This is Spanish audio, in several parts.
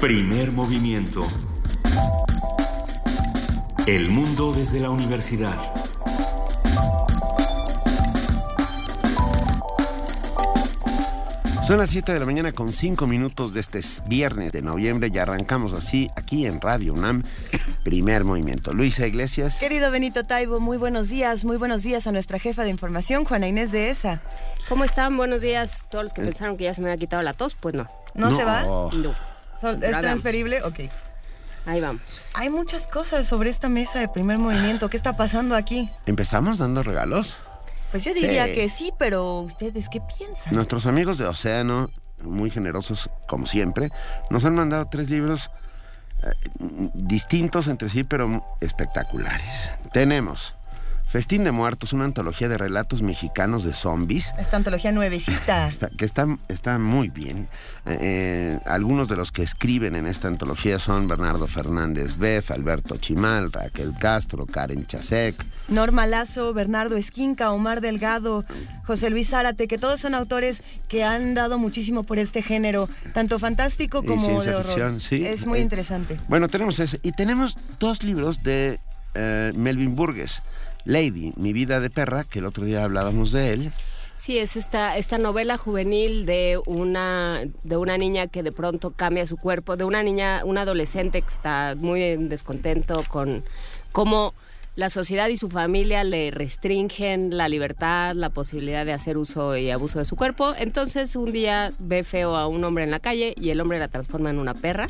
Primer movimiento. El mundo desde la universidad. Son las 7 de la mañana con 5 minutos de este viernes de noviembre y arrancamos así aquí en Radio UNAM, primer movimiento. Luisa Iglesias. Querido Benito Taibo, muy buenos días, muy buenos días a nuestra jefa de información, Juana Inés de ESA. ¿Cómo están? Buenos días. Todos los que pensaron que ya se me había quitado la tos, pues no. ¿No, se va? No. ¿Es transferible? Ok. Ahí vamos. Hay muchas cosas sobre esta mesa de primer movimiento. ¿Qué está pasando aquí? ¿Empezamos dando regalos? Pues yo diría que sí, pero ¿ustedes qué piensan? Nuestros amigos de Océano, muy generosos como siempre, nos han mandado tres libros eh, distintos entre sí, pero espectaculares. Tenemos Festín de Muertos, una antología de relatos mexicanos de zombies. Esta antología nuevecita. que está, está muy bien. Eh, eh, algunos de los que escriben en esta antología son Bernardo Fernández Beff, Alberto Chimal, Raquel Castro, Karen Chasek. Norma Lazo, Bernardo Esquinca, Omar Delgado, José Luis Zárate, que todos son autores que han dado muchísimo por este género, tanto fantástico como de horror. sí. Es muy Eh, interesante. Bueno, tenemos ese. Y tenemos dos libros de eh, Melvin Burgess. Lady, mi vida de perra, que el otro día hablábamos de él. Sí, es esta, esta novela juvenil de una, de una niña que de pronto cambia su cuerpo, de una niña, una adolescente que está muy en descontento con cómo la sociedad y su familia le restringen la libertad, la posibilidad de hacer uso y abuso de su cuerpo. Entonces un día ve feo a un hombre en la calle y el hombre la transforma en una perra.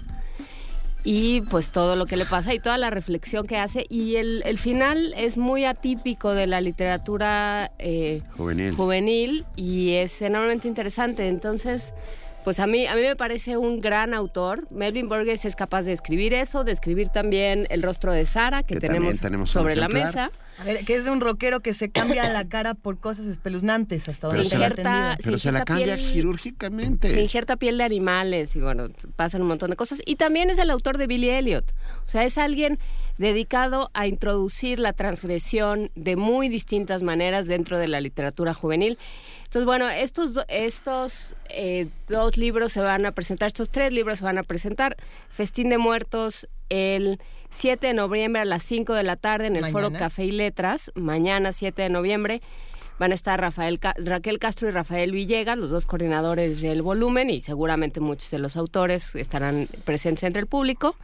Y pues todo lo que le pasa y toda la reflexión que hace. Y el, el final es muy atípico de la literatura eh, Juvenil. juvenil y es enormemente interesante. Entonces, pues a mí, a mí me parece un gran autor. Melvin Burgess es capaz de escribir eso, de escribir también El rostro de Sara, que, tenemos, sobre la mesa. A ver, que es de un rockero que se cambia la cara por cosas espeluznantes hasta donde se se Pero se la injerta cambia piel- quirúrgicamente. Se injerta piel de animales y bueno, pasan un montón de cosas. Y también es el autor de Billy Elliot. O sea, es alguien dedicado a introducir la transgresión de muy distintas maneras dentro de la literatura juvenil. Entonces, bueno, estos, estos eh, dos libros se van a presentar, estos tres libros se van a presentar. Festín de Muertos el 7 de noviembre a las 5 de la tarde en el Foro. Café y Letras. Mañana, 7 de noviembre. Van a estar Rafael Ca- Raquel Castro y Rafael Villegas, los dos coordinadores del volumen, y seguramente muchos de los autores estarán presentes entre el público.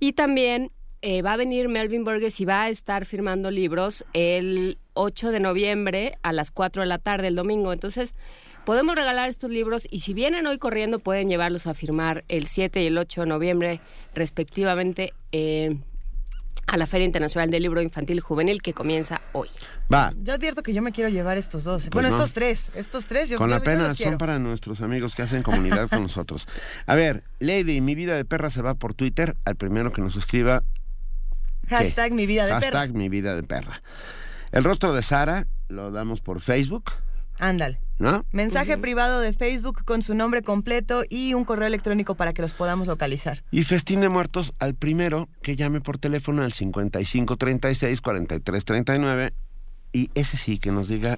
Y también eh, va a venir Melvin Burgess y va a estar firmando libros el 8 de noviembre a las 4 de la tarde, el domingo. Entonces, podemos regalar estos libros y si vienen hoy corriendo, pueden llevarlos a firmar el 7 y el 8 de noviembre, respectivamente. eh, a la Feria Internacional del Libro Infantil y Juvenil que comienza hoy. Va, Yo advierto que yo me quiero llevar estos dos. bueno, no. estos tres. Estos tres yo con yo- la yo pena los son quiero. para nuestros amigos que hacen comunidad con nosotros. A ver, Lady, mi vida de perra se va por Twitter. Al primero que nos escriba, ¿qué? Hashtag mi vida de Hashtag perro. mi vida de perra. El rostro de Sara lo damos por Facebook, Ándale. ¿no? Mensaje privado de Facebook con su nombre completo y un correo electrónico para que los podamos localizar. Y Festín de Muertos al primero que llame por teléfono al 5536-4339 y ese sí que nos diga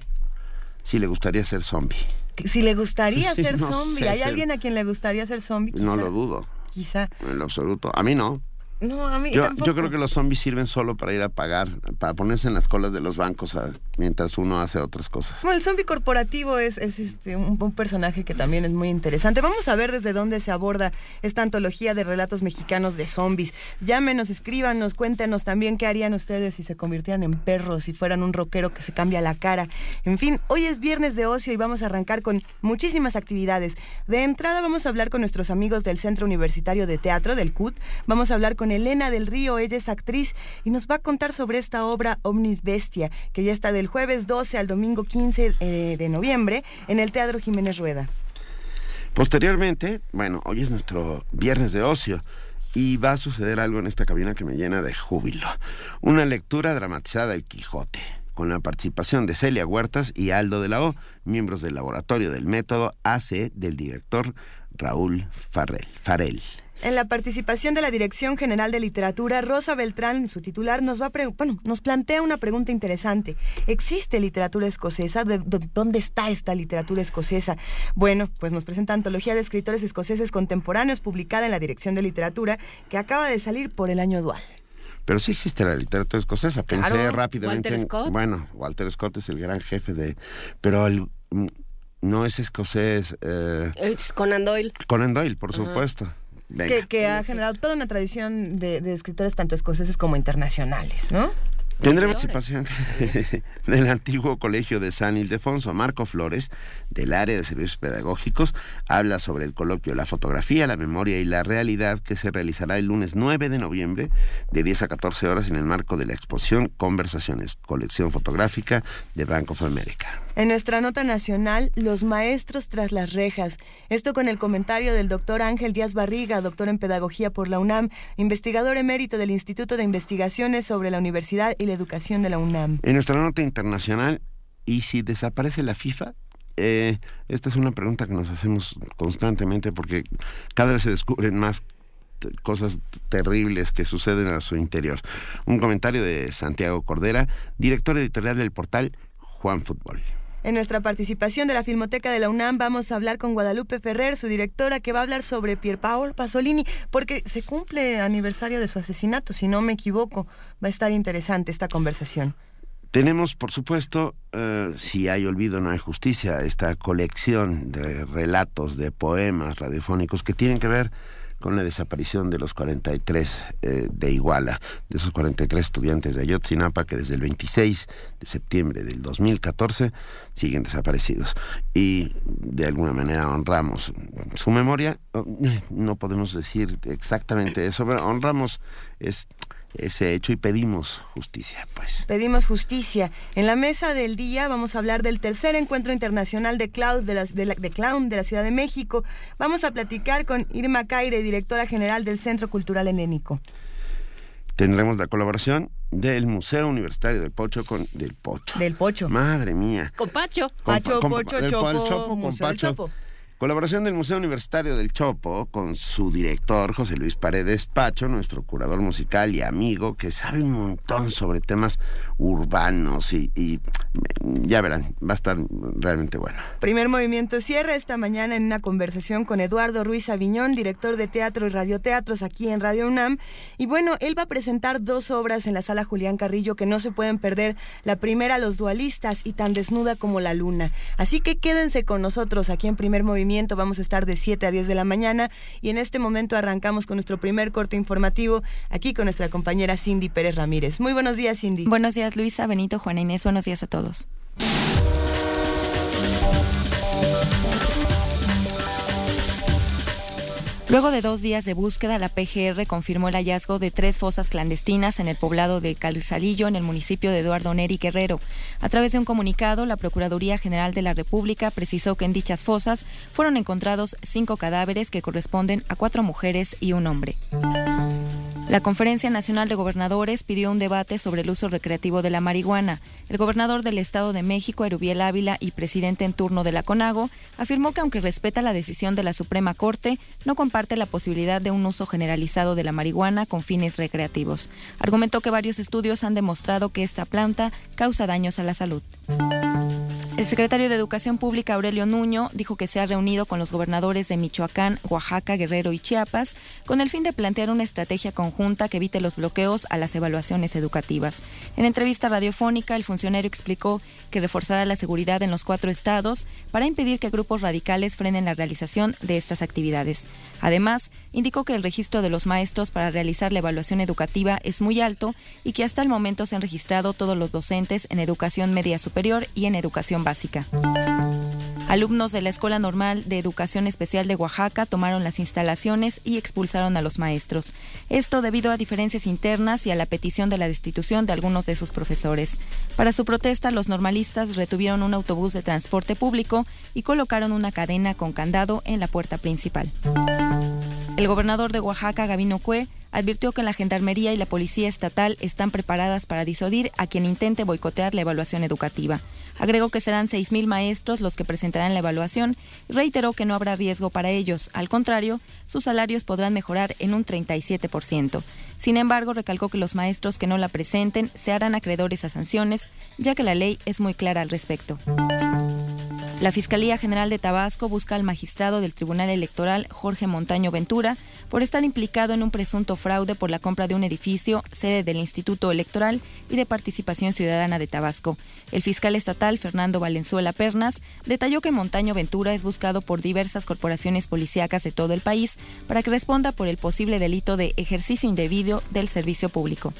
si le gustaría ser zombie. Si le gustaría ser no zombie, sé, ¿hay ser- alguien a quien le gustaría ser zombie? No lo dudo, Quizá. en lo absoluto. A mí no. No, a mí Yo, tampoco. yo creo que los zombies sirven solo para ir a pagar, para ponerse en las colas de los bancos a- mientras uno hace otras cosas. Bueno, el zombie corporativo es, es, este, un, un personaje que también es muy interesante. Vamos a ver desde dónde se aborda esta antología de relatos mexicanos de zombies. Llámenos, escríbanos, cuéntenos también qué harían ustedes si se convirtieran en perros, si fueran un rockero que se cambia la cara. En fin, hoy es viernes de ocio y vamos a arrancar con muchísimas actividades. De entrada vamos a hablar con nuestros amigos del Centro Universitario de Teatro, del CUT. Vamos a hablar con Elena del Río, ella es actriz y nos va a contar sobre esta obra Omnis Bestia, que ya está del jueves 12 al domingo 15 eh, de noviembre en el Teatro Jiménez Rueda. Posteriormente, bueno, hoy es nuestro viernes de ocio y va a suceder algo en esta cabina que me llena de júbilo. Una lectura dramatizada del Quijote, con la participación de Celia Huertas y Aldo de la O, miembros del laboratorio del método AC del director Raúl Farrell. Farrell. En la participación de la Dirección General de Literatura, Rosa Beltrán, su titular, nos va bueno, nos plantea una pregunta interesante. ¿Existe literatura escocesa? ¿De, dónde está esta literatura escocesa? Bueno, pues nos presenta Antología de Escritores Escoceses Contemporáneos, publicada en la Dirección de Literatura, que acaba de salir por el año dual. Pero sí existe la literatura escocesa. Pensé rápidamente. Walter Scott. bueno, Walter Scott es el gran jefe de. Pero mm, no es escocés. Eh, es Conan Doyle. Conan Doyle, por supuesto. Que, ha generado toda una tradición de, de escritores tanto escoceses como internacionales, ¿no? Tendremos participación del antiguo colegio de San Ildefonso. Marco Flores, del área de servicios pedagógicos, habla sobre el coloquio La fotografía, la memoria y la realidad que se realizará el lunes 9 de noviembre de 10 a 14 horas en el marco de la exposición Conversaciones, colección fotográfica de Bank of America. En nuestra nota nacional, los maestros tras las rejas. Esto con el comentario del doctor Ángel Díaz Barriga, doctor en pedagogía por la UNAM, investigador emérito del Instituto de Investigaciones sobre la Universidad y la Educación de la UNAM. En nuestra nota internacional, ¿y si desaparece la FIFA? Eh, esta es una pregunta que nos hacemos constantemente porque cada vez se descubren más cosas terribles que suceden a su interior. Un comentario de Santiago Cordera, director editorial del portal Juan Fútbol. En nuestra participación de la Filmoteca de la UNAM vamos a hablar con Guadalupe Ferrer, su directora, que va a hablar sobre Pierpaolo Pasolini, porque se cumple aniversario de su asesinato, si no me equivoco. Va a estar interesante esta conversación. Tenemos, por supuesto, eh, si hay olvido, no hay justicia, esta colección de relatos, de poemas radiofónicos que tienen que ver con la desaparición de los 43 eh, de Iguala, de esos 43 estudiantes de Ayotzinapa que desde el 26 de septiembre del 2014 siguen desaparecidos. Y de alguna manera honramos su memoria, no podemos decir exactamente eso, pero honramos es ese hecho y pedimos justicia, pues. Pedimos justicia. En la mesa del día vamos a hablar del tercer encuentro internacional de, Cloud de, la, de, Clown de la Ciudad de México. Vamos a platicar con Irma Caire, directora general del Centro Cultural Helénico. Tendremos la colaboración del Museo Universitario del Pocho con del Pocho. Del Pocho. Madre mía. Con Pacho. Pacho, Pocho, Chopo, con Pacho. Colaboración del Museo Universitario del Chopo con su director José Luis Paredes Pacho, nuestro curador musical y amigo que sabe un montón sobre temas urbanos y, ya verán, va a estar realmente bueno. Primer movimiento cierra esta mañana en una conversación con Eduardo Ruiz Aviñón, director de teatro y radioteatros aquí en Radio UNAM. Y bueno, él va a presentar dos obras en la sala Julián Carrillo que no se pueden perder. La primera, Los Dualistas y Tan Desnuda como la Luna. Así que quédense con nosotros aquí en Primer Movimiento Vamos a estar de 7 a 10 de la mañana y en este momento arrancamos con nuestro primer corte informativo aquí con nuestra compañera Cindy Pérez Ramírez. Muy buenos días, Cindy. Buenos días, Luisa, Benito, Juana Inés. Buenos días a todos. Luego de dos días de búsqueda, la PGR confirmó el hallazgo de tres fosas clandestinas en el poblado de Calzalillo, en el municipio de Eduardo Neri Guerrero. A través de un comunicado, la Procuraduría General de la República precisó que en dichas fosas fueron encontrados cinco cadáveres que corresponden a cuatro mujeres y un hombre. La Conferencia Nacional de Gobernadores pidió un debate sobre el uso recreativo de la marihuana. El gobernador del Estado de México, Erubiel Ávila, y presidente en turno de la CONAGO, afirmó que aunque respeta la decisión de la Suprema Corte, no comparte la posibilidad de un uso generalizado de la marihuana con fines recreativos. Argumentó que varios estudios han demostrado que esta planta causa daños a la salud. El secretario de Educación Pública, Aurelio Nuño, dijo que se ha reunido con los gobernadores de Michoacán, Oaxaca, Guerrero y Chiapas con el fin de plantear una estrategia conjunta que evite los bloqueos a las evaluaciones educativas. En entrevista radiofónica, el funcionario explicó que reforzará la seguridad en los cuatro estados para impedir que grupos radicales frenen la realización de estas actividades. Además, indicó que el registro de los maestros para realizar la evaluación educativa es muy alto y que hasta el momento se han registrado todos los docentes en educación media superior y en educación básica. Alumnos de la Escuela Normal de Educación Especial de Oaxaca tomaron las instalaciones y expulsaron a los maestros. Esto debido a diferencias internas y a la petición de la destitución de algunos de sus profesores. Para su protesta, los normalistas retuvieron un autobús de transporte público y colocaron una cadena con candado en la puerta principal. El gobernador de Oaxaca, Gabino Cue, advirtió que la Gendarmería y la Policía Estatal están preparadas para disuadir a quien intente boicotear la evaluación educativa. Agregó que serán 6.000 maestros los que presentarán la evaluación y reiteró que no habrá riesgo para ellos. Al contrario, sus salarios podrán mejorar en un 37%. Sin embargo, recalcó que los maestros que no la presenten se harán acreedores a sanciones, ya que la ley es muy clara al respecto. La Fiscalía General de Tabasco busca al magistrado del Tribunal Electoral, Jorge Montaño Ventura, por estar implicado en un presunto fraude por la compra de un edificio, sede del Instituto Electoral y de Participación Ciudadana de Tabasco. El fiscal estatal, Fernando Valenzuela Pernas, detalló que Montaño Ventura es buscado por diversas corporaciones policíacas de todo el país para que responda por el posible delito de ejercicio indebido del servicio público.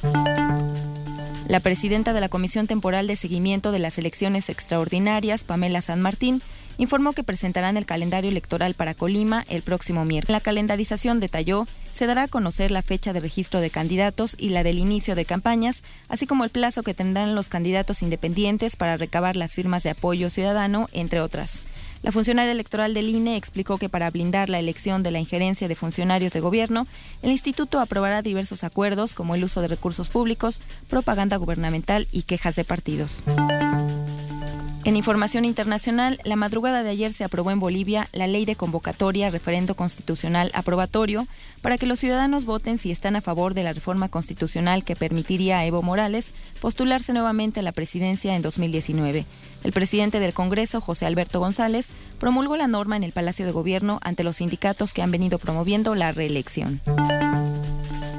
La presidenta de la Comisión Temporal de Seguimiento de las Elecciones Extraordinarias, Pamela San Martín, informó que presentarán el calendario electoral para Colima el próximo miércoles. La calendarización detalló se dará a conocer la fecha de registro de candidatos y la del inicio de campañas, así como el plazo que tendrán los candidatos independientes para recabar las firmas de apoyo ciudadano, entre otras. La funcionaria electoral del INE explicó que para blindar la elección de la injerencia de funcionarios de gobierno, el instituto aprobará diversos acuerdos como el uso de recursos públicos, propaganda gubernamental y quejas de partidos. En información internacional, la madrugada de ayer se aprobó en Bolivia la ley de convocatoria referendo constitucional aprobatorio para que los ciudadanos voten si están a favor de la reforma constitucional que permitiría a Evo Morales postularse nuevamente a la presidencia en 2019. El presidente del Congreso, José Alberto González, promulgó la norma en el Palacio de Gobierno ante los sindicatos que han venido promoviendo la reelección.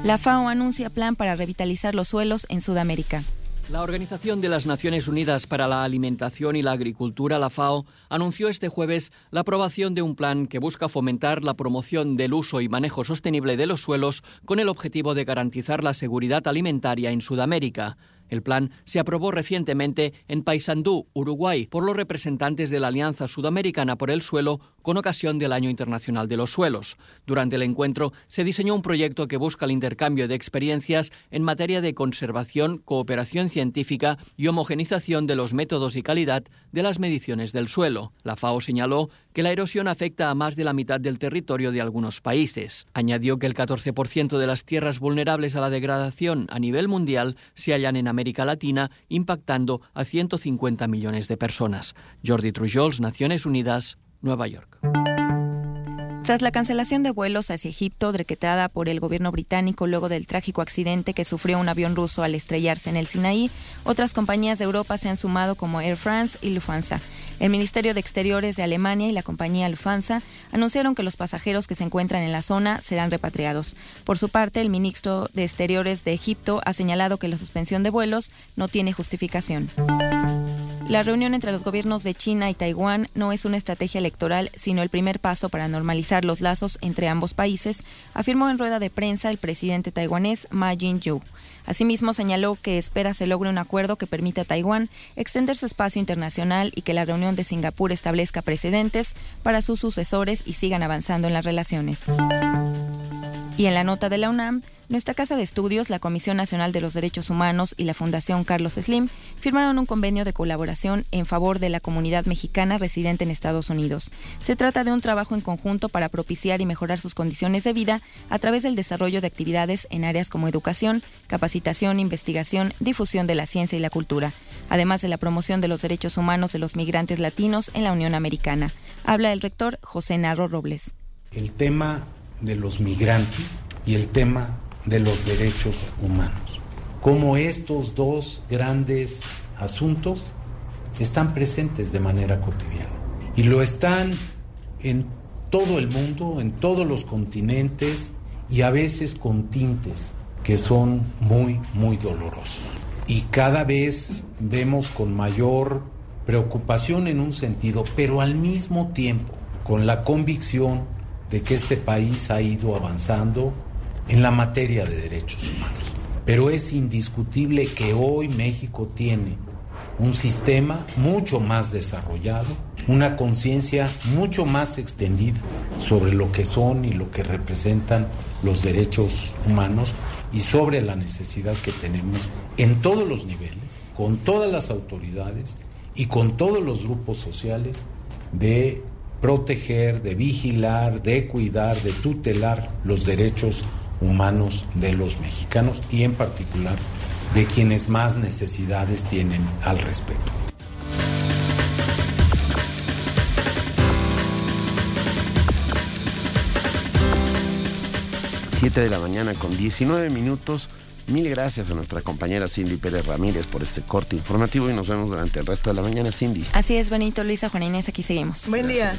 La FAO anuncia plan para revitalizar los suelos en Sudamérica. La Organización de las Naciones Unidas para la Alimentación y la Agricultura, la FAO, anunció este jueves la aprobación de un plan que busca fomentar la promoción del uso y manejo sostenible de los suelos con el objetivo de garantizar la seguridad alimentaria en Sudamérica. El plan se aprobó recientemente en Paysandú, Uruguay, por los representantes de la Alianza Sudamericana por el Suelo con ocasión del Año Internacional de los Suelos. Durante el encuentro se diseñó un proyecto que busca el intercambio de experiencias en materia de conservación, cooperación científica y homogenización de los métodos y calidad de las mediciones del suelo. La FAO señaló que la erosión afecta a más de la mitad del territorio de algunos países. Añadió que el 14% de las tierras vulnerables a la degradación a nivel mundial se hallan en América Latina, impactando a 150 millones de personas. Jordi Trujols, Naciones Unidas, Nueva York. Tras la cancelación de vuelos hacia Egipto, decretada por el gobierno británico luego del trágico accidente que sufrió un avión ruso al estrellarse en el Sinaí, otras compañías de Europa se han sumado como Air France y Lufthansa. El Ministerio de Exteriores de Alemania y la compañía Lufthansa anunciaron que los pasajeros que se encuentran en la zona serán repatriados. Por su parte, el ministro de Exteriores de Egipto ha señalado que la suspensión de vuelos no tiene justificación. La reunión entre los gobiernos de China y Taiwán no es una estrategia electoral, sino el primer paso para normalizar los lazos entre ambos países, afirmó en rueda de prensa el presidente taiwanés Ma Ying-jeou. Asimismo, señaló que espera se logre un acuerdo que permita a Taiwán extender su espacio internacional y que la reunión de Singapur establezca precedentes para sus sucesores y sigan avanzando en las relaciones. Y en la nota de la UNAM, nuestra Casa de Estudios, la Comisión Nacional de los Derechos Humanos y la Fundación Carlos Slim firmaron un convenio de colaboración en favor de la comunidad mexicana residente en Estados Unidos. Se trata de un trabajo en conjunto para propiciar y mejorar sus condiciones de vida a través del desarrollo de actividades en áreas como educación, capacitación, investigación, difusión de la ciencia y la cultura, además de la promoción de los derechos humanos de los migrantes latinos en la Unión Americana. Habla el rector José Narro Robles. El tema de los migrantes y el tema de los derechos humanos. Cómo estos dos grandes asuntos están presentes de manera cotidiana. Y lo están en todo el mundo, en todos los continentes y a veces con tintes que son muy, muy dolorosos. Y cada vez vemos con mayor preocupación en un sentido, pero al mismo tiempo con la convicción de que este país ha ido avanzando en la materia de derechos humanos. Pero es indiscutible que hoy México tiene un sistema mucho más desarrollado, una conciencia mucho más extendida sobre lo que son y lo que representan los derechos humanos y sobre la necesidad que tenemos en todos los niveles, con todas las autoridades y con todos los grupos sociales de proteger, de vigilar, de cuidar, de tutelar los derechos humanos de los mexicanos y en particular de quienes más necesidades tienen al respecto. 7 de la mañana con 19 minutos. Mil gracias a nuestra compañera Cindy Pérez Ramírez por este corte informativo y nos vemos durante el resto de la mañana, Cindy. Así es, Benito, Luisa, Juan Inés, aquí seguimos. Buen día.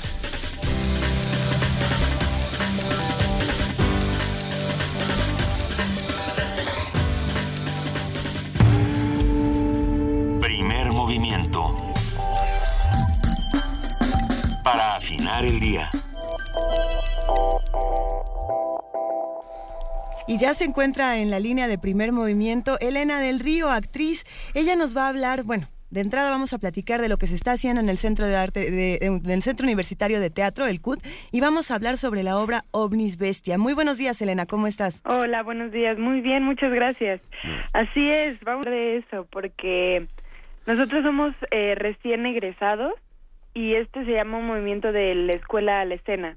El día. Y ya se encuentra en la línea de primer movimiento Elena del Río, actriz. Ella nos va a hablar, bueno, de entrada vamos a platicar de lo que se está haciendo en el Centro de Arte, de, del Centro Universitario de Teatro, el CUT, y vamos a hablar sobre la obra Ovnis Bestia. Muy buenos días, Elena, ¿cómo estás? Hola, buenos días. Muy bien, muchas gracias. Así es, vamos a hablar de eso, porque nosotros somos eh, recién egresados y este se llama un movimiento de la escuela a la escena.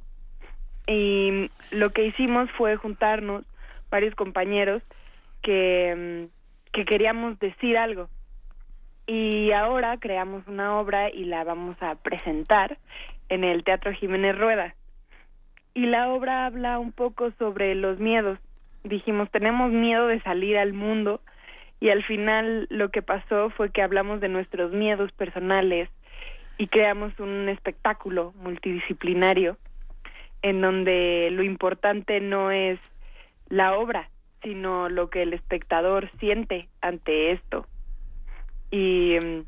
Y lo que hicimos fue juntarnos varios compañeros que, mm, que queríamos decir algo. Y ahora creamos una obra y la vamos a presentar en el Teatro Jiménez Rueda. Y la obra habla un poco sobre los miedos. Dijimos, tenemos miedo de salir al mundo y al final lo que pasó fue que hablamos de nuestros miedos personales y creamos un espectáculo multidisciplinario en donde lo importante no es la obra, sino lo que el espectador siente ante esto. Y, mm,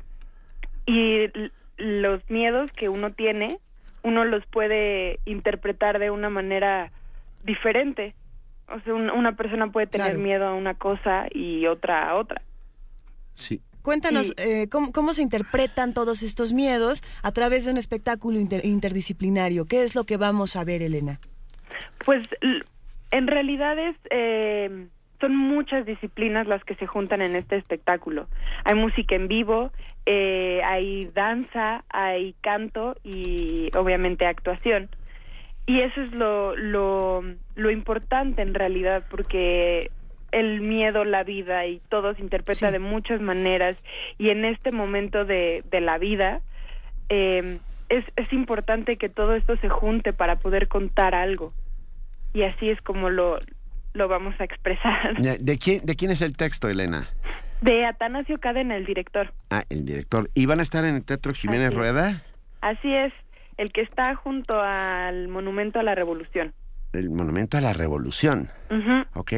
y los miedos que uno tiene, uno los puede interpretar de una manera diferente. O sea, un- una persona puede tener Claro. miedo a una cosa y otra a otra. Sí. Cuéntanos, Y- eh, ¿cómo, cómo se interpretan todos estos miedos a través de un espectáculo inter- interdisciplinario? ¿Qué es lo que vamos a ver, Elena? Pues en realidad es eh, son muchas disciplinas las que se juntan en este espectáculo. Hay música en vivo, eh, hay danza, hay canto y obviamente actuación. Y eso es lo, lo, lo importante en realidad porque el miedo, la vida y todo se interpreta Sí. de muchas maneras y en este momento de, de la vida eh, es, es importante que todo esto se junte para poder contar algo y así es como lo, lo vamos a expresar. ¿De, quién, ¿De quién es el texto, Elena? De Atanasio Cadena, el director. Ah, el director. ¿Y van a estar en el Teatro Jiménez Así. Rueda? Así es, el que está junto al Monumento a la Revolución. El Monumento a la Revolución. Ujú, Ok.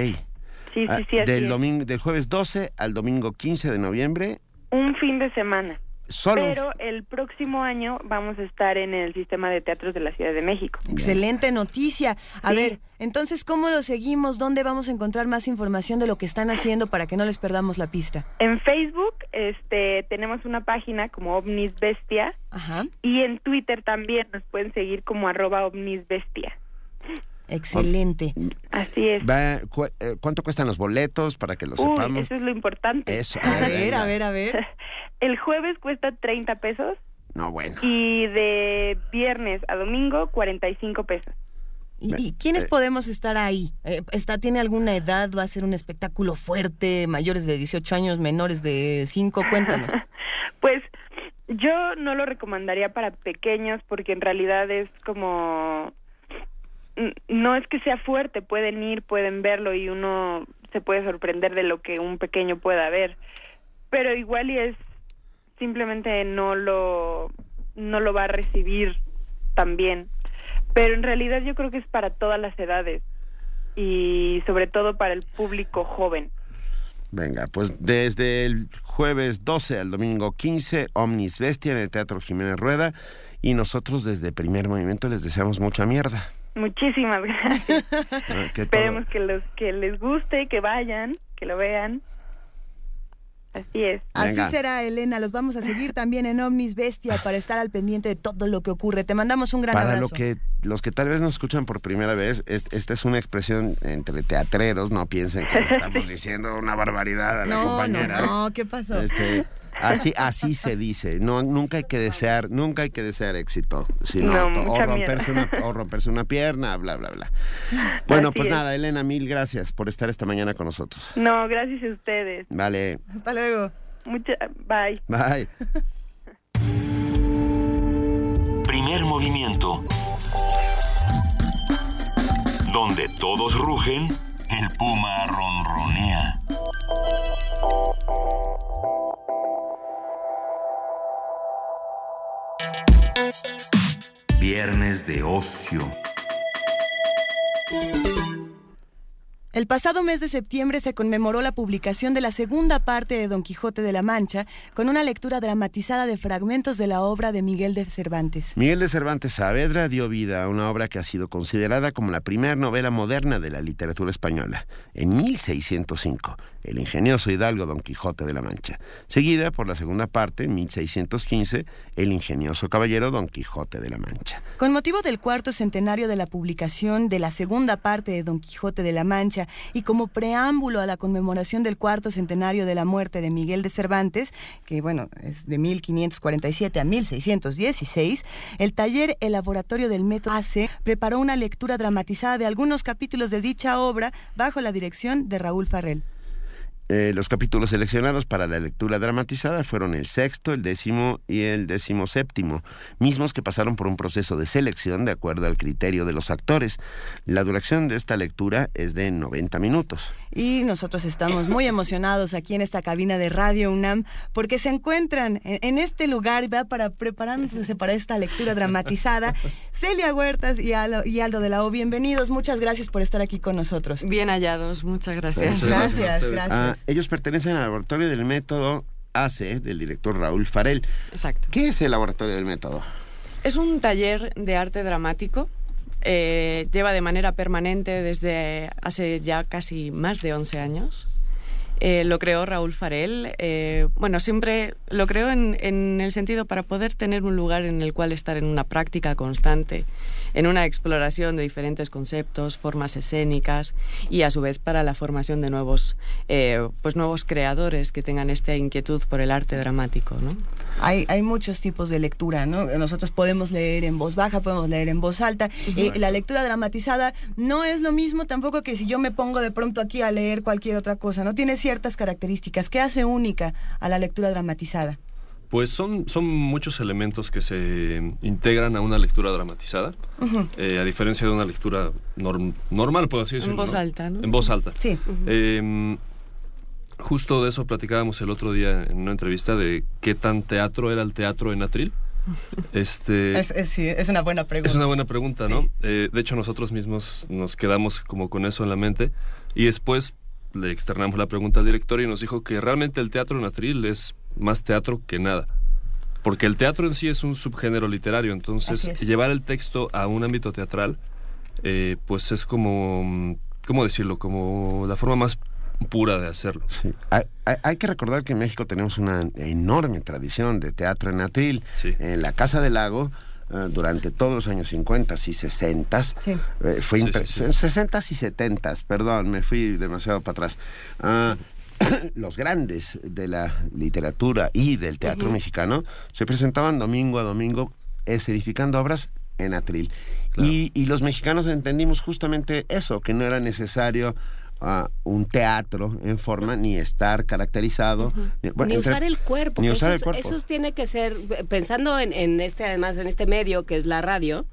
Sí, Ah, sí, sí, así del, es. domingo, del jueves 12 al domingo 15 de noviembre. Un fin de semana. Solo. Pero el próximo año vamos a estar en el sistema de teatros de la Ciudad de México. Excelente noticia. A Sí. ver, entonces, ¿cómo lo seguimos? ¿Dónde vamos a encontrar más información de lo que están haciendo para que no les perdamos la pista? En Facebook este, tenemos una página como OVNIS Bestia Ajá, y en Twitter también nos pueden seguir como arroba OVNIS Bestia. Excelente. Así es. Va- cu- eh, ¿Cuánto cuestan los boletos para que lo Uy, sepamos? eso es lo importante. Eso. A ver, venga. a ver, a ver. El jueves cuesta 30 pesos No, bueno. y de viernes a domingo 45 pesos. ¿Y, y quiénes Eh. podemos estar ahí? Eh, está, ¿Tiene alguna edad? ¿Va a ser un espectáculo fuerte? ¿Mayores de 18 años? ¿Menores de 5? Cuéntanos. Pues yo no lo recomendaría para pequeños porque en realidad es como no es que sea fuerte, pueden ir, pueden verlo y uno se puede sorprender de lo que un pequeño pueda ver. Pero igual y es simplemente no lo no lo va a recibir tan bien. Pero en realidad yo creo que es para todas las edades y sobre todo para el público joven. Venga, pues desde el jueves 12 al domingo 15, Omnis Bestia en el Teatro Jiménez Rueda. Y nosotros desde Primer Movimiento les deseamos mucha mierda. Muchísimas gracias. ¿no? Que todo- Esperemos que los que les guste, que vayan, que lo vean. Así es. Así será, Elena. Los vamos a seguir también en Omnis Bestia para estar al pendiente de todo lo que ocurre. Te mandamos un gran Para abrazo. lo que los que tal vez nos escuchan por primera vez, es- esta es una expresión entre teatreros, no piensen que estamos diciendo una barbaridad a la No, no, compañera. no. ¿Qué pasó? Este, Así, así se dice. No, nunca hay que desear, nunca hay que desear éxito. Sino, No, o, romperse una, o romperse una pierna, bla, bla, bla. Bueno, Así pues es. nada, Elena, mil gracias por estar esta mañana con nosotros. No, gracias a ustedes. Vale, Hasta luego. Mucha, bye. bye. Primer movimiento. Donde todos rugen, el puma ronronea. Viernes de ocio. El pasado mes de septiembre se conmemoró la publicación de la segunda parte de Don Quijote de la Mancha, con una lectura dramatizada de fragmentos de la obra de Miguel de Cervantes. Miguel de Cervantes Saavedra dio vida a una obra que ha sido considerada como la primera novela moderna de la literatura española, en 1605, El ingenioso hidalgo Don Quijote de la Mancha, seguida por la segunda parte, en 1615, El ingenioso caballero Don Quijote de la Mancha. Con motivo del cuarto centenario de la publicación de la segunda parte de Don Quijote de la Mancha y como preámbulo a la conmemoración del cuarto centenario de la muerte de Miguel de Cervantes, que bueno, es de 1547 a 1616, el taller El Laboratorio del Método ACE preparó una lectura dramatizada de algunos capítulos de dicha obra bajo la dirección de Raúl Farrell. Eh, los capítulos seleccionados para la lectura dramatizada fueron el sexto, el décimo y el décimo séptimo, mismos que pasaron por un proceso de selección de acuerdo al criterio de los actores. La duración de esta lectura es de 90 minutos. Y nosotros estamos muy emocionados aquí en esta cabina de Radio UNAM porque se encuentran en, en este lugar ¿verdad? para preparándose para esta lectura dramatizada. Celia Huertas y Aldo, y Aldo de la O, bienvenidos. Muchas gracias por estar aquí con nosotros. Bien hallados, muchas gracias. Gracias, gracias. Ah, ellos pertenecen al laboratorio del método ACE del director Raúl Farel. Exacto. ¿Qué es el laboratorio del método? Es un taller de arte dramático. eh, lleva de manera permanente desde hace ya casi más de 11 años. Eh, lo creó Raúl Farel. eh, bueno, siempre lo creó en, en el sentido para poder tener un lugar en el cual estar en una práctica constante, en una exploración de diferentes conceptos, formas escénicas y a su vez para la formación de nuevos, eh, pues nuevos creadores que tengan esta inquietud por el arte dramático. ¿no? Hay, hay muchos tipos de lectura, ¿no? Nosotros podemos leer en voz baja, podemos leer en voz alta. Eh, la lectura dramatizada no es lo mismo tampoco que si yo me pongo de pronto aquí a leer cualquier otra cosa, ¿no? Tiene ciertas características. ¿Qué hace única a la lectura dramatizada? Pues son, son muchos elementos que se integran a una lectura dramatizada, eh, a diferencia de una lectura norm- normal, puedo así En voz ¿no? alta, ¿no? En voz alta. Sí. Eh, justo de eso platicábamos el otro día en una entrevista de qué tan teatro era el teatro en Atril. Este, Es, es- sí, es una buena pregunta. es una buena pregunta, ¿no? Eh, de hecho, nosotros mismos nos quedamos como con eso en la mente y después le externamos la pregunta al director y nos dijo que realmente el teatro en Atril es más teatro que nada. Porque el teatro en sí es un subgénero literario, entonces llevar el texto a un ámbito teatral, eh, pues es como, ¿cómo decirlo? Como la forma más pura de hacerlo. Sí. Hay, hay- hay que recordar que en México tenemos una enorme tradición de teatro en atril. En la Casa del Lago, eh, durante todos los años 50 y 60, Sí. eh, fue Sí, impre- sí, sí. 60 y 70, perdón, me fui demasiado para atrás. Ah, los grandes de la literatura y del teatro mexicano se presentaban domingo a domingo escenificando obras en atril. Y, y los mexicanos entendimos justamente eso, que no era necesario ah, un teatro en forma ni estar caracterizado. ni, bueno, ni entre- usar el cuerpo. Ni usar eso, el cuerpo. eso tiene que ser, pensando en, en este, además, en este medio que es la radio.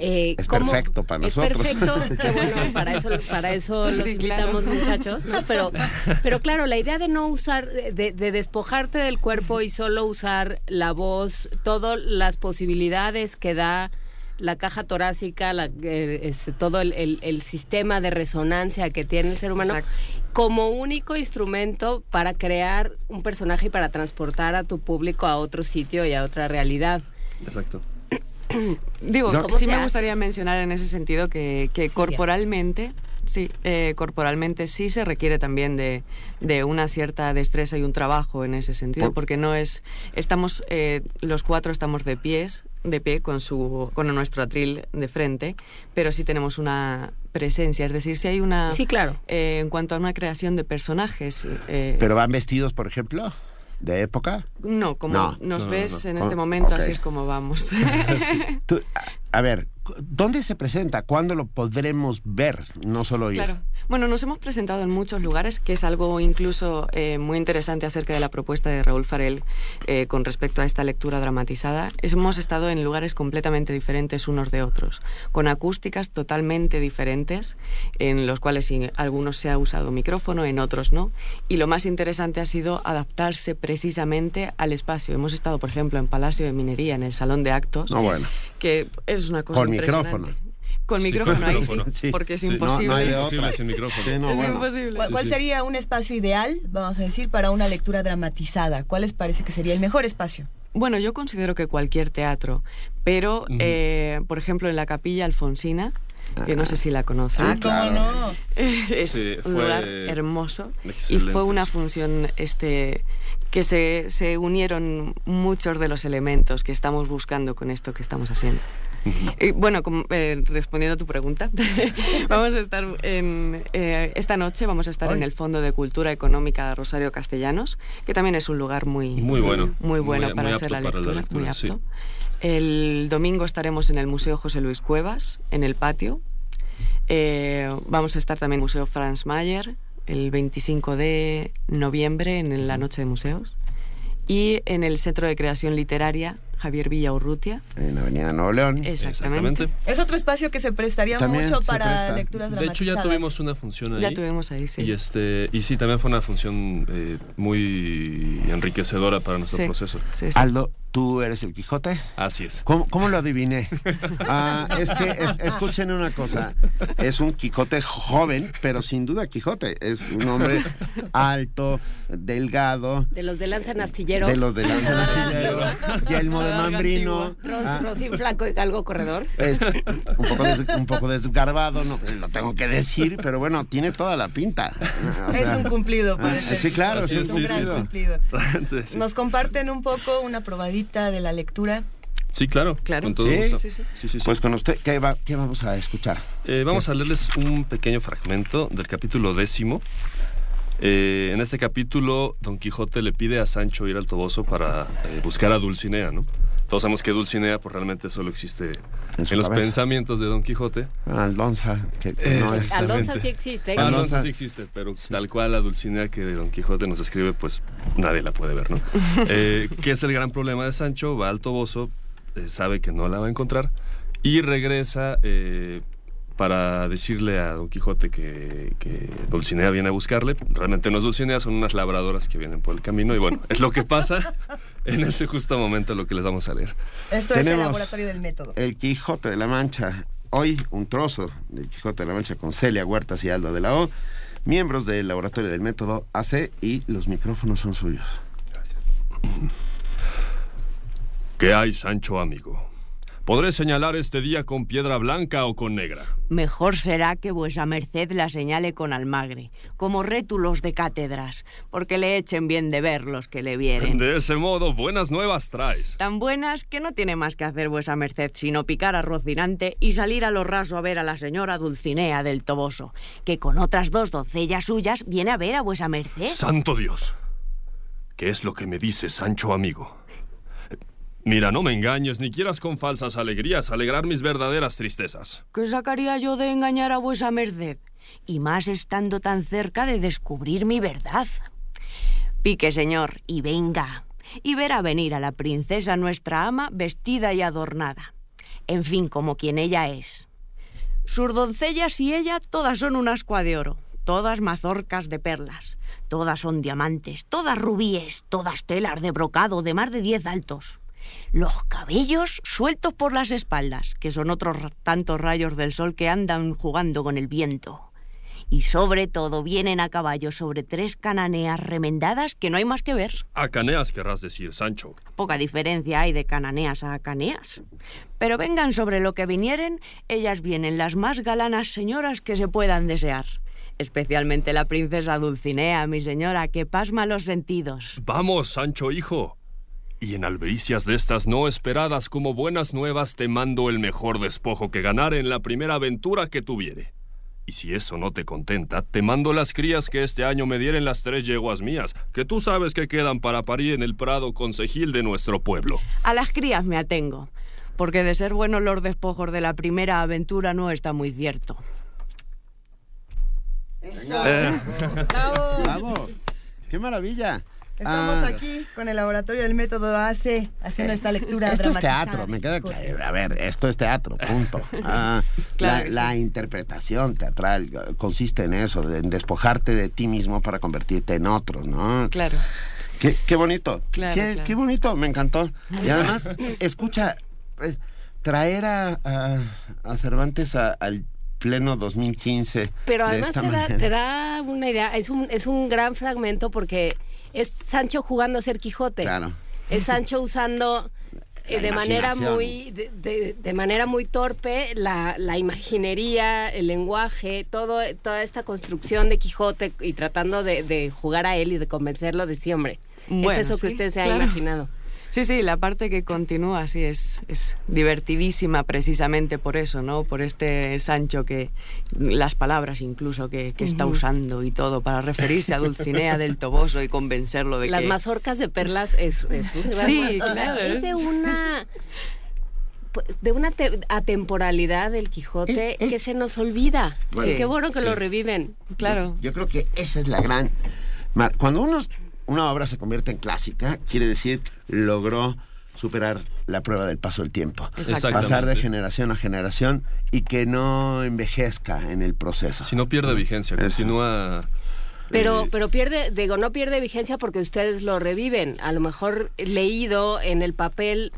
Eh, Es cómo- perfecto para es nosotros. perfecto, que bueno, para eso, para eso los claro. invitamos muchachos, ¿no? Pero, pero claro, la idea de no usar, de, de despojarte del cuerpo y solo usar la voz, todas las posibilidades que da la caja torácica, la, eh, este, todo el, el- el sistema de resonancia que tiene el ser humano, Exacto. como único instrumento para crear un personaje y para transportar a tu público a otro sitio y a otra realidad. Exacto. Digo, ¿Cómo sí me hace? gustaría mencionar en ese sentido que, que corporalmente, sí, eh, corporalmente sí se requiere también de, de una cierta destreza y un trabajo en ese sentido, Por- porque no es, estamos, eh, los cuatro estamos de pies, de pie con su, con nuestro atril de frente, pero sí tenemos una presencia, es decir, si hay una, Sí, claro. eh, en cuanto a una creación de personajes, eh, Pero van vestidos, por ejemplo. De época? No, como No. nos No, no, ves no. en este momento, así es como vamos. Tú- a, ver, ¿dónde se presenta? ¿Cuándo lo podremos ver? No solo oír. Claro. Bueno, nos hemos presentado en muchos lugares, que es algo incluso eh, muy interesante acerca de la propuesta de Raúl Farel eh, con respecto a esta lectura dramatizada. Es- hemos estado en lugares completamente diferentes unos de otros, con acústicas totalmente diferentes, en los cuales en algunos se ha usado micrófono, en otros no. Y lo más interesante ha sido adaptarse precisamente al espacio. Hemos estado, por ejemplo, en Palacio de Minería, en el Salón de Actos, No, bueno. Que es una cosa Con impresionante. micrófono. Con Sí, micrófono ahí sí, Sí. porque es no- imposible. no hay de Imposible otra. sin micrófono. Sí, no, es bueno. imposible. ¿Cuál, sería un espacio ideal, vamos a decir, para una lectura dramatizada? ¿Cuál les parece que sería el mejor espacio? Bueno, yo considero que cualquier teatro, pero, eh, por ejemplo, en la Capilla Alfonsina, que no sé si la conocen, Ah, claro. no? es Sí, un lugar hermoso y fue una función este que se, se unieron muchos de los elementos que estamos buscando con esto que estamos haciendo. Y, bueno, eh, respondiendo a tu pregunta, vamos a estar en, eh, esta noche vamos a estar en el Fondo de Cultura Económica Rosario Castellanos, que también es un lugar muy Muy bueno. muy bueno Muy- para muy hacer la lectura, la lectura, muy sí. apto. El domingo estaremos en el Museo José Luis Cuevas, en el patio. Eh, vamos a estar también en el Museo Franz Mayer el 25 de noviembre en la Noche de Museos. Y en el Centro de Creación Literaria Javier Villa Urrutia. En Avenida Nuevo León. Exactamente. Es otro espacio que se prestaría También mucho se para presta. lecturas De hecho, dramatizadas. ya tuvimos una función ahí. Ya tuvimos ahí, sí. Y, este, y sí, también fue una función eh, muy enriquecedora para nuestro Sí, proceso. sí, sí. Aldo, ¿tú eres el Quijote? Así es. ¿Cómo, cómo lo adiviné? Ah, es que es- escuchen una cosa. Es un Quijote joven, pero sin duda Quijote. Es un hombre alto, delgado, De los de Lanza Astillero. de los de Lanza Astillero, yelmo de mambrino. Ros, ah, Rosín Flanco y Galgo Corredor. es un poco, des- un poco desgarbado, no, lo tengo que decir, pero bueno, tiene toda la pinta. O Es un cumplido, ah, sí, claro, Así es un sí, gran sí, cumplido. Nos comparten un poco una probadita de la lectura. Sí, claro. Claro. Con todo Sí, gusto. sí, sí. Sí, sí, sí. Pues con usted, ¿qué, va- qué vamos a escuchar? Eh, vamos a leerles un pequeño fragmento del capítulo décimo. Eh, en este capítulo, Don Quijote le pide a Sancho ir al Toboso para eh, buscar a Dulcinea, ¿no? Todos sabemos que Dulcinea pues, realmente solo existe En los cabeza. pensamientos de Don Quijote. Aldonza, que no es... Aldonza sí existe. No, no, Aldonza. sí existe, pero tal cual la Dulcinea que Don Quijote nos escribe, pues nadie la puede ver, ¿no? Eh, ¿Qué es el gran problema de Sancho? Va al Toboso, eh, sabe que no la va a encontrar y regresa eh, para decirle a Don Quijote que, que Dulcinea viene a buscarle. Realmente no es Dulcinea, son unas labradoras que vienen por el camino y bueno, es lo que pasa en ese justo momento lo que les vamos a leer. Esto es el Tenemos- laboratorio del método. El Quijote de la Mancha. Hoy un trozo del Quijote de la Mancha con Celia Huertas y Aldo de la O, miembros del Laboratorio del Método AC y los micrófonos son suyos. ¿Qué hay, Sancho amigo? ¿Podré señalar este día con piedra blanca o con negra? Mejor será que vuesa merced la señale con almagre, como rétulos de cátedras, porque le echen bien de ver los que le vieren. De ese modo, buenas nuevas traes. Tan buenas que no tiene más que hacer vuesa merced sino picar a Rocinante y salir a lo raso a ver a la señora Dulcinea del Toboso, que con otras dos doncellas suyas viene a ver a vuesa merced. Santo Dios. ¿Qué es lo que me dices, Sancho amigo? Mira, no me engañes ni quieras con falsas alegrías alegrar mis verdaderas tristezas. ¿Qué sacaría yo de engañar a vuesa merced? Y más estando tan cerca de descubrir mi verdad. Pique, señor, y venga. Y verá venir a la princesa nuestra ama vestida y adornada. En fin, como quien ella es. Sus doncellas y ella todas son un ascua de oro, todas mazorcas de perlas, todas son diamantes, todas rubíes, todas telas de brocado de más de diez altos. Los cabellos sueltos por las espaldas, que son otros tantos rayos del sol que andan jugando con el viento. Y sobre todo vienen a caballo sobre tres cananeas remendadas que no hay más que ver. A Caneas querrás decir, Sancho. Poca diferencia hay de cananeas a caneas. Pero vengan sobre lo que vinieren, ellas vienen las más galanas señoras que se puedan desear. Especialmente la princesa Dulcinea, mi señora, que pasma los sentidos. Vamos, Sancho hijo. Y en albericias de estas no esperadas como buenas nuevas te mando el mejor despojo que ganare en la primera aventura que tuviere. Y si eso no te contenta, te mando las crías que este año me dieren las tres yeguas mías, que tú sabes que quedan para parir en el prado concejil de nuestro pueblo. A las crías me atengo, porque de ser buenos los despojos de la primera aventura no está muy cierto. Eh. ¡Bravo! ¡Bravo! ¡Qué maravilla! Estamos Ah, aquí con el laboratorio del método AC haciendo esta lectura Esto es teatro, me queda claro. A ver, esto es teatro, punto. Ah, Claro la, que la interpretación teatral consiste en eso, en despojarte de ti mismo para convertirte en otro, ¿no? Claro. Qué, qué bonito. Claro, qué, claro. qué bonito, me encantó. Y además, escucha, eh, traer a, a- a Cervantes a- al pleno 2015. Pero de además esta te da, te da una idea, es un, es un gran fragmento porque es Sancho jugando a ser Quijote. Claro. Es Sancho usando eh, de manera muy de, de- de manera muy torpe la, la imaginería, el lenguaje, todo, toda esta construcción de Quijote y tratando de, de jugar a él y de convencerlo de sí, hombre. Bueno, es eso que sí, usted se ha imaginado. Sí, sí, la parte que continúa, sí, es, es divertidísima precisamente por eso, ¿no? Por este Sancho que, las palabras incluso que, que está usando y todo para referirse a Dulcinea del Toboso y convencerlo de Las que... mazorcas de perlas es, es Sí, o sea, claro. es de una pues, de una te- atemporalidad del Quijote que se nos olvida. Bueno, Sí, qué bueno que sí. lo reviven. Claro. Yo creo que esa es la gran... Cuando uno, una obra se convierte en clásica, quiere decir logró superar la prueba del paso del tiempo. Pasar de generación a generación y que no envejezca en el proceso. Si no pierde vigencia, Eso. continúa... Pero, eh, pero pierde, digo, no pierde vigencia porque ustedes lo reviven. A lo mejor leído en el papel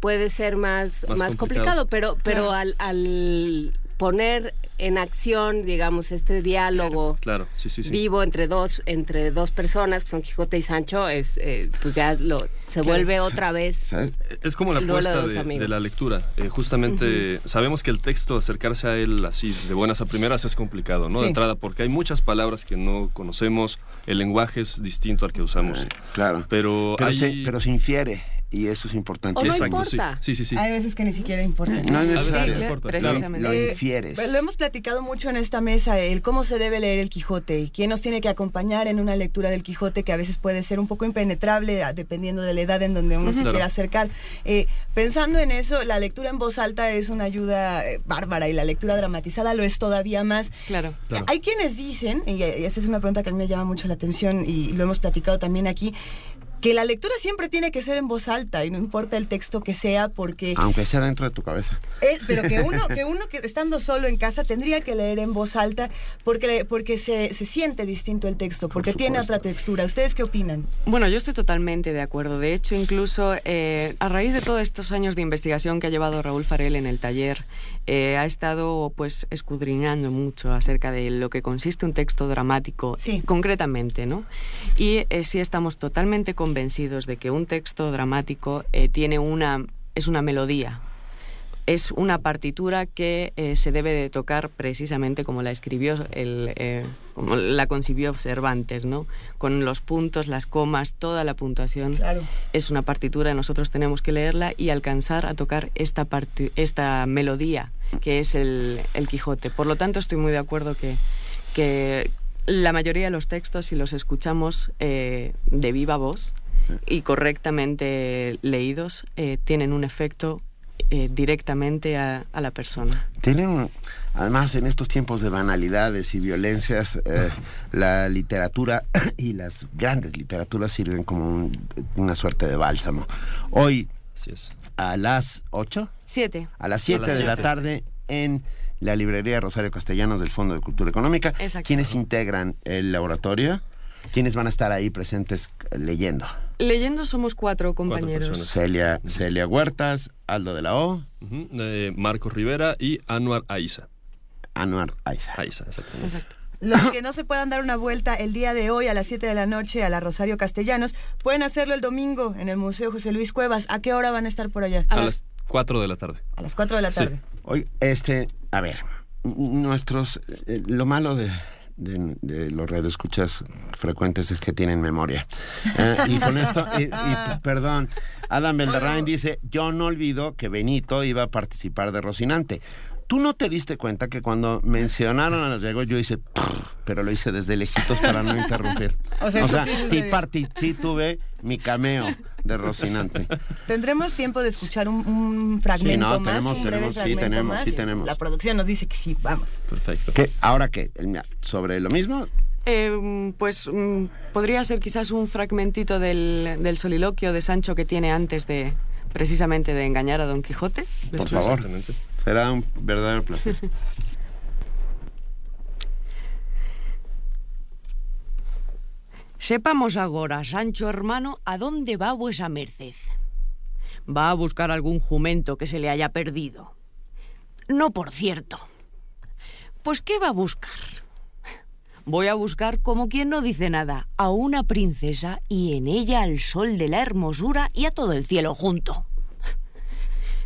puede ser más, Más más, complicado. complicado. pero, pero al, al poner en acción, digamos, este diálogo Claro, sí, sí, sí. vivo entre dos, entre dos personas, que son Quijote y Sancho, es eh, pues ya lo, se Claro. vuelve otra vez. Es como la de apuesta de, la lectura. Eh, justamente sabemos que el texto, acercarse a él así de buenas a primeras es complicado, ¿no? Sí. De entrada, porque hay muchas palabras que no conocemos, el lenguaje es distinto al que usamos. Eh, claro. Pero, Pero, hay... se, pero se infiere y eso es importante. O no Exacto, sí. importa. Sí, sí, sí. Hay veces que ni siquiera importa. No es necesario. importa. precisamente. Lo Eh, infieres. Lo hemos platicado mucho en esta mesa, el cómo se debe leer el Quijote y quién nos tiene que acompañar en una lectura del Quijote que a veces puede ser un poco impenetrable dependiendo de la edad en donde uno se Claro. quiera acercar. Eh, pensando en eso, la lectura en voz alta es una ayuda eh, bárbara y la lectura dramatizada lo es todavía más. Claro. Claro. Hay quienes dicen, y esa es una pregunta que a mí me llama mucho la atención y lo hemos platicado también aquí, que la lectura siempre tiene que ser en voz alta y no importa el texto que sea porque... Aunque sea dentro de tu cabeza. Eh, pero que uno, que uno que estando solo en casa tendría que leer en voz alta porque, porque se, se siente distinto el texto, porque tiene otra textura. ¿Ustedes qué opinan? Bueno, yo estoy totalmente de acuerdo. De hecho, incluso eh, a raíz de todos estos años de investigación que ha llevado Raúl Farel en el taller, eh, ha estado pues escudriñando mucho acerca de lo que consiste un texto dramático Sí. concretamente, ¿no? Y eh, sí estamos totalmente convencidos de que un texto dramático eh, tiene una es una melodía, es una partitura que se debe de tocar precisamente como la escribió el, como la concibió Cervantes, ¿no? Con los puntos, las comas, toda la puntuación. Claro. Es una partitura, nosotros tenemos que leerla y alcanzar a tocar esta parti- esta melodía que es el, el Quijote. Por lo tanto, estoy muy de acuerdo que, que la mayoría de los textos, si los escuchamos eh, de viva voz y correctamente leídos, eh, tienen un efecto eh, directamente a, a la persona. Tienen, además, en estos tiempos de banalidades y violencias, eh, la literatura y las grandes literaturas sirven como un- una suerte de bálsamo. Hoy, a las 8, Siete. a las 7 A las de la tarde, en la librería Rosario Castellanos del Fondo de Cultura Económica, Exacto. quienes integran el laboratorio, quienes van a estar ahí presentes eh, leyendo. Leyendo somos cuatro compañeros. Celia, Celia Huertas, Aldo de la O, Ujú, eh, Marco Rivera y Anuar Aiza. Anuar Aiza. Aiza, exactamente. Exacto. Los que no se puedan dar una vuelta el día de hoy a las 7 de la noche a la Rosario Castellanos, pueden hacerlo el domingo en el Museo José Luis Cuevas. ¿A qué hora van a estar por allá? A A las- las 4 de la tarde. A las 4 de la Sí. tarde. Hoy, este, a ver, nuestros, eh, lo malo de, de, de los radioescuchas frecuentes es que tienen memoria. Eh, y con esto, y, y perdón, Adam Belderrain dice, yo no olvido que Benito iba a participar de Rocinante. Tú no te diste cuenta que cuando mencionaron a los Diego yo hice, pero lo hice desde lejitos para no interrumpir. O sea, sí, sí, sí. partí, sí tuve mi cameo de Rocinante. Tendremos tiempo de escuchar un, un fragmento no, más. tenemos, un tenemos, sí, tenemos, más. sí, tenemos. La producción nos dice que sí, vamos. Perfecto. ¿Qué? ¿Ahora qué? ¿Sobre lo mismo? Eh, pues mm, podría ser quizás un fragmentito del, del soliloquio de Sancho que tiene antes de precisamente de engañar a Don Quijote. Por favor. Será un verdadero placer. Sepamos agora, Sancho hermano, a dónde va vuesa merced. Va a buscar algún jumento que se le haya perdido. No, por cierto. Pues, ¿qué va a buscar? Voy a buscar, como quien no dice nada, a una princesa y en ella al sol de la hermosura y a todo el cielo junto.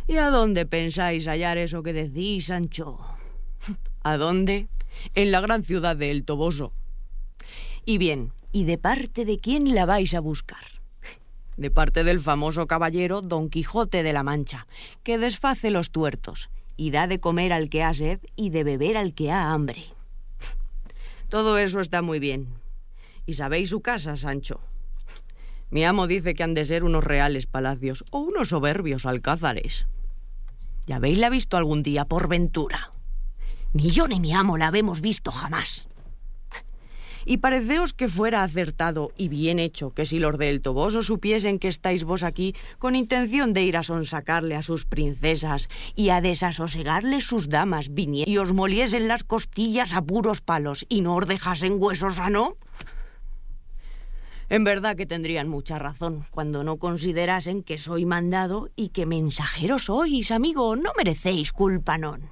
¿Y a dónde pensáis hallar eso que decís, Sancho? ¿A dónde? En la gran ciudad de El Toboso. Y bien, ¿y de parte de quién la vais a buscar? De parte del famoso caballero Don Quijote de la Mancha, que desface los tuertos y da de comer al que ha sed y de beber al que ha hambre. Todo eso está muy bien. ¿Y sabéis su casa, Sancho? Mi amo dice que han de ser unos reales palacios o unos soberbios alcázares. ¿Ya habéisla visto algún día por ventura? Ni yo ni mi amo la habemos visto jamás. Y pareceos que fuera acertado y bien hecho que si los del Toboso supiesen que estáis vos aquí con intención de ir a sonsacarle a sus princesas y a desasosegarle sus damas vinie y os moliesen las costillas a puros palos y no os dejasen huesos sano? En verdad que tendrían mucha razón cuando no considerasen que soy mandado y que mensajero sois, amigo, no merecéis culpa, non.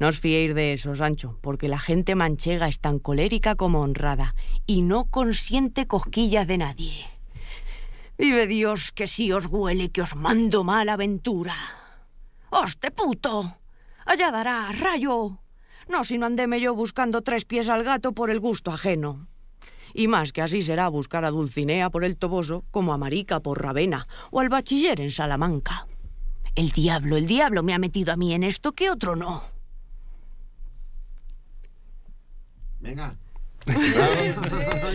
No os fiéis de eso, Sancho, porque la gente manchega es tan colérica como honrada y no consiente cosquillas de nadie. Vive Dios que si os huele que os mando mala aventura. ¡Hoste puto! Allá dará, rayo. No, si no andeme yo buscando tres pies al gato por el gusto ajeno. Y más que así será buscar a Dulcinea por el Toboso como a Marica por Ravena o al bachiller en Salamanca. El diablo, el diablo me ha metido a mí en esto que otro no. Venga.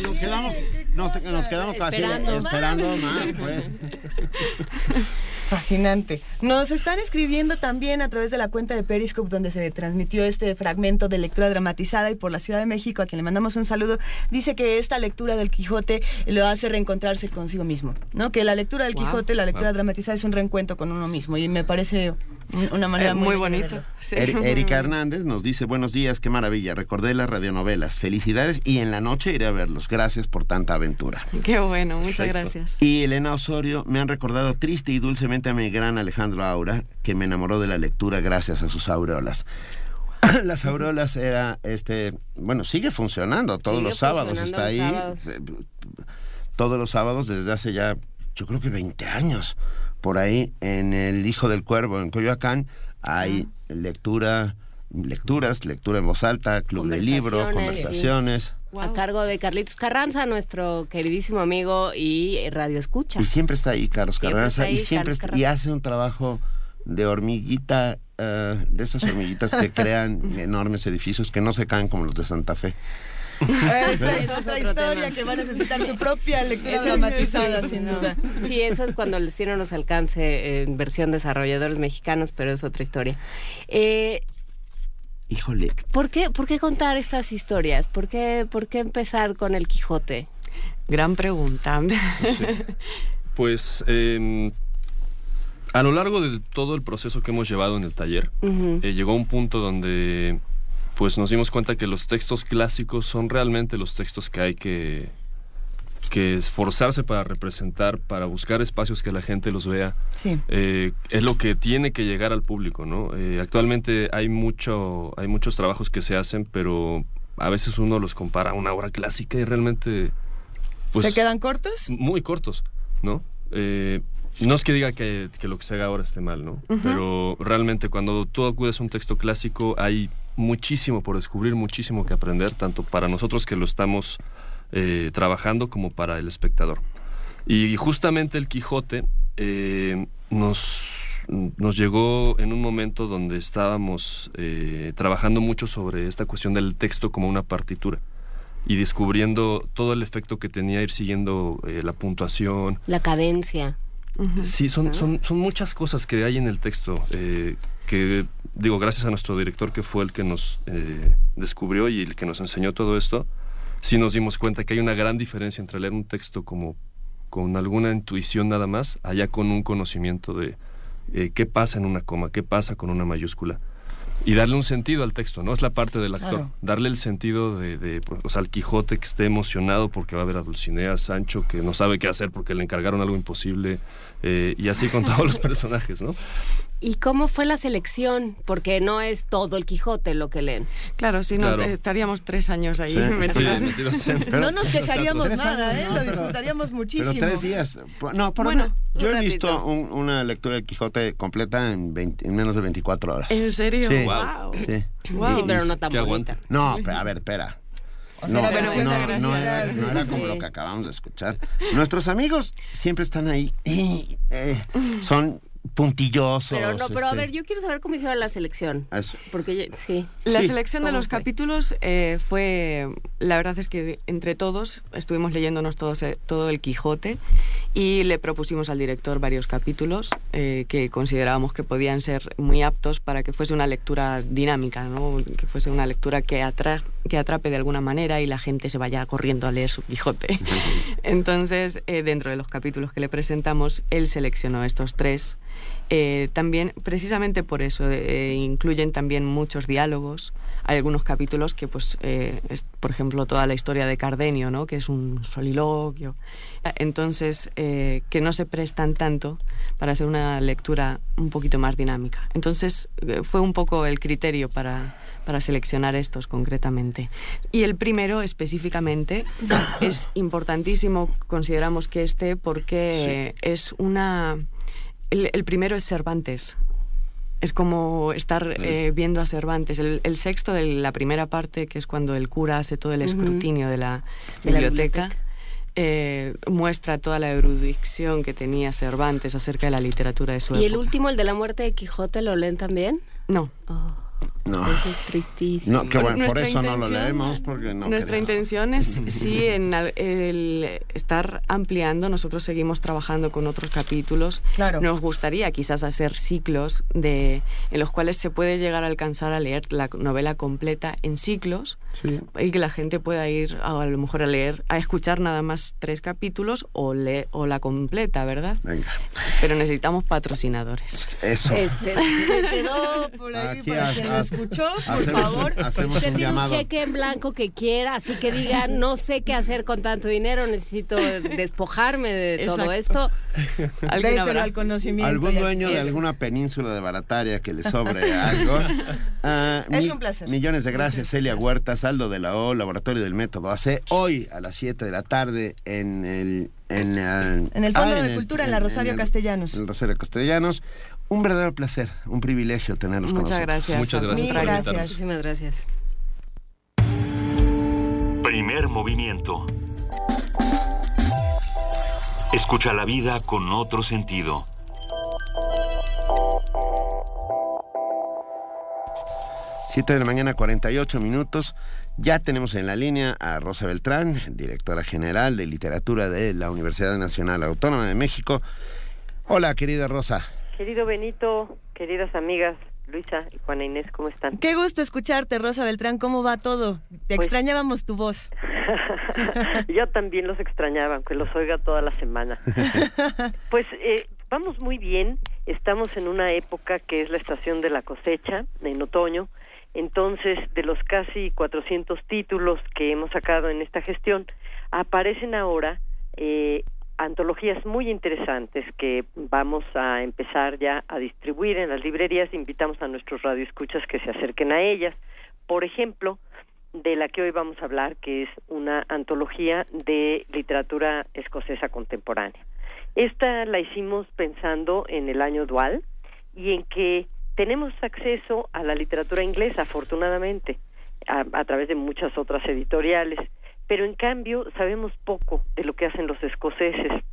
nos quedamos, nos, nos quedamos casi Esperando. esperando más, pues. Fascinante. Nos están escribiendo también a través de la cuenta de Periscope donde se transmitió este fragmento de lectura dramatizada y por la Ciudad de México, a quien le mandamos un saludo, dice que esta lectura del Quijote lo hace reencontrarse consigo mismo, ¿no? Que la lectura del Wow. Quijote, la lectura Wow. dramatizada es un reencuentro con uno mismo y me parece un- una manera Eh, muy, muy verlo. Sí. Er- Erika Hernández nos dice, buenos días, qué maravilla, recordé las radionovelas, felicidades y en la noche iré a verlos, gracias por tanta aventura. Qué bueno, muchas Perfecto. gracias. Y Elena Osorio me han recordado triste y dulcemente a mi gran Alejandro Aura, que me enamoró de la lectura gracias a sus aureolas. Las aureolas era, este, bueno, sigue funcionando todos Sigue los sábados, está los ahí. sábados. eh, Todos los sábados desde hace ya, yo creo que 20 años. Por ahí, en El Hijo del Cuervo, en Coyoacán, hay lectura, lecturas, lectura en voz alta, club de libro, Conversaciones, A cargo de Carlitos Carranza, nuestro queridísimo amigo y eh, radio escucha. Y siempre está ahí Carlos Siempre Carranza ahí y siempre Carlos está- y hace un trabajo de hormiguita, eh, de esas hormiguitas que crean enormes edificios que no se caen como los de Santa Fe. Esa es otra historia tema. que va a necesitar su propia lectura dramatizada, sí, sin no. duda. Sí, eso es cuando el destino nos alcance en versión desarrolladores mexicanos, pero es otra historia. Eh, Híjole, ¿por, qué, ¿Por qué contar estas historias? ¿Por qué, ¿Por qué empezar con el Quijote? Gran pregunta. Pues eh, a lo largo de todo el proceso que hemos llevado en el taller, Ujú. eh, llegó un punto donde pues nos dimos cuenta que los textos clásicos son realmente los textos que hay que, que esforzarse para representar, para buscar espacios que la gente los vea. Sí. Eh, es lo que tiene que llegar al público, ¿no? Eh, actualmente hay mucho, hay muchos trabajos que se hacen, pero a veces uno los compara a una obra clásica y realmente pues, ¿Se quedan cortos? muy cortos, ¿no? Eh, no es que diga que, que lo que se haga ahora esté mal, ¿no? Pero realmente cuando tú acudes a un texto clásico hay muchísimo por descubrir, muchísimo que aprender, tanto para nosotros que lo estamos eh, trabajando como para el espectador. Y justamente el Quijote eh, nos, nos llegó en un momento donde estábamos eh, trabajando mucho sobre esta cuestión del texto como una partitura y descubriendo todo el efecto que tenía ir siguiendo eh, la puntuación. La cadencia. Sí, son, son, son muchas cosas que hay en el texto eh, que, digo, gracias a nuestro director que fue el que nos eh, descubrió y el que nos enseñó todo esto, sí nos dimos cuenta que hay una gran diferencia entre leer un texto como con alguna intuición nada más, allá con un conocimiento de eh, qué pasa en una coma, qué pasa con una mayúscula. Y darle un sentido al texto, ¿no? Es la parte del actor. Claro. Darle el sentido de, de, o sea, al Quijote que esté emocionado porque va a ver a Dulcinea, Sancho que no sabe qué hacer porque le encargaron algo imposible, eh, y así con todos los personajes, ¿no? ¿Y cómo fue la selección? Porque no es todo el Quijote lo que leen. Claro, si no, Claro. estaríamos tres años ahí Sí. metidos. Sí, metidos en- no nos quejaríamos nada, años, ¿eh? no, Lo pero- disfrutaríamos muchísimo. Pero tres días. No, por Bueno, bueno, yo he visto un- una lectura de Quijote completa en, 20 en menos de 24 horas. ¿En serio? Sí. Wow. Sí. Wow. Sí, pero no tan bonita. No, pero a ver, espera. O sea, la versión no, no era, no era como Sí. lo que acabamos de escuchar. Nuestros amigos siempre están ahí. y, eh, son puntillosos. Pero no, pero a este, ver, yo quiero saber cómo hicieron la selección. eso. Porque sí. La Sí. selección de ¿Cómo los fue? capítulos eh, fue, la verdad es que entre todos estuvimos leyéndonos todos, eh, todo el Quijote y le propusimos al director varios capítulos eh, que considerábamos que podían ser muy aptos para que fuese una lectura dinámica, ¿no? que fuese una lectura que, atra- que atrape de alguna manera y la gente se vaya corriendo a leer su Quijote. Entonces, eh, dentro de los capítulos que le presentamos, él seleccionó estos tres. Eh, también, precisamente por eso, eh, incluyen también muchos diálogos. Hay algunos capítulos que, pues, es, por ejemplo, toda la historia de Cardenio, ¿no? que es un soliloquio. Entonces, que no se prestan tanto para hacer una lectura un poquito más dinámica. Entonces, fue un poco el criterio para, para seleccionar estos concretamente. Y el primero, específicamente, es importantísimo, consideramos que este, porque es una... El, el primero es Cervantes. Es como estar eh, viendo a Cervantes. El, el sexto de la primera parte, que es cuando el cura hace todo el escrutinio de la De la biblioteca, eh, muestra toda la erudición que tenía Cervantes acerca de la literatura de su ¿Y el último, el de la muerte de Quijote, lo leen también? No. Oh, No. eso es tristísimo. No, qué bueno, por eso no lo leemos, porque no. Nuestra queremos. intención es, sí, en al- el estar ampliando. Nosotros seguimos trabajando con otros capítulos. Claro. Nos gustaría quizás hacer ciclos de, en los cuales se puede llegar a alcanzar a leer la novela completa en ciclos Sí. y que la gente pueda ir a, a lo mejor a leer, a escuchar nada más tres capítulos o, le, o la completa, ¿verdad? Venga. Pero necesitamos patrocinadores. Eso. Este, por ahí Aquí para lo escuchó, por hacemos- favor. hacemos usted un tiene un cheque en blanco que quiera, así que diga, no sé qué hacer con tanto dinero, necesito despojarme de todo esto. Déselo al conocimiento. Algún dueño de alguna península de barataria que le sobre algo. Ah, Es un placer. Millones de gracias, Celia. Huerta, Saldo de la O, Laboratorio del Método AC, hoy a las 7 de la tarde en el... En, el- En el Fondo ah, de Cultura, en la Rosario el- Castellanos. En el Rosario Castellanos. Un verdadero placer, un privilegio tenerlos con Muchas nosotros. gracias. Muchas gracias Mil por gracias. Muchísimas gracias. Primer movimiento. Escucha la vida con otro sentido. Siete de la mañana, 48 minutos. Ya tenemos en la línea a Rosa Beltrán, directora general de literatura de la Universidad Nacional Autónoma de México. Hola, querida Rosa. Querido Benito, queridas amigas, Luisa y Juana Inés, ¿cómo están? Qué gusto escucharte, Rosa Beltrán. ¿Cómo va todo? Te Pues- extrañábamos tu voz. Yo también los extrañaba, aunque los oiga toda la semana. Pues eh, vamos muy bien, estamos en una época que es la estación de la cosecha, en otoño, entonces de los casi 400 títulos que hemos sacado en esta gestión, aparecen ahora eh, antologías muy interesantes que vamos a empezar ya a distribuir en las librerías. Invitamos a nuestros radioescuchas que se acerquen a ellas. Por ejemplo, de la que hoy vamos a hablar, que es una antología de literatura escocesa contemporánea. Esta la hicimos pensando en el año dual y en que tenemos acceso a la literatura inglesa, afortunadamente, a, a través de muchas otras editoriales, pero en cambio sabemos poco de lo que hacen los escoceses.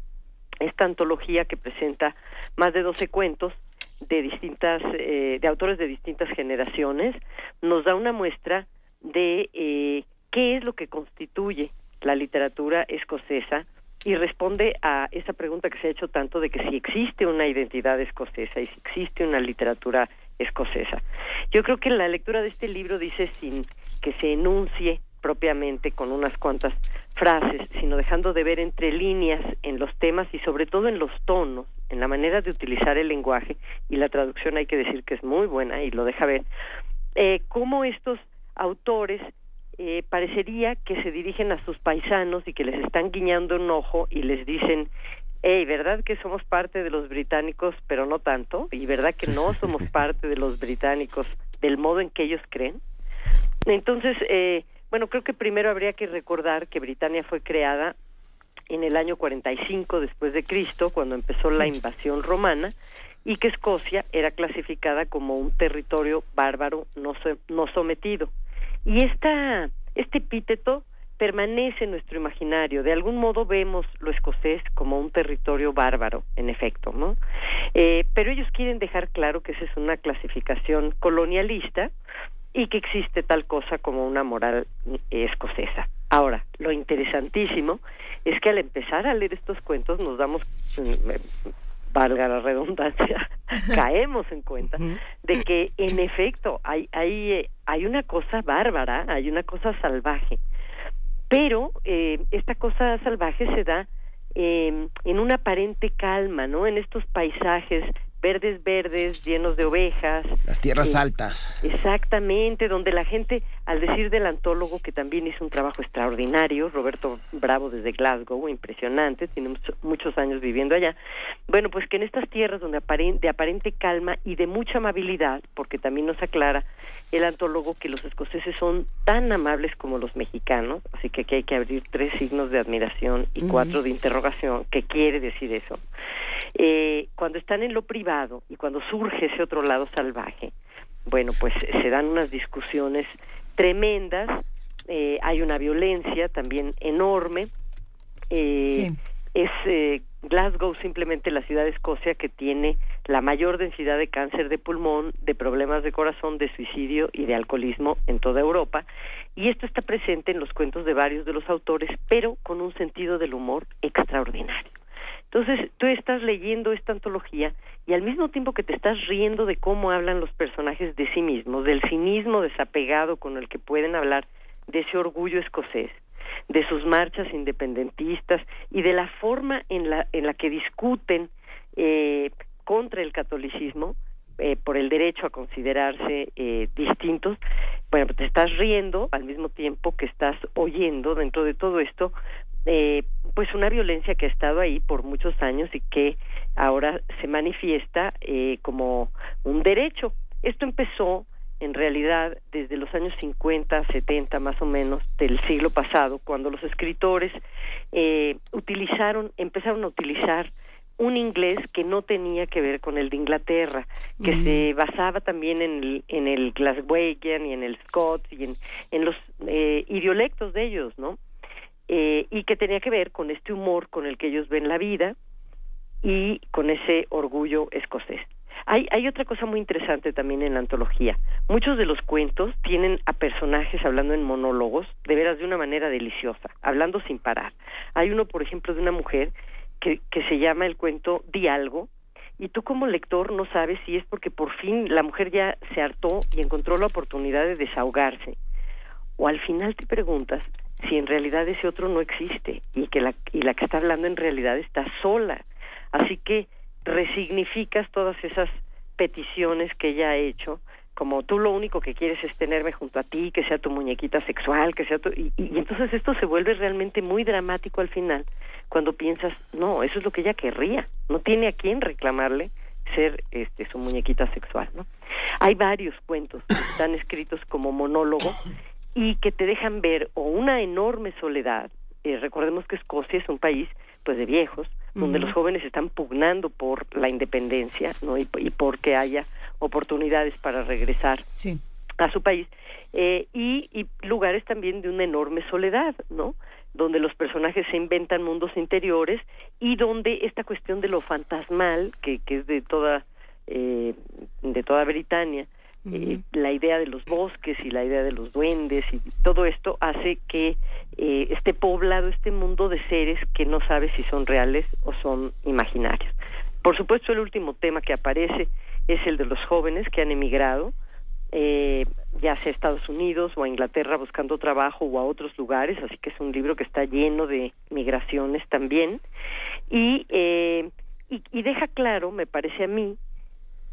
Esta antología que presenta más de 12 cuentos de distintas, eh, de autores de distintas generaciones, nos da una muestra de eh, qué es lo que constituye la literatura escocesa y responde a esa pregunta que se ha hecho tanto de que si existe una identidad escocesa y si existe una literatura escocesa. Yo creo que la lectura de este libro dice sin que se enuncie propiamente con unas cuantas frases, sino dejando de ver entre líneas en los temas y sobre todo en los tonos, en la manera de utilizar el lenguaje, y la traducción hay que decir que es muy buena y lo deja ver, eh, cómo estos autores eh, parecería que se dirigen a sus paisanos y que les están guiñando un ojo y les dicen, hey, ¿verdad que somos parte de los británicos, pero no tanto? ¿Y verdad que no somos parte de los británicos del modo en que ellos creen? Entonces, eh, bueno, creo que primero habría que recordar que Britania fue creada en el año 45 después de Cristo, cuando empezó la invasión romana, y que Escocia era clasificada como un territorio bárbaro no, no sometido. Y esta, este epíteto permanece en nuestro imaginario. De algún modo vemos lo escocés como un territorio bárbaro, en efecto, ¿no? Eh, pero ellos quieren dejar claro que esa es una clasificación colonialista y que existe tal cosa como una moral escocesa. Ahora, lo interesantísimo es que al empezar a leer estos cuentos nos damos, mm, valga la redundancia, caemos en cuenta de que en efecto hay, hay, hay una cosa bárbara, hay una cosa salvaje, pero eh, esta cosa salvaje se da eh, en una aparente calma, ¿no? En estos paisajes verdes, verdes, llenos de ovejas. Las tierras eh, altas. Exactamente, donde la gente, al decir del antólogo, que también hizo un trabajo extraordinario, Roberto Bravo desde Glasgow, impresionante, tiene muchos años viviendo allá, bueno, pues que en estas tierras donde de aparente calma y de mucha amabilidad, porque también nos aclara el antólogo que los escoceses son tan amables como los mexicanos, así que aquí hay que abrir tres signos de admiración y cuatro de interrogación, ¿qué quiere decir eso? Eh, cuando están en lo privado y cuando surge ese otro lado salvaje, bueno, pues se dan unas discusiones tremendas, eh, hay una violencia también enorme. Eh, Es eh, Glasgow simplemente la ciudad de Escocia que tiene la mayor densidad de cáncer de pulmón, de problemas de corazón, de suicidio y de alcoholismo en toda Europa. Y esto está presente en los cuentos de varios de los autores, pero con un sentido del humor extraordinario. Entonces, tú estás leyendo esta antología y al mismo tiempo que te estás riendo de cómo hablan los personajes de sí mismos, del cinismo desapegado con el que pueden hablar de ese orgullo escocés, de sus marchas independentistas y de la forma en la, en la que discuten eh, contra el catolicismo, eh, por el derecho a considerarse eh, distintos, bueno, te estás riendo al mismo tiempo que estás oyendo dentro de todo esto eh, pues una violencia que ha estado ahí por muchos años y que ahora se manifiesta eh, como un derecho. Esto empezó en realidad desde los años 50, 70 más o menos del siglo pasado, cuando los escritores eh, utilizaron, empezaron a utilizar un inglés que no tenía que ver con el de Inglaterra, que se basaba también en el, en el Glaswegian y en el Scots y en, en los eh, idiolectos de ellos, ¿no? Eh, y que tenía que ver con este humor con el que ellos ven la vida y con ese orgullo escocés. Hay, hay otra cosa muy interesante también en la antología. Muchos de los cuentos tienen a personajes hablando en monólogos, de veras de una manera deliciosa, hablando sin parar. Hay uno, por ejemplo, de una mujer que, que se llama el cuento Di algo, y tú como lector no sabes si es porque por fin la mujer ya se hartó y encontró la oportunidad de desahogarse, o al final te preguntas si en realidad ese otro no existe y que la, y la que está hablando en realidad está sola. Así que resignificas todas esas peticiones que ella ha hecho, como tú lo único que quieres es tenerme junto a ti, que sea tu muñequita sexual, que sea tu... Y, entonces esto se vuelve realmente muy dramático al final, cuando piensas, no, eso es lo que ella querría, no tiene a quién reclamarle ser este su muñequita sexual, ¿no? Hay varios cuentos que están escritos como monólogo y que te dejan ver o una enorme soledad. Eh, recordemos que Escocia es un país pues de viejos, donde los jóvenes están pugnando por la independencia, ¿no? Y, y porque haya oportunidades para regresar a su país eh, y, y, lugares también de una enorme soledad, ¿no? Donde los personajes se inventan mundos interiores y donde esta cuestión de lo fantasmal, que, que es de toda eh, de toda Britania, eh, la idea de los bosques y la idea de los duendes y todo esto hace que eh, esté poblado este mundo de seres que no sabe si son reales o son imaginarios. Por supuesto, el último tema que aparece es el de los jóvenes que han emigrado, eh, ya sea a Estados Unidos o a Inglaterra buscando trabajo o a otros lugares, así que es un libro que está lleno de migraciones también. Y, eh, y, y deja claro, me parece a mí,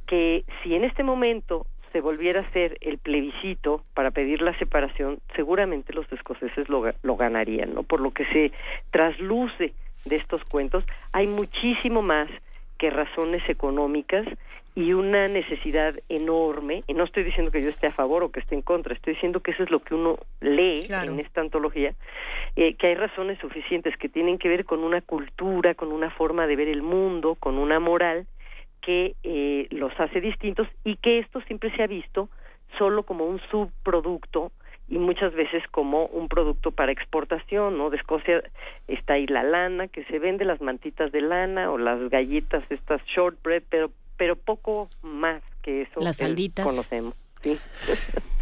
que si en este momento se volviera a hacer el plebiscito para pedir la separación, seguramente los escoceses lo, lo ganarían, ¿no? Por lo que se trasluce de estos cuentos, hay muchísimo más que razones económicas y una necesidad enorme, y no estoy diciendo que yo esté a favor o que esté en contra, estoy diciendo que eso es lo que uno lee en esta antología, eh, que hay razones suficientes que tienen que ver con una cultura, con una forma de ver el mundo, con una moral que eh, los hace distintos y que esto siempre se ha visto solo como un subproducto y muchas veces como un producto para exportación, ¿no? De Escocia está ahí la lana, que se vende las mantitas de lana o las galletas, estas shortbread, pero pero poco más que eso Las que falditas. conocemos, sí.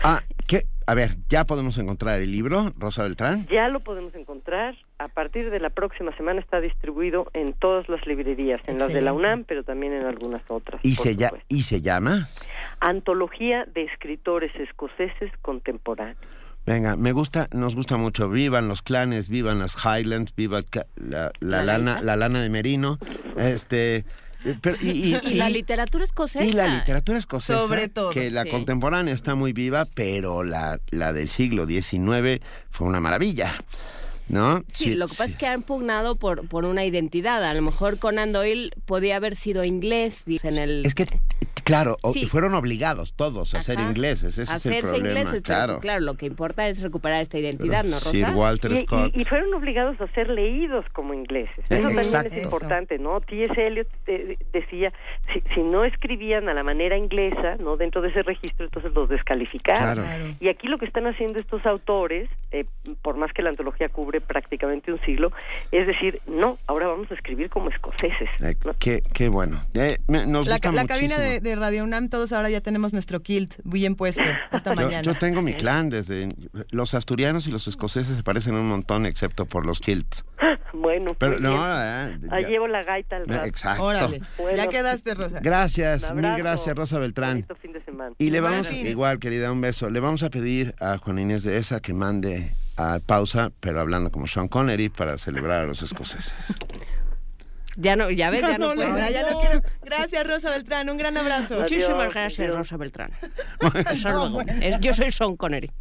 Ah, ¿qué? A ver, ¿ya podemos encontrar el libro, Rosa Beltrán? Ya lo podemos encontrar. A partir de la próxima semana está distribuido en todas las librerías, en las de la UNAM, pero también en algunas otras. ¿Y se, ya-. ¿Y se llama? Antología de escritores escoceses contemporáneos. Venga, me gusta, nos gusta mucho. Vivan los clanes, vivan las Highlands, viva la, la La lana, la lana de Merino. Este, pero- y, y- Y la literatura escocesa. y la literatura escocesa, Sobre todo, que la sí. contemporánea está muy viva, pero la, la del siglo XIX fue una maravilla, ¿no? Sí, lo que pasa es que han pugnado por, por una identidad. A lo mejor Conan Doyle podía haber sido inglés en el... Es que, claro, o- Sí. fueron obligados todos a ser ingleses, ese es el Hacerse problema, ingleses, pero claro. claro, lo que importa es recuperar esta identidad, ¿no, Rosa? Sir Walter Y- y- Scott. Y, fueron obligados a ser leídos como ingleses. Eh, Eso también es importante, ¿no? T.S. Eliot eh, decía, si, si no escribían a la manera inglesa, ¿no? Dentro de ese registro, entonces los descalificaron. Claro. Y aquí lo que están haciendo estos autores, eh, por más que la antología cubre prácticamente un siglo, es decir, no, ahora vamos a escribir como escoceses. Eh, qué, qué bueno. Eh, me- nos La, gusta la cabina de, de Radio UNAM, todos ahora ya tenemos nuestro kilt bien puesto esta Yo, mañana. yo tengo mi clan desde los asturianos y los escoceses se parecen un montón excepto por los kilts. Bueno, Pero muy no, eh, Ahí ya- llevo la gaita al rato. Exacto. Órale, Bueno. ya quedaste, Rosa. Gracias, mil gracias Rosa Beltrán. Bonito fin de semana. Y le vamos, igual querida, un beso. Le vamos a pedir a Juan Inés de esa que mande a pausa, pero hablando como Sean Connery para celebrar a los escoceses. Ya no, ya ves, ya no, ya no quiero. Gracias, Rosa Beltrán. Un gran abrazo. Muchísimas gracias, Rosa Beltrán. Hasta luego. Es- Yo soy Sean Connery.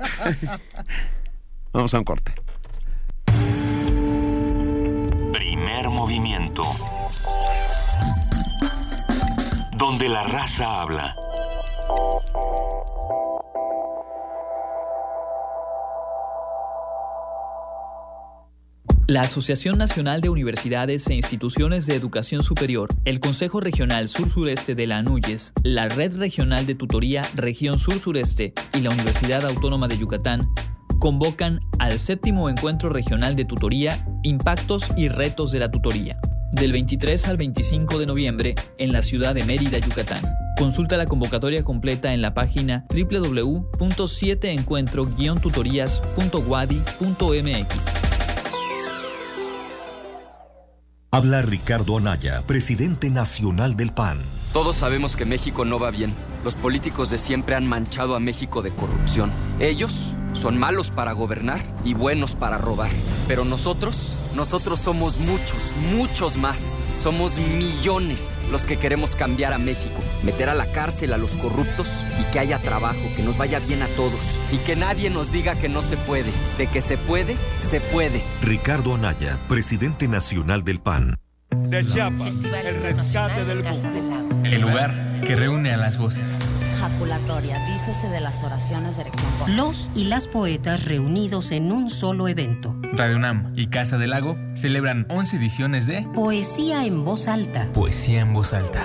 Vamos a un corte. Primer movimiento. Donde la raza habla. La Asociación Nacional de Universidades e Instituciones de Educación Superior, el Consejo Regional Sur-Sureste de la ANUYES, la Red Regional de Tutoría Región Sur-Sureste y la Universidad Autónoma de Yucatán convocan al séptimo Encuentro Regional de Tutoría Impactos y Retos de la Tutoría, del 23 al 25 de noviembre en la ciudad de Mérida, Yucatán. Consulta la convocatoria completa en la página www.7encuentro-tutorías.wadi.mx. Habla Ricardo Anaya, presidente nacional del PAN. Todos sabemos que México no va bien. Los políticos de siempre han manchado a México de corrupción. Ellos son malos para gobernar y buenos para robar. Pero nosotros, nosotros somos muchos, muchos más. Somos millones los que queremos cambiar a México, meter a la cárcel a los corruptos y que haya trabajo, que nos vaya bien a todos y que nadie nos diga que no se puede. De que se puede, se puede. Ricardo Anaya, presidente nacional del PAN. De Chiapas, el rescate del. El lugar que reúne a las voces. Jaculatoria, dícese de las oraciones de erección. Los y las poetas reunidos en un solo evento. Radio UNAM y Casa del Lago celebran 11 ediciones de Poesía en voz alta. Poesía en voz alta.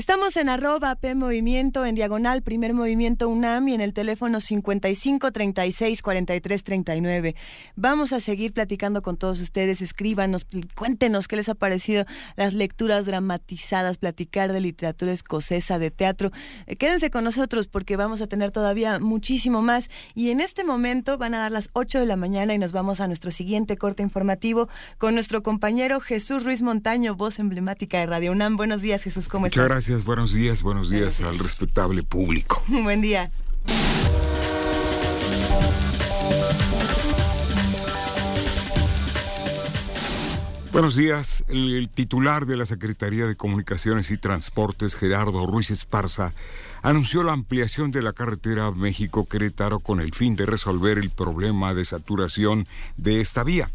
Estamos en arroba P Movimiento, en diagonal Primer Movimiento UNAM y en el teléfono 55 36 43 39. Vamos a seguir platicando con todos ustedes. Escríbanos, cuéntenos qué les ha parecido las lecturas dramatizadas, platicar de literatura escocesa, de teatro. Eh, quédense con nosotros porque vamos a tener todavía muchísimo más. Y en este momento van a dar las 8 de la mañana y nos vamos a nuestro siguiente corte informativo con nuestro compañero Jesús Ruiz Montaño, voz emblemática de Radio UNAM. Buenos días, Jesús, ¿cómo estás? gracias, buenos días, buenos días al respetable público. Buen día. Buenos días. El, el, titular de la Secretaría de Comunicaciones y Transportes, Gerardo Ruiz Esparza, anunció la ampliación de la carretera México-Querétaro con el fin de resolver el problema de saturación de esta vía.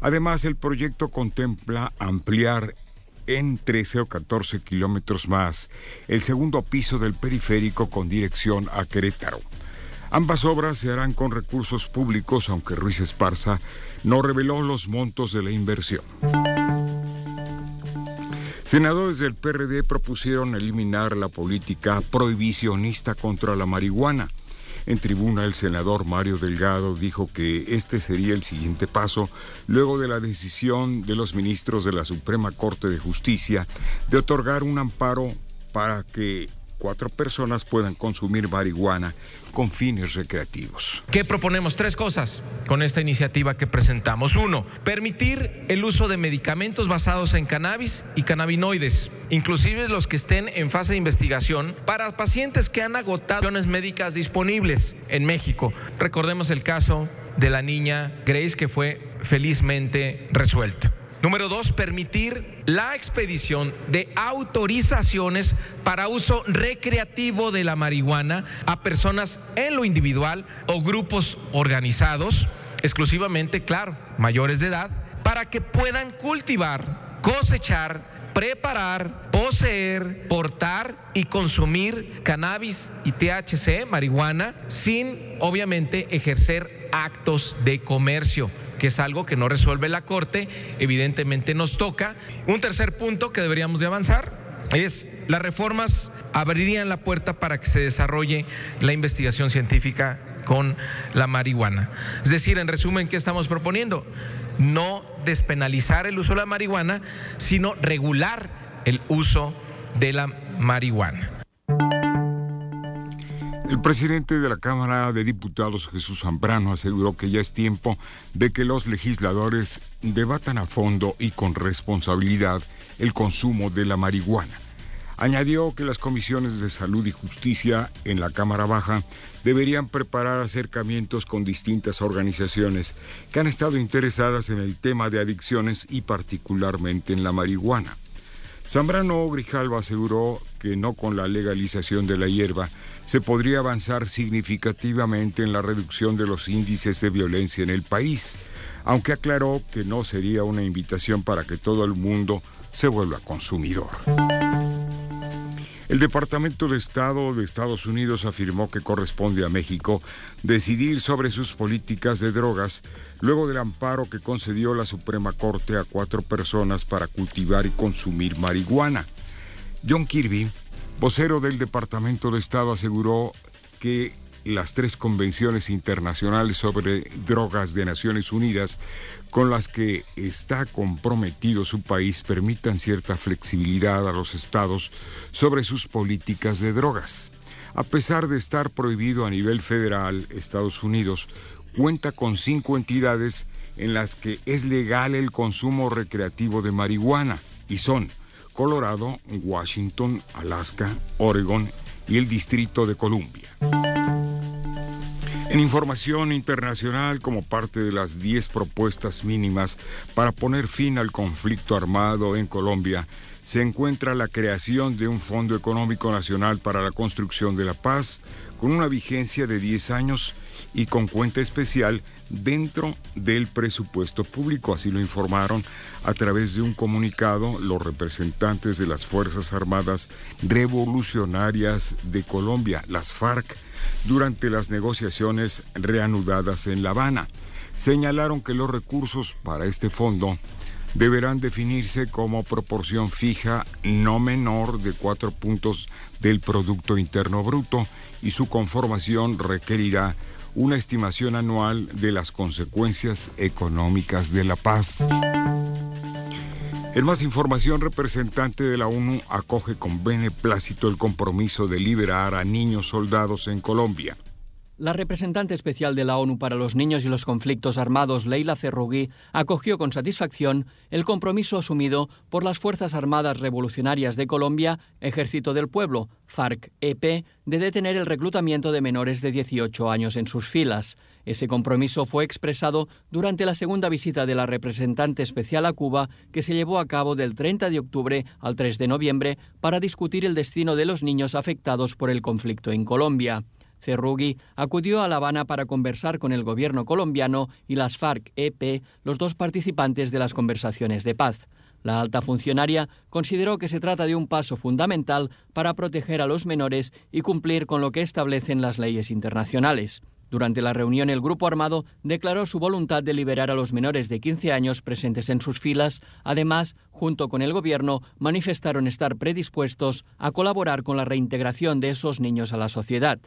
Además, el proyecto contempla ampliar en 13 o 14 kilómetros más el segundo piso del periférico con dirección a Querétaro. Ambas obras se harán con recursos públicos, aunque Ruiz Esparza no reveló los montos de la inversión. Senadores del PRD propusieron eliminar la política prohibicionista contra la marihuana. En tribuna, el senador Mario Delgado dijo que este sería el siguiente paso luego de la decisión de los ministros de la Suprema Corte de Justicia de otorgar un amparo para que cuatro personas puedan consumir marihuana con fines recreativos. ¿Qué proponemos? Tres cosas con esta iniciativa que presentamos. Uno, permitir el uso de medicamentos basados en cannabis y cannabinoides, inclusive los que estén en fase de investigación, para pacientes que han agotado médicas disponibles en México. Recordemos el caso de la niña Grace que fue felizmente resuelto. Número dos, permitir la expedición de autorizaciones para uso recreativo de la marihuana a personas en lo individual o grupos organizados, exclusivamente, claro, mayores de edad, para que puedan cultivar, cosechar, preparar, poseer, portar y consumir cannabis y THC, marihuana, sin obviamente ejercer actos de comercio que es algo que no resuelve la Corte, evidentemente nos toca. Un tercer punto que deberíamos de avanzar es las reformas abrirían la puerta para que se desarrolle la investigación científica con la marihuana. Es decir, en resumen, ¿qué estamos proponiendo? No despenalizar el uso de la marihuana, sino regular el uso de la marihuana. El presidente de la Cámara de Diputados, Jesús Zambrano, aseguró que ya es tiempo de que los legisladores debatan a fondo y con responsabilidad el consumo de la marihuana. Añadió que las comisiones de salud y justicia en la Cámara Baja deberían preparar acercamientos con distintas organizaciones que han estado interesadas en el tema de adicciones y particularmente en la marihuana. Zambrano Grijalva aseguró que no con la legalización de la hierba se podría avanzar significativamente en la reducción de los índices de violencia en el país, aunque aclaró que no sería una invitación para que todo el mundo se vuelva consumidor. El Departamento de Estado de Estados Unidos afirmó que corresponde a México decidir sobre sus políticas de drogas luego del amparo que concedió la Suprema Corte a cuatro personas para cultivar y consumir marihuana. John Kirby, vocero del Departamento de Estado, aseguró que las tres convenciones internacionales sobre drogas de Naciones Unidas con las que está comprometido su país permitan cierta flexibilidad a los estados sobre sus políticas de drogas. A pesar de estar prohibido a nivel federal, Estados Unidos cuenta con cinco entidades en las que es legal el consumo recreativo de marihuana y son Colorado, Washington, Alaska, Oregon y el Distrito de Columbia. En información internacional, como parte de las 10 propuestas mínimas para poner fin al conflicto armado en Colombia, se encuentra la creación de un Fondo Económico Nacional para la Construcción de la Paz, con una vigencia de 10 años y con cuenta especial dentro del presupuesto público. Así lo informaron a través de un comunicado los representantes de las Fuerzas Armadas Revolucionarias de Colombia, las FARC, durante las negociaciones reanudadas en La Habana. Señalaron que los recursos para este fondo deberán definirse como proporción fija no menor de cuatro puntos del Producto Interno Bruto y su conformación requerirá una estimación anual de las consecuencias económicas de la paz. En más información, representante de la ONU acoge con beneplácito el compromiso de liberar a niños soldados en Colombia. La representante especial de la ONU para los niños y los conflictos armados, Leila Cerrugui, acogió con satisfacción el compromiso asumido por las Fuerzas Armadas Revolucionarias de Colombia, Ejército del Pueblo, FARC-EP, de detener el reclutamiento de menores de 18 años en sus filas. Ese compromiso fue expresado durante la segunda visita de la representante especial a Cuba, que se llevó a cabo del 30 de octubre al 3 de noviembre para discutir el destino de los niños afectados por el conflicto en Colombia. Cerrugui acudió a La Habana para conversar con el gobierno colombiano y las FARC-EP, los dos participantes de las conversaciones de paz. La alta funcionaria consideró que se trata de un paso fundamental para proteger a los menores y cumplir con lo que establecen las leyes internacionales. Durante la reunión, el grupo armado declaró su voluntad de liberar a los menores de 15 años presentes en sus filas. Además, junto con el gobierno, manifestaron estar predispuestos a colaborar con la reintegración de esos niños a la sociedad.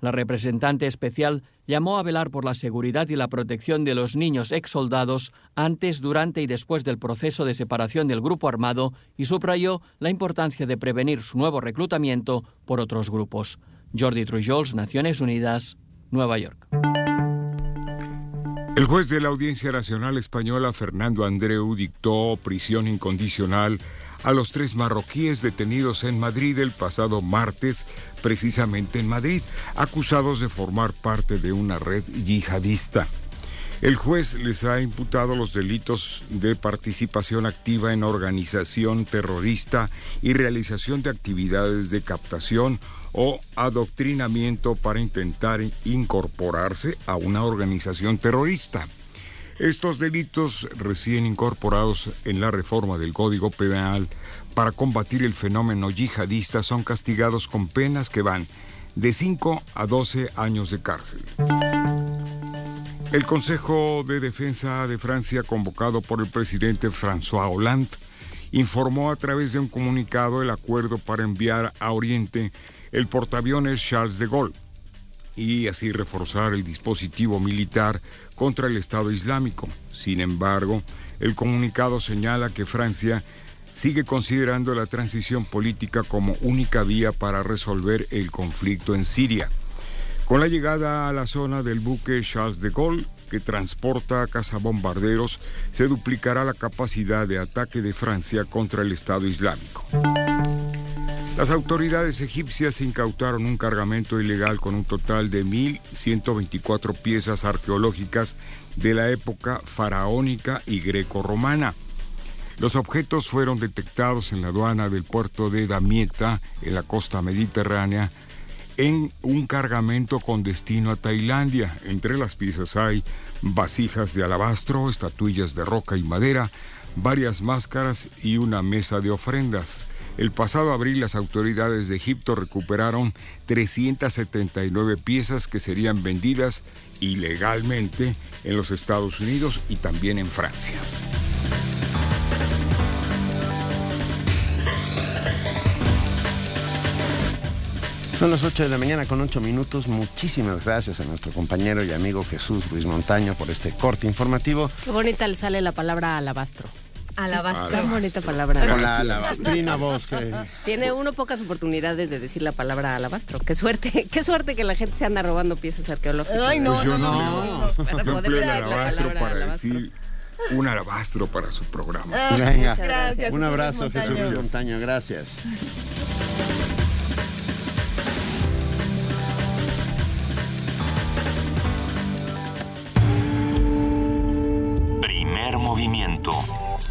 La representante especial llamó a velar por la seguridad y la protección de los niños exsoldados antes, durante y después del proceso de separación del grupo armado y subrayó la importancia de prevenir su nuevo reclutamiento por otros grupos. Jordi Trujols, Naciones Unidas, Nueva York. El juez de la Audiencia Nacional Española, Fernando Andreu, dictó prisión incondicional a los tres marroquíes detenidos en Madrid el pasado martes, precisamente en Madrid, acusados de formar parte de una red yihadista. El juez les ha imputado los delitos de participación activa en organización terrorista y realización de actividades de captación o adoctrinamiento para intentar incorporarse a una organización terrorista. Estos delitos recién incorporados en la reforma del Código Penal para combatir el fenómeno yihadista son castigados con penas que van de 5 a 12 años de cárcel. El Consejo de Defensa de Francia, convocado por el presidente François Hollande, informó a través de un comunicado el acuerdo para enviar a Oriente el portaaviones Charles de Gaulle y así reforzar el dispositivo militar contra el Estado Islámico. Sin embargo, el comunicado señala que Francia sigue considerando la transición política como única vía para resolver el conflicto en Siria. Con la llegada a la zona del buque Charles de Gaulle, que transporta cazabombarderos, se duplicará la capacidad de ataque de Francia contra el Estado Islámico. Las autoridades egipcias incautaron un cargamento ilegal con un total de 1.124 piezas arqueológicas de la época faraónica y greco-romana. Los objetos fueron detectados en la aduana del puerto de Damietta, en la costa mediterránea, en un cargamento con destino a Tailandia. Entre las piezas hay vasijas de alabastro, estatuillas de roca y madera, varias máscaras y una mesa de ofrendas. El pasado abril las autoridades de Egipto recuperaron 379 piezas que serían vendidas ilegalmente en los Estados Unidos y también en Francia. Son las 8 de la mañana con 8 minutos. Muchísimas gracias a nuestro compañero y amigo Jesús Luis Montaño por este corte informativo. Qué bonita le sale la palabra alabastro. Alabastro. Qué bonita palabra. Con la alabastrina voz que... Tiene uno pocas oportunidades de decir la palabra alabastro. Qué suerte, qué suerte que la gente se anda robando piezas arqueológicas. Ay, no, Pues yo no, no. no. Para Yo poder empleo el alabastro para alabastro. decir un alabastro para su programa. Ah, Venga. muchas gracias, Un abrazo, Jesús. Montaño. Gracias. Primer movimiento.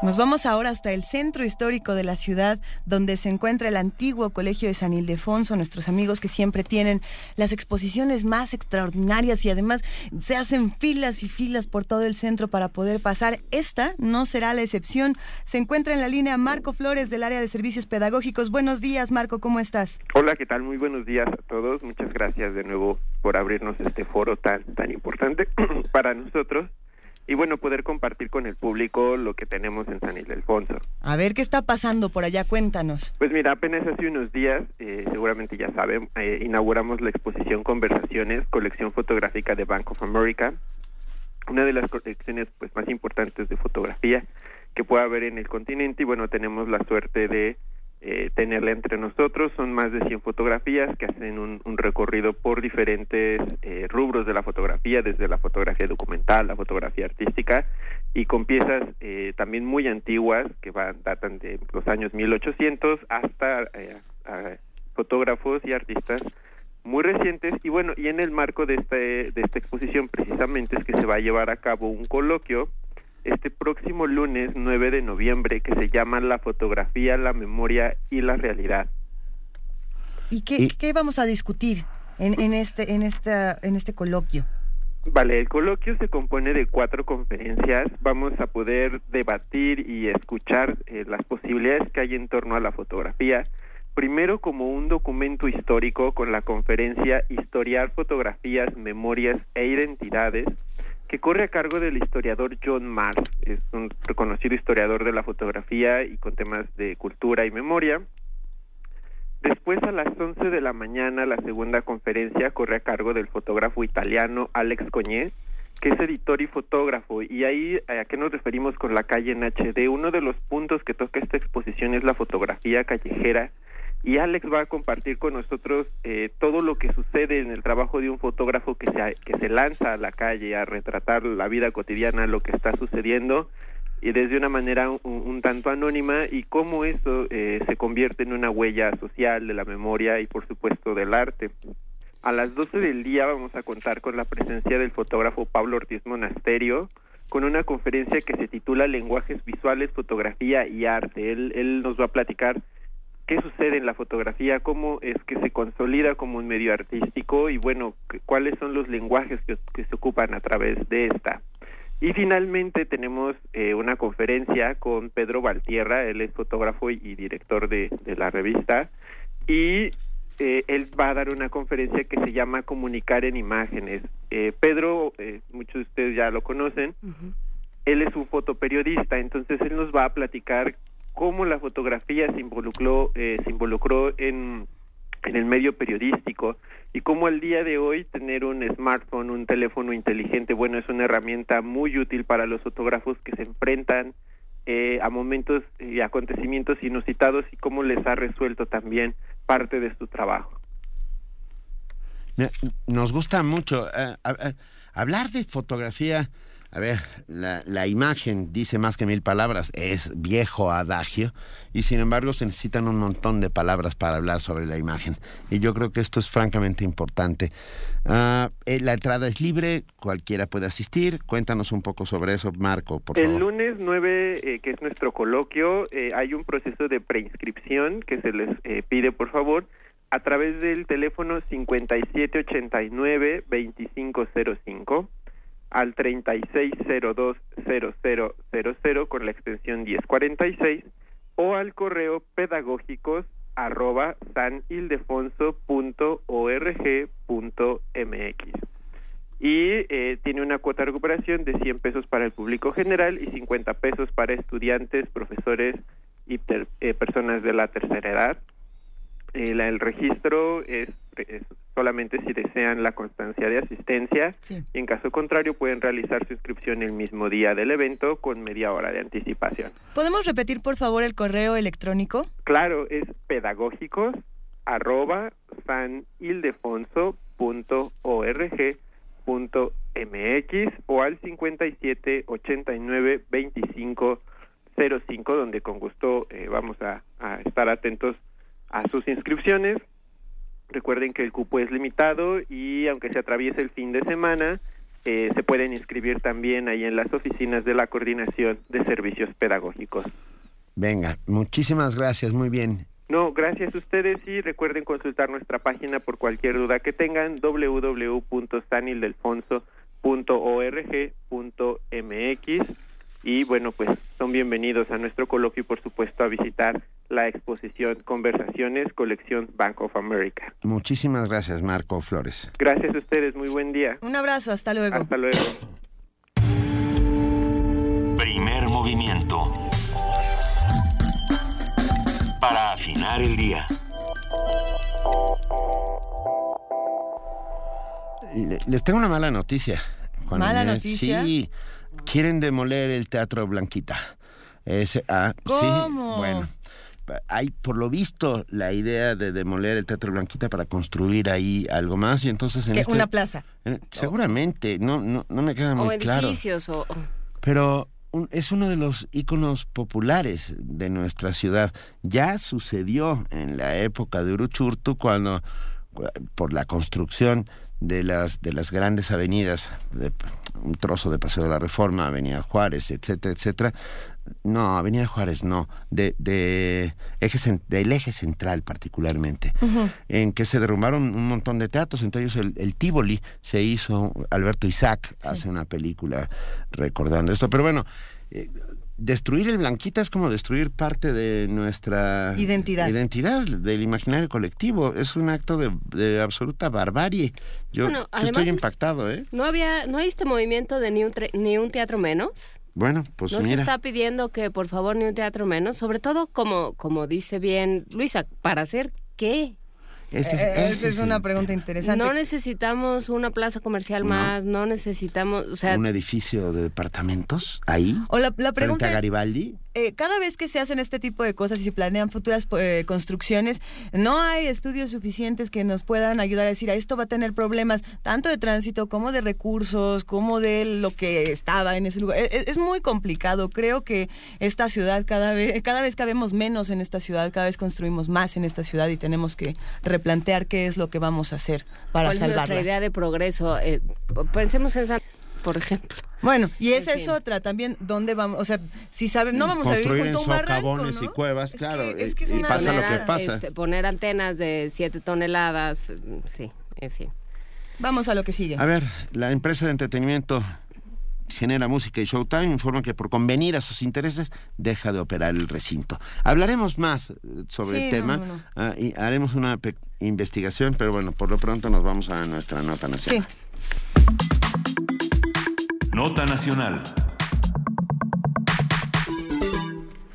Nos vamos ahora hasta el centro histórico de la ciudad, donde se encuentra el antiguo Colegio de San Ildefonso, nuestros amigos que siempre tienen las exposiciones más extraordinarias y además se hacen filas y filas por todo el centro para poder pasar. Esta no será la excepción. Se encuentra en la línea Marco Flores del área de servicios pedagógicos. Buenos días, Marco, ¿cómo estás? Hola, ¿qué tal? Muy buenos días a todos. Muchas gracias de nuevo por abrirnos este foro tan, tan importante para nosotros y bueno, poder compartir con el público lo que tenemos en San Ildefonso. A ver, ¿qué está pasando por allá? Cuéntanos. Pues mira, apenas hace unos días, eh, seguramente ya saben, eh, inauguramos la exposición Conversaciones, colección fotográfica de Bank of America, una de las colecciones pues más importantes de fotografía que pueda haber en el continente y bueno, tenemos la suerte de eh, tenerla entre nosotros. Son más de 100 fotografías que hacen un, recorrido por diferentes eh, rubros de la fotografía, desde la fotografía documental, la fotografía artística, y con piezas eh, también muy antiguas que van datan de los años 1800 hasta fotógrafos y artistas muy recientes y bueno y en el marco de este de esta exposición precisamente es que se va a llevar a cabo un coloquio este próximo lunes 9 de noviembre que se llama La fotografía, la memoria y la realidad. ¿Y qué, qué vamos a discutir en, en, este, en, esta, en este coloquio? Vale, el coloquio se compone de cuatro conferencias. Vamos a poder debatir y escuchar eh, las posibilidades que hay en torno a la fotografía. Primero como un documento histórico con la conferencia Historiar fotografías, memorias e identidades que corre a cargo del historiador John Mars, es un reconocido historiador de la fotografía y con temas de cultura y memoria. Después a las 11 de la mañana la segunda conferencia corre a cargo del fotógrafo italiano Alex Coñé, que es editor y fotógrafo. Y ahí, ¿a qué nos referimos con la calle en HD? Uno de los puntos que toca esta exposición es la fotografía callejera y Alex va a compartir con nosotros eh, todo lo que sucede en el trabajo de un fotógrafo que se, que se lanza a la calle a retratar la vida cotidiana, lo que está sucediendo y desde una manera un, tanto anónima y cómo eso eh, se convierte en una huella social de la memoria y por supuesto del arte. A las 12 del día vamos a contar con la presencia del fotógrafo Pablo Ortiz Monasterio con una conferencia que se titula Lenguajes Visuales, Fotografía y Arte. Él, él nos va a platicar qué sucede en la fotografía, cómo es que se consolida como un medio artístico y bueno, cuáles son los lenguajes que, se ocupan a través de esta. Y finalmente tenemos eh, una conferencia con Pedro Valtierra, él es fotógrafo y director de, la revista, y eh, él va a dar una conferencia que se llama Comunicar en Imágenes. Eh, Pedro, muchos de ustedes ya lo conocen, él es un fotoperiodista, entonces él nos va a platicar cómo la fotografía se involucró, eh, se involucró en, en el medio periodístico y cómo al día de hoy tener un smartphone, un teléfono inteligente, bueno, es una herramienta muy útil para los fotógrafos que se enfrentan eh, a momentos y acontecimientos inusitados y cómo les ha resuelto también parte de su trabajo. Nos gusta mucho eh, hablar de fotografía a ver, la, la, imagen dice más que mil palabras, es viejo adagio, y sin embargo se necesitan un montón de palabras para hablar sobre la imagen. Y yo creo que esto es francamente importante. Uh, la entrada es libre, cualquiera puede asistir. Cuéntanos un poco sobre eso, Marco, por favor. El lunes 9, eh, que es nuestro coloquio, eh, hay un proceso de preinscripción que se les eh, pide, por favor, a través del teléfono 5789-2505 al 36020000 con la extensión 1046 o al correo pedagógicos arroba sanildefonso.org.mx y eh, tiene una cuota de recuperación de 100 pesos para el público general y 50 pesos para estudiantes, profesores y eh, personas de la tercera edad. El, el registro es, solamente si desean la constancia de asistencia y en caso contrario pueden realizar su inscripción el mismo día del evento con media hora de anticipación. ¿Podemos repetir por favor el correo electrónico? Claro, es pedagógicos arroba sanildefonso.org.mx o al 57 89 25 05 donde con gusto eh, vamos a estar atentos a sus inscripciones. Recuerden que el cupo es limitado y aunque se atraviese el fin de semana, eh, se pueden inscribir también ahí en las oficinas de la Coordinación de Servicios Pedagógicos. Venga, muchísimas gracias, muy bien. No, gracias a ustedes y recuerden consultar nuestra página por cualquier duda que tengan www.sanildelfonso.org.mx y bueno, pues son bienvenidos a nuestro coloquio y por supuesto a visitar la exposición Conversaciones, colección Bank of America. Muchísimas gracias, Marco Flores. Gracias a ustedes, muy buen día. Un abrazo, hasta luego. Hasta luego. Primer movimiento. Para afinar el día. Le- Les tengo una mala noticia. Juan ¿Mala Inés. noticia? Sí, quieren demoler el Teatro Blanquita. Ese, ah, ¿Cómo? Sí, bueno. Hay, por lo visto, la idea de demoler el Teatro Blanquita para construir ahí algo más y entonces en este- una plaza. seguramente, no, no, no me queda O muy claro. edificios o... o- Pero un- es uno de los íconos populares de nuestra ciudad. Ya sucedió en la época de Uruchurtu cuando cu- por la construcción de las de las grandes avenidas, de, un trozo de Paseo de la Reforma, Avenida Juárez, etcétera, etcétera. No, Avenida Juárez no, de, de eje, del eje central particularmente en que se derrumbaron un montón de teatros, entre ellos el, el Tivoli, se hizo, Alberto Isaac hace una película recordando esto, pero bueno, eh, destruir el Blanquita es como destruir parte de nuestra Identidad. identidad, del imaginario colectivo, es un acto de, de absoluta barbarie. Yo, Bueno, yo además- estoy impactado, ¿eh? ¿No había, no hay este movimiento de ni un, tre- ni un teatro menos? Bueno, pues ¿No se mira. está pidiendo que por favor ni un teatro menos? Sobre todo, como, como dice bien Luisa, ¿para hacer qué? Es- Eh, ese Esa es una pregunta interesante. No necesitamos una plaza comercial No. más, no necesitamos, o sea, un edificio de departamentos ahí, O la, la frente pregunta es, Garibaldi. Eh, cada vez que se hacen este tipo de cosas y se planean futuras eh, construcciones, no hay estudios suficientes que nos puedan ayudar a decir, a esto va a tener problemas tanto de tránsito como de recursos, como de lo que estaba en ese lugar. E- Es, es muy complicado. Creo que esta ciudad cada vez, cada vez cabemos menos en esta ciudad, cada vez construimos más en esta ciudad y tenemos que replantear qué es lo que vamos a hacer para ¿cuál es nuestra salvarla. idea de progreso? Eh, pensemos en San, por ejemplo. Bueno, y esa En es fin. otra también, ¿dónde vamos? O sea, si saben, no vamos a vivir junto a un barranco, socavones y ¿no? cuevas, claro, que- es que es y una- pasa lo Poner que pasa. este, poner antenas de 7 toneladas, sí, en fin. Vamos a lo que sigue. A ver, la empresa de entretenimiento genera música y Showtime informa que por convenir a sus intereses deja de operar el recinto. Hablaremos más eh, sobre Sí, el no, tema no, no. ah, y haremos una pe- investigación, pero bueno, por lo pronto nos vamos a nuestra nota nacional. Nota nacional.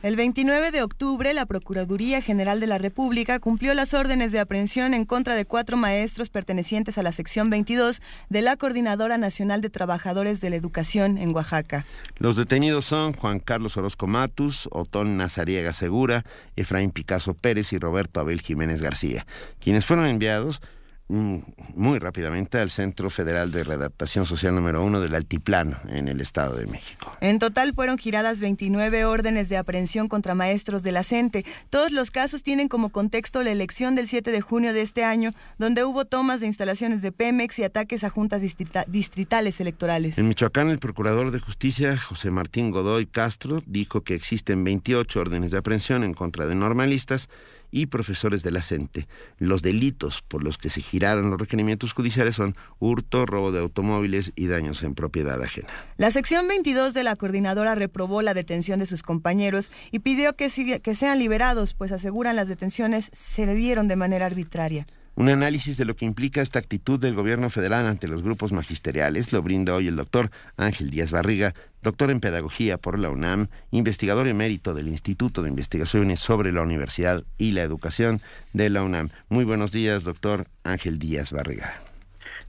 El 29 de octubre, la Procuraduría General de la República cumplió las órdenes de aprehensión en contra de cuatro maestros pertenecientes a la sección 22 de la Coordinadora Nacional de Trabajadores de la Educación en Oaxaca. Los detenidos son Juan Carlos Orozco Matus, Otón Nazariega Segura, Efraín Picasso Pérez y Roberto Abel Jiménez García, quienes fueron enviados muy rápidamente al Centro Federal de Redactación Social número uno del Altiplano, en el Estado de México. En total fueron giradas 29 órdenes de aprehensión contra maestros de la CENTE. Todos los casos tienen como contexto la elección del 7 de junio de este año, donde hubo tomas de instalaciones de Pemex y ataques a juntas distrita- distritales electorales. En Michoacán, el procurador de justicia, José Martín Godoy Castro, dijo que existen 28 órdenes de aprehensión en contra de normalistas y profesores de la CENTE. Los delitos por los que se giraron los requerimientos judiciales son hurto, robo de automóviles y daños en propiedad ajena. La sección 22 de la coordinadora reprobó la detención de sus compañeros y pidió que, que sean liberados, pues aseguran las detenciones se le dieron de manera arbitraria. Un análisis de lo que implica esta actitud del gobierno federal ante los grupos magisteriales lo brinda hoy el doctor Ángel Díaz Barriga, doctor en pedagogía por la UNAM, investigador emérito del Instituto de Investigaciones sobre la Universidad y la Educación de la UNAM. Muy buenos días, doctor Ángel Díaz Barriga.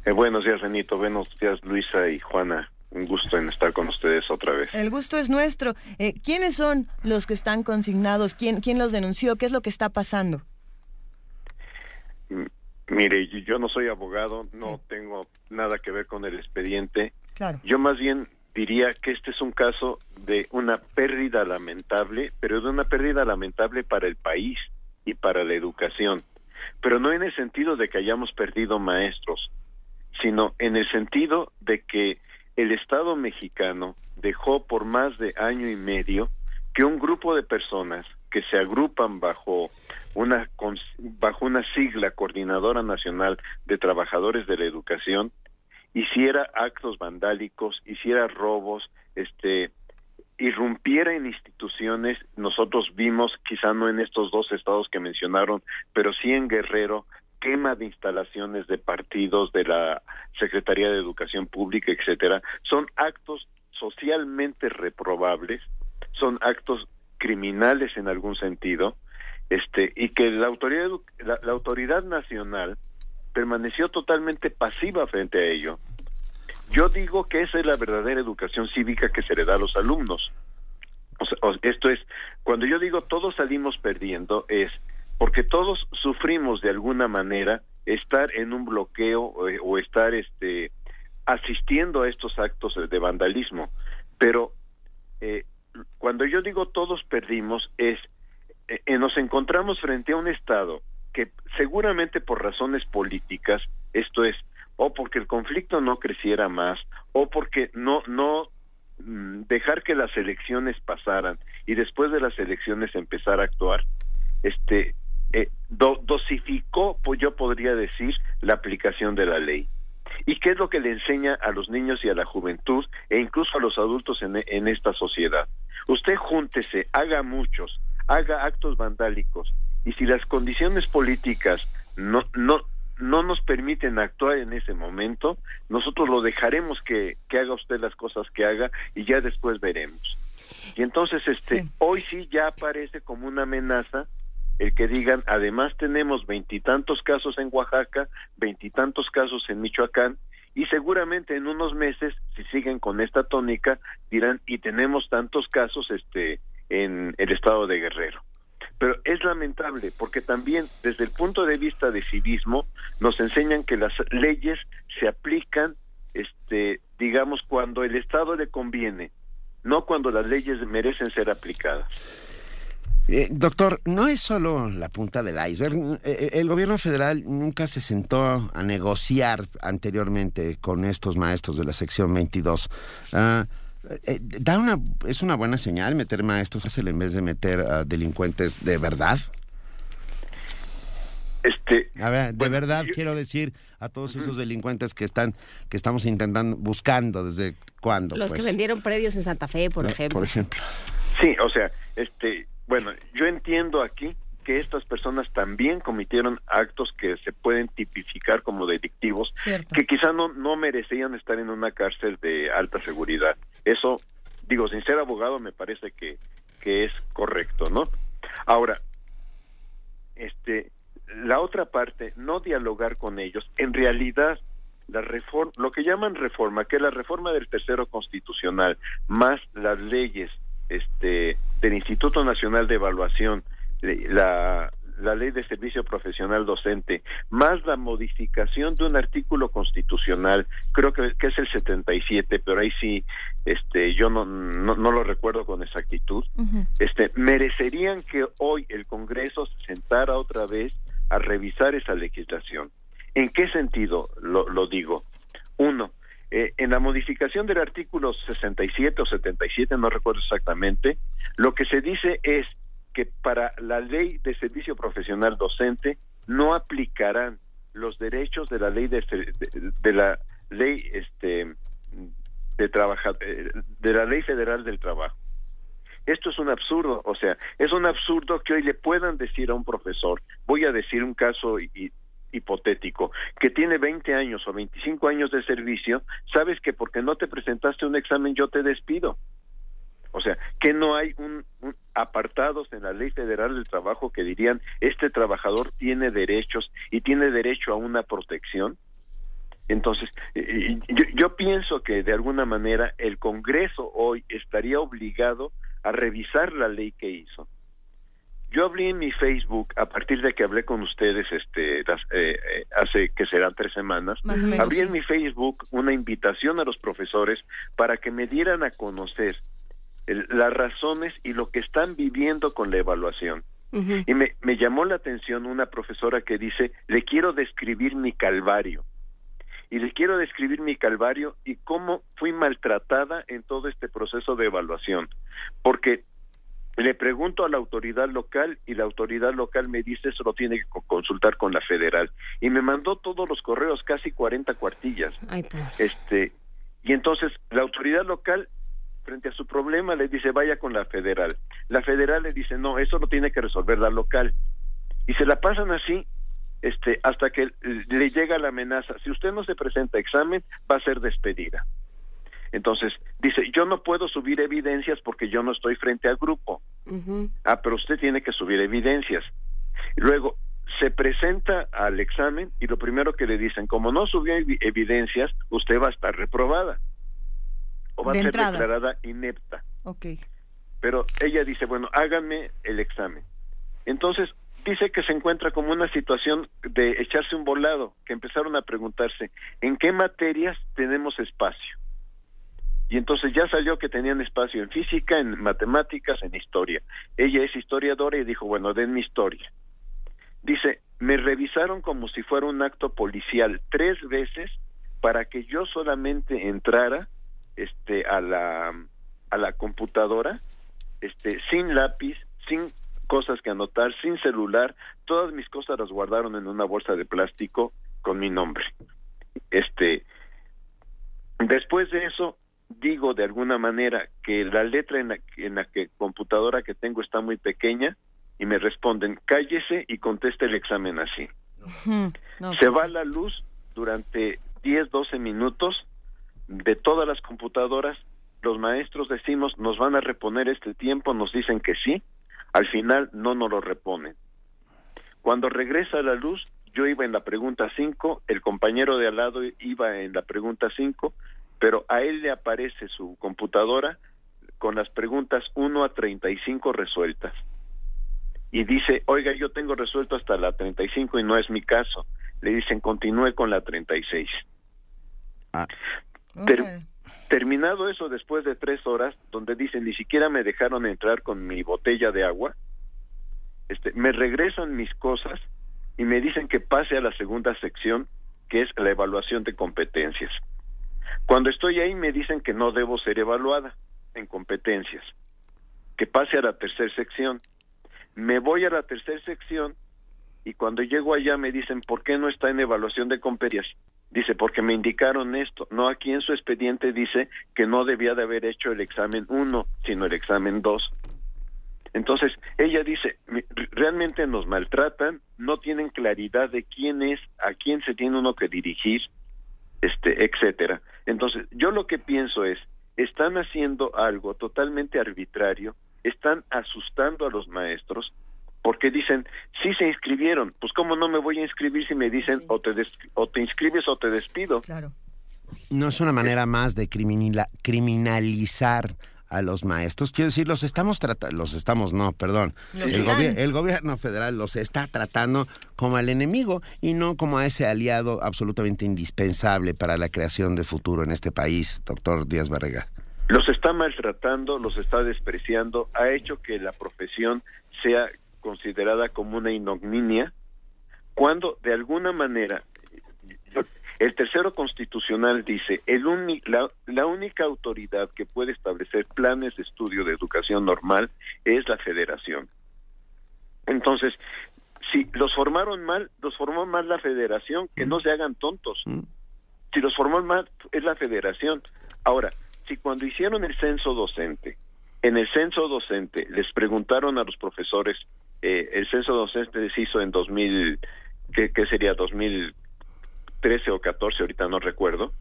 Eh, buenos días, Benito. Buenos días, Luisa y Juana. Un gusto en estar con ustedes otra vez. El gusto es nuestro. Eh, ¿Quiénes son los que están consignados? ¿Quién, ¿Quién los denunció? ¿Qué es lo que está pasando? Mire, yo- yo no soy abogado, no tengo nada que ver con el expediente. Claro. Yo más bien diría que este es un caso de una pérdida lamentable, pero de una pérdida lamentable para el país y para la educación. Pero no en el sentido de que hayamos perdido maestros, sino en el sentido de que el Estado mexicano dejó por más de año y medio que un grupo de personas que se agrupan bajo una bajo una sigla coordinadora nacional de trabajadores de la educación hiciera actos vandálicos, hiciera robos, este irrumpiera en instituciones, nosotros vimos, quizá no en estos dos estados que mencionaron, pero sí en Guerrero, quema de instalaciones de partidos de la Secretaría de Educación Pública, etcétera, son actos socialmente reprobables, son actos criminales en algún sentido, este y que la autoridad la, autoridad nacional permaneció totalmente pasiva frente a ello. Yo digo que esa es la verdadera educación cívica que se le da a los alumnos. esto es, cuando yo digo todos salimos perdiendo, es porque todos sufrimos de alguna manera estar en un bloqueo o, estar este asistiendo a estos actos de vandalismo pero eh, cuando yo digo todos perdimos es eh, eh, nos encontramos frente a un estado que seguramente por razones políticas esto es o porque el conflicto no creciera más o porque no no mm, dejar que las elecciones pasaran y después de las elecciones empezar a actuar este eh, dosificó, pues yo podría decir, la aplicación de la ley. ¿Y qué es lo que le enseña a los niños y a la juventud e incluso a los adultos en, en esta sociedad? Usted júntese, haga muchos, haga actos vandálicos y si las condiciones políticas no, no, no nos permiten actuar en ese momento, nosotros lo dejaremos que, que haga usted las cosas que haga y ya después veremos. Y entonces, este, hoy sí ya aparece como una amenaza el que digan, además tenemos veintitantos casos en Oaxaca, veintitantos casos en Michoacán, y seguramente en unos meses, si siguen con esta tónica, dirán, y tenemos tantos casos este, en el estado de Guerrero. Pero es lamentable porque también desde el punto de vista de civismo nos enseñan que las leyes se aplican, este, digamos, cuando el Estado le conviene, no cuando las leyes merecen ser aplicadas. Eh, doctor, no es solo la punta del iceberg. Eh, eh, el gobierno federal nunca se sentó a negociar anteriormente con estos maestros de la sección 22. Ah, da una, ¿Es una buena señal meter maestros en vez de meter a delincuentes de verdad? Este, a ver, de verdad quiero decir a todos esos delincuentes que están, que estamos intentando, buscando desde cuándo. Los que pues? vendieron predios en Santa Fe, por ejemplo. Por ejemplo. Sí, o sea, este, bueno, yo entiendo aquí que estas personas también cometieron actos que se pueden tipificar como delictivos, que quizá no, no merecían estar en una cárcel de alta seguridad. Eso, digo, sin ser abogado, me parece que, que es correcto, ¿no? Ahora, este, la otra parte, no dialogar con ellos, en realidad, la reforma, lo que llaman reforma, que es la reforma del tercero constitucional, más las leyes este del Instituto Nacional de Evaluación, la, la ley de servicio profesional docente, más la modificación de un artículo constitucional, creo que, es el 77, pero ahí sí, este, yo no, no, lo recuerdo con exactitud, este, merecerían que hoy el Congreso se sentara otra vez a revisar esa legislación. ¿En qué sentido lo, lo digo? Uno, eh, en la modificación del artículo 67 o 77, no recuerdo exactamente, lo que se dice es que para la ley de servicio profesional docente no aplicarán los derechos de la ley de, la ley este de trabajar de la ley federal del trabajo. Esto es un absurdo, o sea, es un absurdo que hoy le puedan decir a un profesor, voy a decir un caso y, hipotético, que tiene 20 años o 25 años de servicio, sabes que porque no te presentaste un examen yo te despido. O sea, que no hay un, apartados en la ley federal del trabajo que dirían este trabajador tiene derechos y tiene derecho a una protección. Entonces, yo, yo pienso que de alguna manera el Congreso hoy estaría obligado a revisar la ley que hizo yo hablé en mi Facebook a partir de que hablé con ustedes este eh, eh, hace que serán tres semanas. abrí en mi Facebook una invitación a los profesores para que me dieran a conocer las razones y lo que están viviendo con la evaluación. Y me, me llamó la atención una profesora que dice, le quiero describir mi calvario. y les quiero describir mi calvario y cómo fui maltratada en todo este proceso de evaluación, porque le pregunto a la autoridad local y la autoridad local me dice eso lo tiene que consultar con la federal y me mandó todos los correos casi 40 cuartillas. este y entonces la autoridad local frente a su problema le dice vaya con la federal. La federal le dice no, eso lo tiene que resolver la local. Y se la pasan así este hasta que le llega la amenaza, si usted no se presenta a examen va a ser despedida. Entonces, dice, yo no puedo subir evidencias porque yo no estoy frente al grupo. Ah, pero usted tiene que subir evidencias. Luego, se presenta al examen y lo primero que le dicen, como no subió evidencias, usted va a estar reprobada. O va a ser declarada inepta. Ok. Pero ella dice, bueno, háganme el examen. Entonces, dice que se encuentra como una situación de echarse un volado, que empezaron a preguntarse, ¿en qué materias tenemos espacio? Y entonces ya salió que tenían espacio en física, en matemáticas, en historia. Ella es historiadora y dijo, bueno, den mi historia. Dice, me revisaron como si fuera un acto policial tres veces para que yo solamente entrara este a la a la computadora este sin lápiz, sin cosas que anotar, sin celular, todas mis cosas las guardaron en una bolsa de plástico con mi nombre. Este después de eso digo de alguna manera que la letra en la, en la que computadora que tengo está muy pequeña y me responden cállese y conteste el examen así. Se pues va la luz durante 10, 12 minutos de todas las computadoras. Los maestros decimos nos van a reponer este tiempo, nos dicen que sí, al final no nos lo reponen. Cuando regresa la luz, yo iba en la pregunta 5, el compañero de al lado iba en la pregunta 5 pero a él le aparece su computadora con las preguntas 1 a 35 resueltas. Y dice, oiga, yo tengo resuelto hasta la 35 y no es mi caso. Le dicen, continúe con la 36. Ah. terminado eso después de tres horas, donde dicen, ni siquiera me dejaron entrar con mi botella de agua, este, me regresan mis cosas y me dicen que pase a la segunda sección, que es la evaluación de competencias. Cuando estoy ahí me dicen que no debo ser evaluada en competencias, que pase a la tercera sección. Me voy a la tercera sección y cuando llego allá me dicen, ¿por qué no está en evaluación de competencias? Dice, porque me indicaron esto. No, aquí en su expediente dice que no debía de haber hecho el examen 1, sino el examen 2. Entonces, ella dice, realmente nos maltratan, no tienen claridad de quién es, a quién se tiene uno que dirigir, este, etcétera. Entonces, yo lo que pienso es, están haciendo algo totalmente arbitrario, están asustando a los maestros, porque dicen, sí se inscribieron, pues cómo no me voy a inscribir si me dicen o, te o te inscribes o te despido. Claro. No es una manera más de criminalizar a los maestros. Quiero decir, los estamos tratando, los estamos, no, perdón. El, gobierno federal los está tratando como al enemigo y no como a ese aliado absolutamente indispensable para la creación de futuro en este país, doctor Díaz Barrega. Los está maltratando, los está despreciando, ha hecho que la profesión sea considerada como una ignominia, cuando de alguna manera el tercero constitucional dice, el la, única autoridad que puede establecer planes de estudio de educación normal es la federación. Entonces, si los formaron mal, los formó mal la federación, que no se hagan tontos. Mm. Si los formó mal, es la federación. Ahora, si cuando hicieron el censo docente, en el censo docente les preguntaron a los profesores, eh, el censo docente se hizo en 2000, ¿qué, qué sería? 2000 13 o 14, ahorita no recuerdo,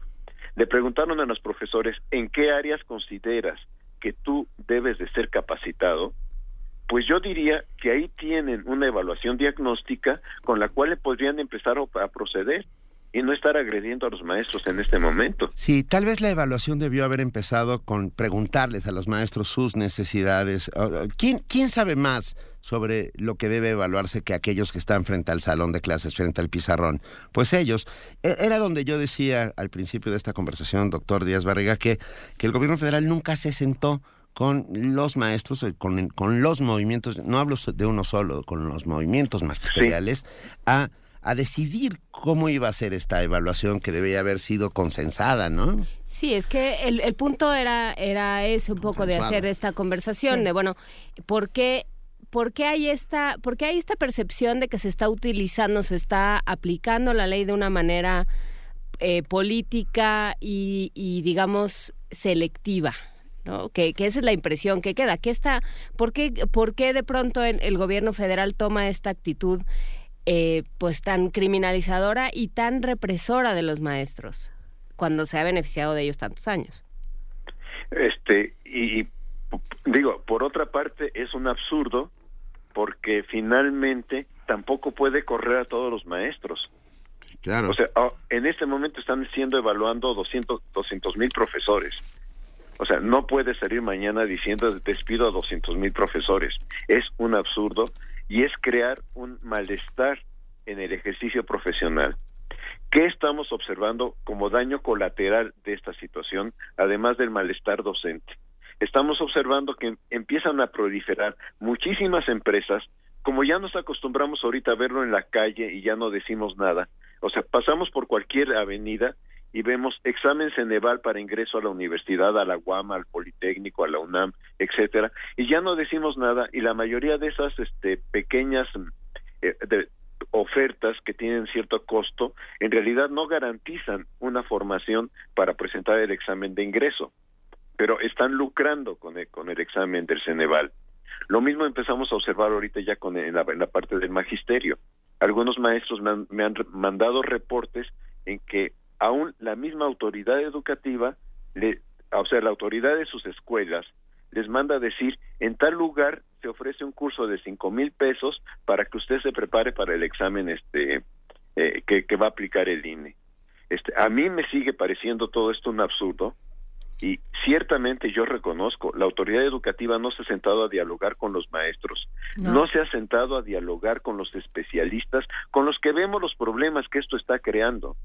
le preguntaron a los profesores en qué áreas consideras que tú debes de ser capacitado, pues yo diría que ahí tienen una evaluación diagnóstica con la cual podrían empezar a proceder y no estar agrediendo a los maestros en este momento. Sí, tal vez la evaluación debió haber empezado con preguntarles a los maestros sus necesidades. ¿Quién, quién sabe más sobre lo que debe evaluarse que aquellos que están frente al salón de clases, frente al pizarrón? Pues ellos. E, era donde yo decía al principio de esta conversación, doctor Díaz Barriga, que, que el gobierno federal nunca se sentó con los maestros, eh, con, con los movimientos, no hablo de uno solo, con los movimientos magisteriales, a a decidir cómo iba a ser esta evaluación que debía haber sido consensada, ¿no? Sí, es que el, el punto era, era ese un poco de hacer esta conversación, de bueno, ¿por qué ¿por qué hay esta, por qué hay esta percepción de que se está utilizando, se está aplicando la ley de una manera eh, política y, digamos, selectiva? ¿no? Que, que, esa es la impresión que queda. Que está, ¿por, qué, ¿Por qué de pronto el, el gobierno federal toma esta actitud eh, pues tan criminalizadora y tan represora de los maestros cuando se ha beneficiado de ellos tantos años? Este, y digo, por otra parte, es un absurdo porque finalmente tampoco puede correr a todos los maestros. Claro. O sea, en este momento están siendo evaluando 200 mil profesores. O sea, no puede salir mañana diciendo despido a 200 mil profesores. Es un absurdo y es crear un malestar en el ejercicio profesional. ¿Qué estamos observando como daño colateral de esta situación, además del malestar docente? Estamos observando que empiezan a proliferar muchísimas empresas, como ya nos acostumbramos ahorita a verlo en la calle y ya no decimos nada. O sea, pasamos por cualquier avenida y vemos examen Ceneval para ingreso a la universidad, a la UAM, al Politécnico, a la UNAM, etcétera, y ya no decimos nada y la mayoría de esas este, pequeñas eh, de, ofertas que tienen cierto costo en realidad no garantizan una formación para presentar el examen de ingreso, pero están lucrando con el, con el examen del Ceneval. Lo mismo empezamos a observar ahorita ya con en la, en la parte del magisterio. Algunos maestros me han, me han mandado reportes en que aún la misma autoridad educativa, le, o sea, la autoridad de sus escuelas, les manda a decir, en tal lugar se ofrece un curso de cinco mil pesos para que usted se prepare para el examen este eh, que, va a aplicar el INE. Este, a mí me sigue pareciendo todo esto un absurdo y ciertamente yo reconozco, la autoridad educativa no se ha sentado a dialogar con los maestros, no. no. se ha sentado a dialogar con los especialistas, con los que vemos los problemas que esto está creando.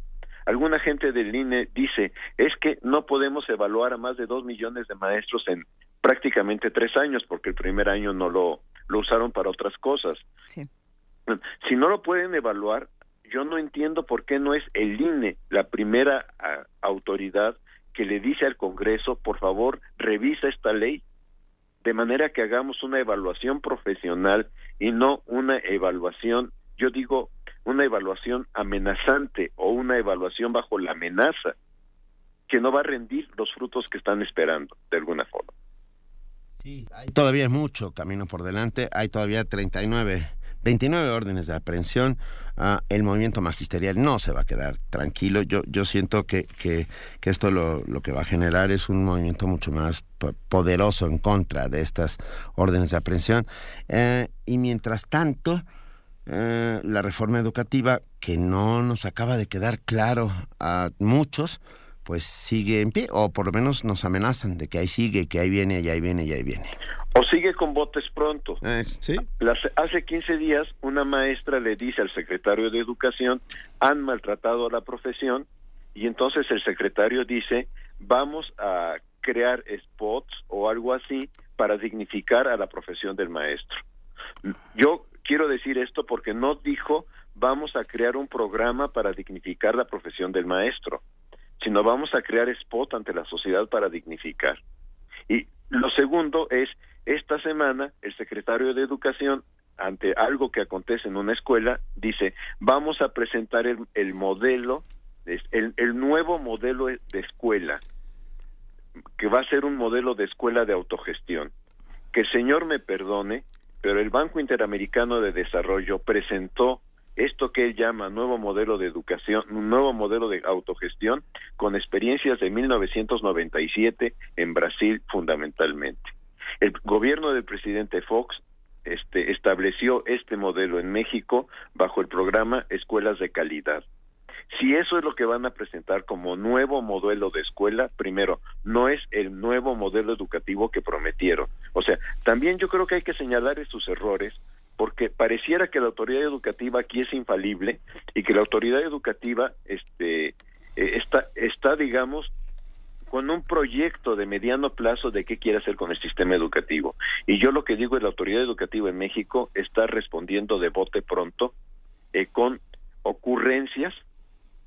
Alguna gente del INE dice, es que no podemos evaluar a más de dos millones de maestros en prácticamente tres años, porque el primer año no lo, lo usaron para otras cosas. Sí. Si no lo pueden evaluar, yo no entiendo por qué no es el INE la primera a, autoridad que le dice al Congreso, por favor, revisa esta ley, de manera que hagamos una evaluación profesional y no una evaluación, yo digo, una evaluación amenazante o una evaluación bajo la amenaza que no va a rendir los frutos que están esperando, de alguna forma. Sí, hay todavía mucho camino por delante, hay todavía 39 29 órdenes de aprehensión. Uh, el movimiento magisterial no se va a quedar tranquilo. Yo, yo siento que, que, esto lo, lo, que va a generar es un movimiento mucho más poderoso en contra de estas órdenes de aprehensión. Uh, y mientras tanto, uh, la reforma educativa, que no nos acaba de quedar claro a muchos, pues sigue en pie, o por lo menos nos amenazan de que ahí sigue, que ahí viene, y ahí viene, y ahí viene. O sigue con botes pronto. Eh, ¿sí? Las, hace 15 días una maestra le dice al secretario de Educación, han maltratado a la profesión, y entonces el secretario dice, vamos a crear spots o algo así para dignificar a la profesión del maestro. Yo quiero decir esto porque no dijo, vamos a crear un programa para dignificar la profesión del maestro sino vamos a crear spot ante la sociedad para dignificar. Y lo segundo es, esta semana el secretario de Educación, ante algo que acontece en una escuela, dice, vamos a presentar el, el modelo, el, el nuevo modelo de escuela, que va a ser un modelo de escuela de autogestión. Que el Señor me perdone, pero el Banco Interamericano de Desarrollo presentó esto que él llama nuevo modelo de educación, un nuevo modelo de autogestión con experiencias de 1997 en Brasil fundamentalmente. El gobierno del presidente Fox este, estableció este modelo en México bajo el programa Escuelas de Calidad. Si eso es lo que van a presentar como nuevo modelo de escuela, primero, no es el nuevo modelo educativo que prometieron. O sea, también yo creo que hay que señalar estos errores porque pareciera que la autoridad educativa aquí es infalible y que la autoridad educativa este está está digamos con un proyecto de mediano plazo de qué quiere hacer con el sistema educativo. Y yo lo que digo es la autoridad educativa en México está respondiendo de bote pronto eh, con ocurrencias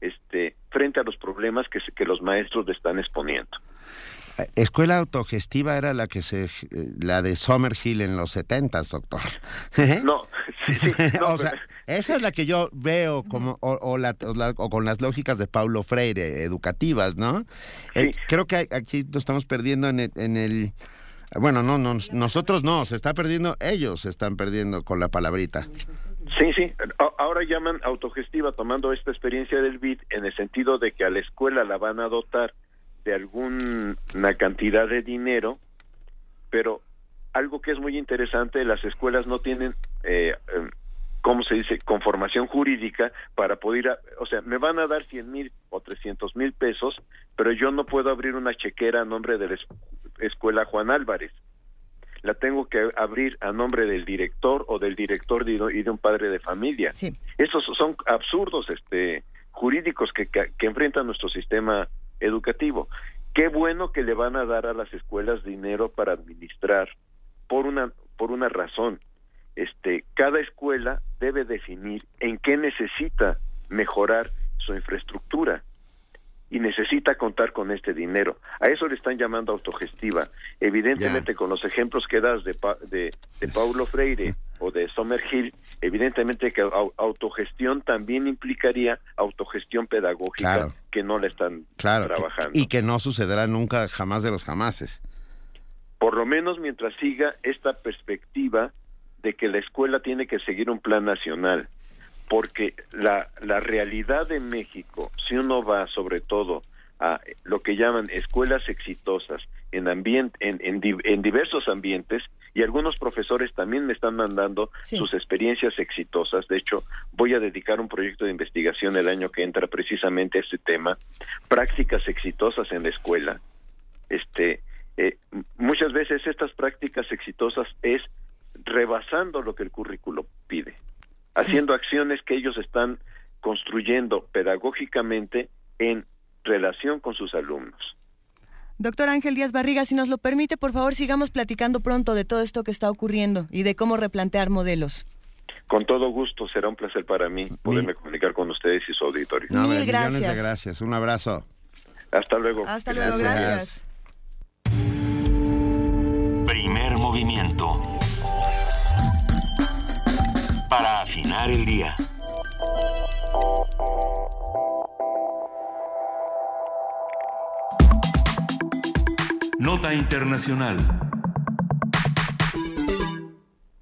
este, frente a los problemas que, que los maestros le están exponiendo. Eh, Escuela autogestiva era la que se, eh, la de Summerhill en los setentas, doctor. No, sí, sí, no, o sea, esa es la que yo veo como o, o la- o la- o con las lógicas de Paulo Freire educativas, ¿no? Eh, creo que aquí nos estamos perdiendo en el, en el bueno, no, no, nosotros no, se está perdiendo, ellos se están perdiendo con la palabrita. Sí, sí. Ahora llaman autogestiva tomando esta experiencia del BID en el sentido de que a la escuela la van a dotar de alguna cantidad de dinero, pero algo que es muy interesante, las escuelas no tienen, eh, eh, ¿cómo se dice?, conformación jurídica para poder, a- o sea, me van a dar 100 mil o 300 mil pesos, pero yo no puedo abrir una chequera a nombre de la es- escuela Juan Álvarez la tengo que abrir a nombre del director o del director de- y de un padre de familia. Esos son absurdos este jurídicos que, que, que enfrenta nuestro sistema educativo. Qué bueno que le van a dar a las escuelas dinero para administrar por una por una razón. Este, cada escuela debe definir en qué necesita mejorar su infraestructura y necesita contar con este dinero. A eso le están llamando autogestiva. Evidentemente, con los ejemplos que das de, Pa- de, de Paulo Freire o de Summerhill, evidentemente que au- autogestión también implicaría autogestión pedagógica Claro. que no la están Claro. trabajando. y que no sucederá nunca jamás de los jamases. Por lo menos mientras siga esta perspectiva de que la escuela tiene que seguir un plan nacional, porque la, la realidad de México, si uno va sobre todo a lo que llaman escuelas exitosas en, ambien- en, en di- en diversos ambientes, y algunos profesores también me están mandando Sí. sus experiencias exitosas. De hecho, voy a dedicar un proyecto de investigación el año que entra precisamente a este tema, prácticas exitosas en la escuela. Este, eh, muchas veces estas prácticas exitosas es rebasando lo que el currículo pide, haciendo acciones que ellos están construyendo pedagógicamente en relación con sus alumnos. Doctor Ángel Díaz Barriga, si nos lo permite, por favor, sigamos platicando pronto de todo esto que está ocurriendo y de cómo replantear modelos. Con todo gusto, será un placer para mí poderme comunicar con ustedes y su auditorio. No, Mil millones de gracias. gracias. Un abrazo. Hasta luego. Hasta luego, Gracias. gracias. Primer movimiento. Para afinar el día. Nota Internacional.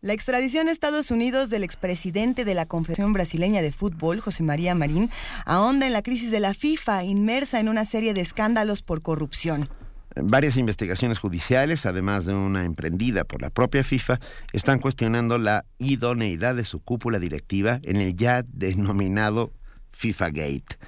La extradición a Estados Unidos del expresidente de la Confederación Brasileña de Fútbol, José María Marín, ahonda en la crisis de la FIFA, inmersa en una serie de escándalos por corrupción. Varias investigaciones judiciales, además de una emprendida por la propia FIFA, están cuestionando la idoneidad de su cúpula directiva en el ya denominado FIFA Gate.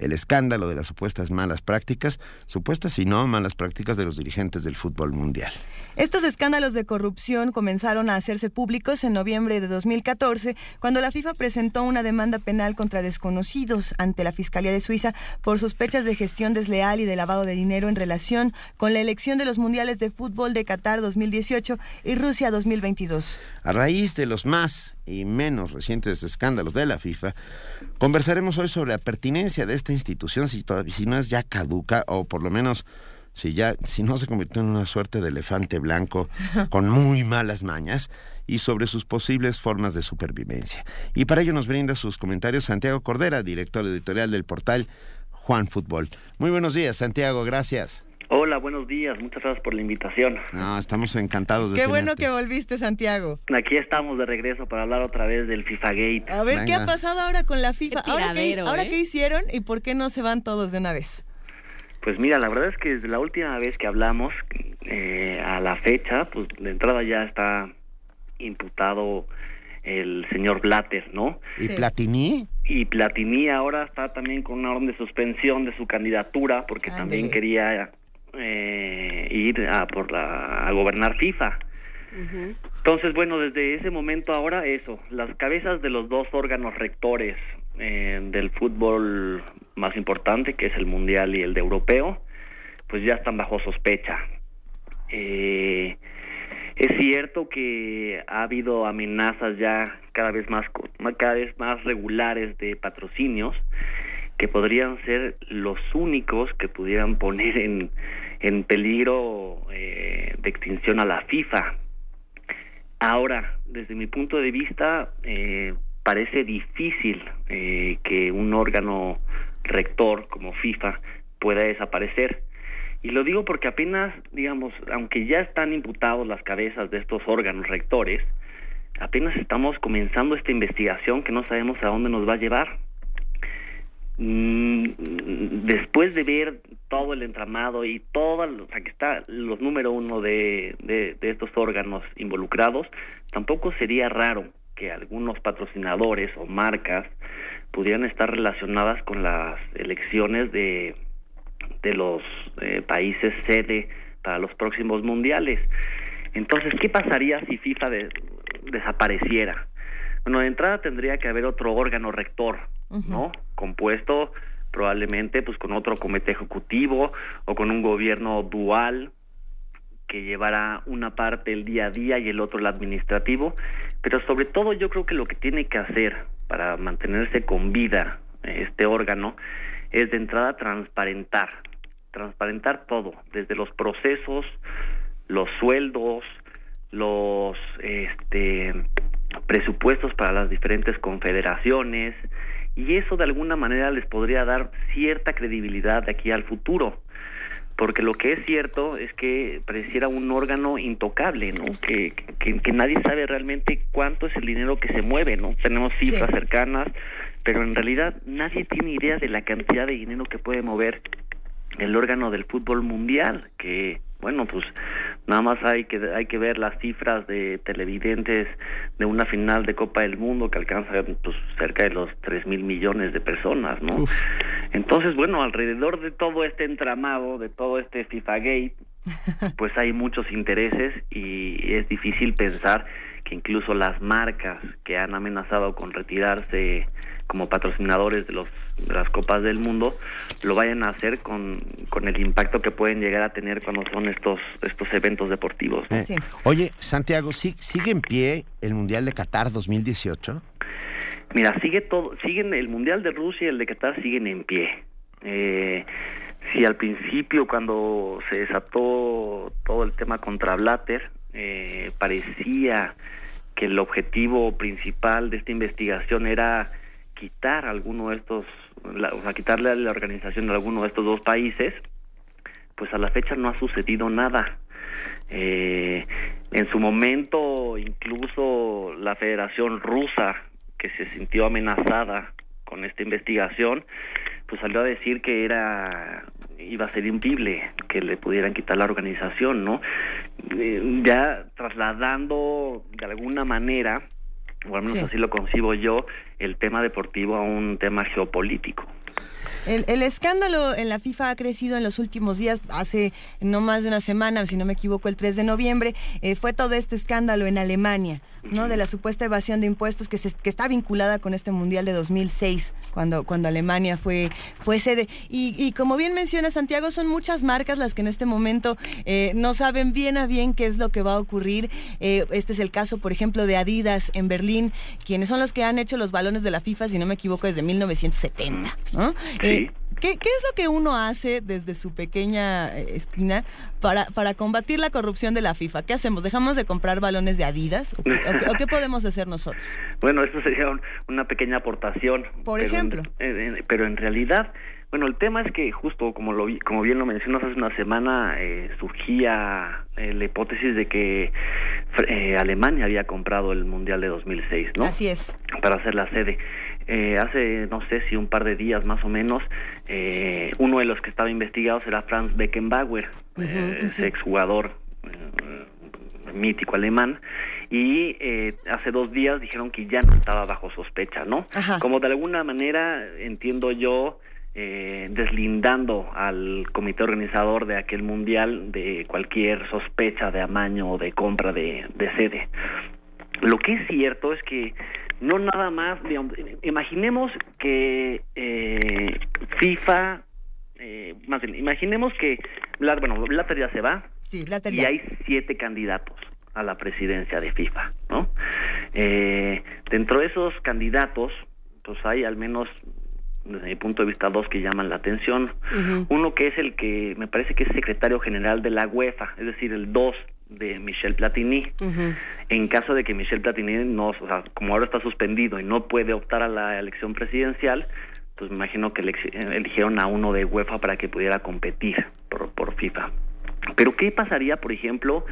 El escándalo de las supuestas malas prácticas, supuestas y no malas prácticas de los dirigentes del fútbol mundial. Estos escándalos de corrupción comenzaron a hacerse públicos en noviembre de 2014, cuando la FIFA presentó una demanda penal contra desconocidos ante la Fiscalía de Suiza por sospechas de gestión desleal y de lavado de dinero en relación con la elección de los Mundiales de Fútbol de Qatar 2018 y Rusia 2022. A raíz de los más y menos recientes escándalos de la FIFA, conversaremos hoy sobre la pertinencia de esta institución, si, todavía, si no es ya caduca o por lo menos si ya si no se convirtió en una suerte de elefante blanco con muy malas mañas y sobre sus posibles formas de supervivencia. Y para ello nos brinda sus comentarios Santiago Cordera, director editorial del portal Juan Fútbol. Muy buenos días, Santiago, gracias. Hola, buenos días. Muchas gracias por la invitación. No, estamos encantados de Qué bueno que volviste, Santiago. Aquí estamos de regreso para hablar otra vez del FIFA Gate. A ver, ¿qué ha pasado ahora con la FIFA? Qué ¿Ahora, qué, tiradero, ahora ¿eh? qué hicieron y por qué no se van todos de una vez? Pues mira, la verdad es que desde la última vez que hablamos, eh, a la fecha, pues de entrada ya está imputado el señor Blatter, ¿no? ¿Y Platini? Y Platini ahora está también con una orden de suspensión de su candidatura porque también quería eh, ir a por la a gobernar FIFA. Entonces, bueno, desde ese momento ahora eso, las cabezas de los dos órganos rectores eh, del fútbol más importante, que es el mundial y el de europeo, pues ya están bajo sospecha. Eh, es cierto que ha habido amenazas ya cada vez más cada vez más regulares de patrocinios que podrían ser los únicos que pudieran poner en, en peligro eh, de extinción a la FIFA. Ahora, desde mi punto de vista, eh, parece difícil eh, que un órgano rector como FIFA pueda desaparecer. Y lo digo porque apenas, digamos, aunque ya están imputados las cabezas de estos órganos rectores, apenas estamos comenzando esta investigación que no sabemos a dónde nos va a llevar. Mm, después de ver todo el entramado y todo, o sea, que está los número uno de, de, de estos órganos involucrados, tampoco sería raro que algunos patrocinadores o marcas pudieran estar relacionadas con las elecciones de, de los eh, países sede para los próximos mundiales. Entonces, ¿qué pasaría si FIFA de, desapareciera? Bueno, de entrada tendría que haber otro órgano rector, ¿no? Compuesto probablemente pues con otro comité ejecutivo o con un gobierno dual que llevará una parte el día a día y el otro el administrativo, pero sobre todo yo creo que lo que tiene que hacer para mantenerse con vida este órgano es de entrada transparentar, transparentar todo, desde los procesos, los sueldos, los este presupuestos para las diferentes confederaciones y eso de alguna manera les podría dar cierta credibilidad de aquí al futuro porque lo que es cierto es que pareciera un órgano intocable, ¿no? Que, que, nadie sabe realmente cuánto es el dinero que se mueve, ¿no? Tenemos cifras cercanas, pero en realidad nadie tiene idea de la cantidad de dinero que puede mover el órgano del fútbol mundial, que bueno, pues nada más hay que hay que ver las cifras de televidentes de una final de Copa del Mundo que alcanza pues cerca de los tres mil millones de personas, ¿no? Entonces, bueno, alrededor de todo este entramado, de todo este FIFA Gate, pues hay muchos intereses y es difícil pensar que incluso las marcas que han amenazado con retirarse como patrocinadores de, los, de las copas del mundo lo vayan a hacer con, con el impacto que pueden llegar a tener cuando son estos estos eventos deportivos. Eh, oye, Santiago, ¿sigue en pie el Mundial de Qatar 2018? Mira, sigue todo, siguen el Mundial de Rusia y el de Qatar siguen en pie. Eh, si al principio cuando se desató todo el tema contra Blatter eh, parecía que el objetivo principal de esta investigación era quitar alguno de estos, o sea, quitarle a la organización de alguno de estos dos países, pues a la fecha no ha sucedido nada. Eh, en su momento, incluso la Federación Rusa, que se sintió amenazada con esta investigación, pues salió a decir que era iba a ser imposible que le pudieran quitar la organización, ¿no? Eh, ya trasladando de alguna manera o al menos así lo concibo yo, el tema deportivo a un tema geopolítico. El, escándalo en la FIFA ha crecido en los últimos días. Hace no más de una semana, si no me equivoco, el 3 de noviembre, eh, fue todo este escándalo en Alemania. ¿No? de la supuesta evasión de impuestos que, se, que está vinculada con este Mundial de 2006, cuando, cuando Alemania fue, fue sede. Y, como bien menciona Santiago, son muchas marcas las que en este momento eh, no saben bien a bien qué es lo que va a ocurrir. Eh, este es el caso, por ejemplo, de Adidas en Berlín, quienes son los que han hecho los balones de la FIFA, si no me equivoco, desde 1970. ¿no? Eh, ¿Qué, ¿Qué, es lo que uno hace desde su pequeña eh, esquina para, para combatir la corrupción de la FIFA? ¿Qué hacemos? ¿Dejamos de comprar balones de Adidas? ¿O qué, podemos hacer nosotros? Bueno, eso sería una pequeña aportación. Por ejemplo. pero en realidad, bueno, el tema es que justo como lo como bien lo mencionas hace una semana eh, surgía eh, la hipótesis de que Alemania había comprado el Mundial de 2006, ¿no? Así es. Para hacer la sede. Eh, hace, no sé si un par de días más o menos, eh, uno de los que estaba investigado será Franz Beckenbauer, uh exjugador mítico alemán, y hace dos días dijeron que ya no estaba bajo sospecha, ¿no? Como de alguna manera, entiendo yo, deslindando al comité organizador de aquel mundial de cualquier sospecha de amaño o de compra de, de sede. Lo que es cierto es que no nada más, imaginemos que eh, FIFA, eh, más bien, imaginemos que, bueno, Blatter ya se va sí, y hay siete candidatos. a la presidencia de FIFA, ¿no? Eh, dentro de esos candidatos, pues hay al menos desde mi punto de vista dos que llaman la atención. Uno que es el que me parece que es secretario general de la UEFA, es decir, el 2 de Michel Platini. En caso de que Michel Platini no, o sea, como ahora está suspendido y no puede optar a la elección presidencial, pues me imagino que elec- eligieron a uno de UEFA para que pudiera competir por, por FIFA. Pero ¿qué pasaría, por ejemplo,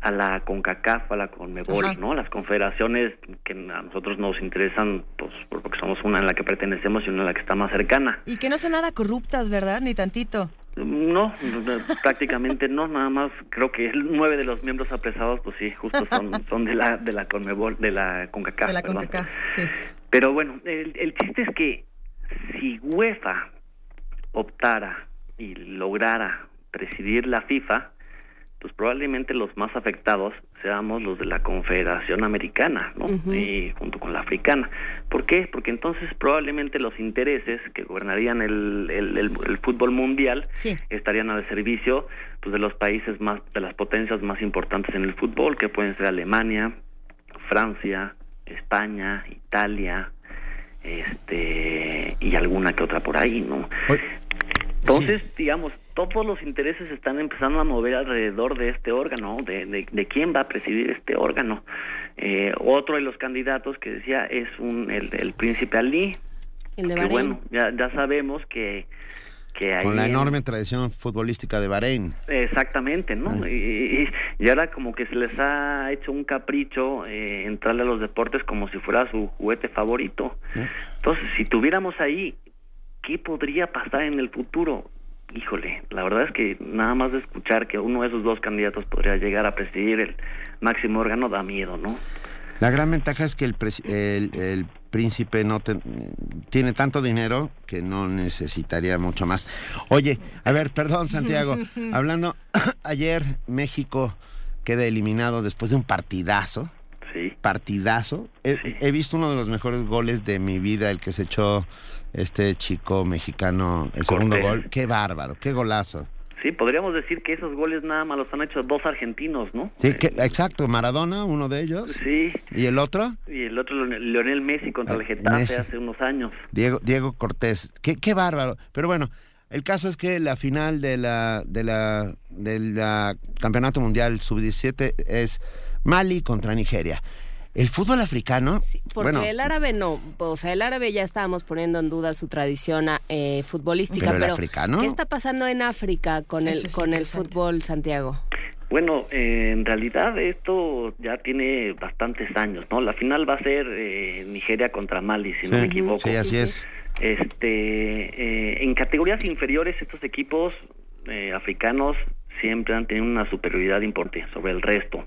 a la CONCACAF, a la CONMEBOL, Ajá. ¿no? Las confederaciones que a nosotros nos interesan, pues porque somos una en la que pertenecemos y una en la que está más cercana. Y que no son nada corruptas, ¿verdad? Ni tantito. No, prácticamente no, nada más creo que nueve de los miembros apresados, pues sí, justo son, son de la de la CONMEBOL, de la CONCACAF. de la. CONCACAF, sí. Pero bueno, el, el chiste es que si UEFA optara y lograra presidir la FIFA, pues probablemente los más afectados seamos los de la Confederación Americana, ¿no? Ujú. Y junto con la africana. ¿Por qué? Porque entonces probablemente los intereses que gobernarían el, el, el- el fútbol mundial estarían al servicio pues, de los países más, de las potencias más importantes en el fútbol, que pueden ser Alemania, Francia, España, Italia, este y alguna que otra por ahí, ¿no? Entonces, digamos, todos los intereses están empezando a mover alrededor de este órgano, de, de, de quién va a presidir este órgano. Eh, otro de los candidatos que decía es un el, el príncipe Ali, El de que Bahrein. bueno, ya, ya sabemos que, que ahí Con la en- enorme tradición futbolística de Bahrein. Exactamente, ¿no? Y, y- y ahora como que se les ha hecho un capricho eh, entrarle a los deportes como si fuera su juguete favorito. Entonces, si tuviéramos ahí, ¿qué podría pasar en el futuro? Híjole, la verdad es que nada más de escuchar que uno de esos dos candidatos podría llegar a presidir el máximo órgano da miedo, ¿no? La gran ventaja es que el, presi- el, el príncipe no te- tiene tanto dinero que no necesitaría mucho más. Oye, a ver, perdón Santiago, hablando, ayer México queda eliminado después de un partidazo. Sí. Partidazo. He, he visto uno de los mejores goles de mi vida, el que se echó este chico mexicano, el segundo gol. Qué bárbaro, qué golazo. Sí, podríamos decir que esos goles nada más los han hecho dos argentinos, ¿no? Sí, que- exacto, Maradona, uno de ellos. Sí, ¿Y el otro? y el otro Leonel Messi contra el Ah, Getafe Messi. hace unos años. Diego, Diego Cortés. Qué, qué bárbaro. Pero bueno, el caso es que la final de la, de la, de la Campeonato Mundial Sub-17 es Mali contra Nigeria. El fútbol africano, Porque bueno, el árabe no, o sea, el árabe ya estábamos poniendo en duda su tradición eh, futbolística, Pero el pero, africano. ¿qué está pasando en África con el con el fútbol, Santiago? Bueno, eh, en realidad esto ya tiene bastantes años, ¿no? La final va a ser eh, Nigeria contra Mali, si no Sí, me equivoco. sí, así es. Este, eh, en categorías inferiores estos equipos eh, africanos siempre han tenido una superioridad importante sobre el resto.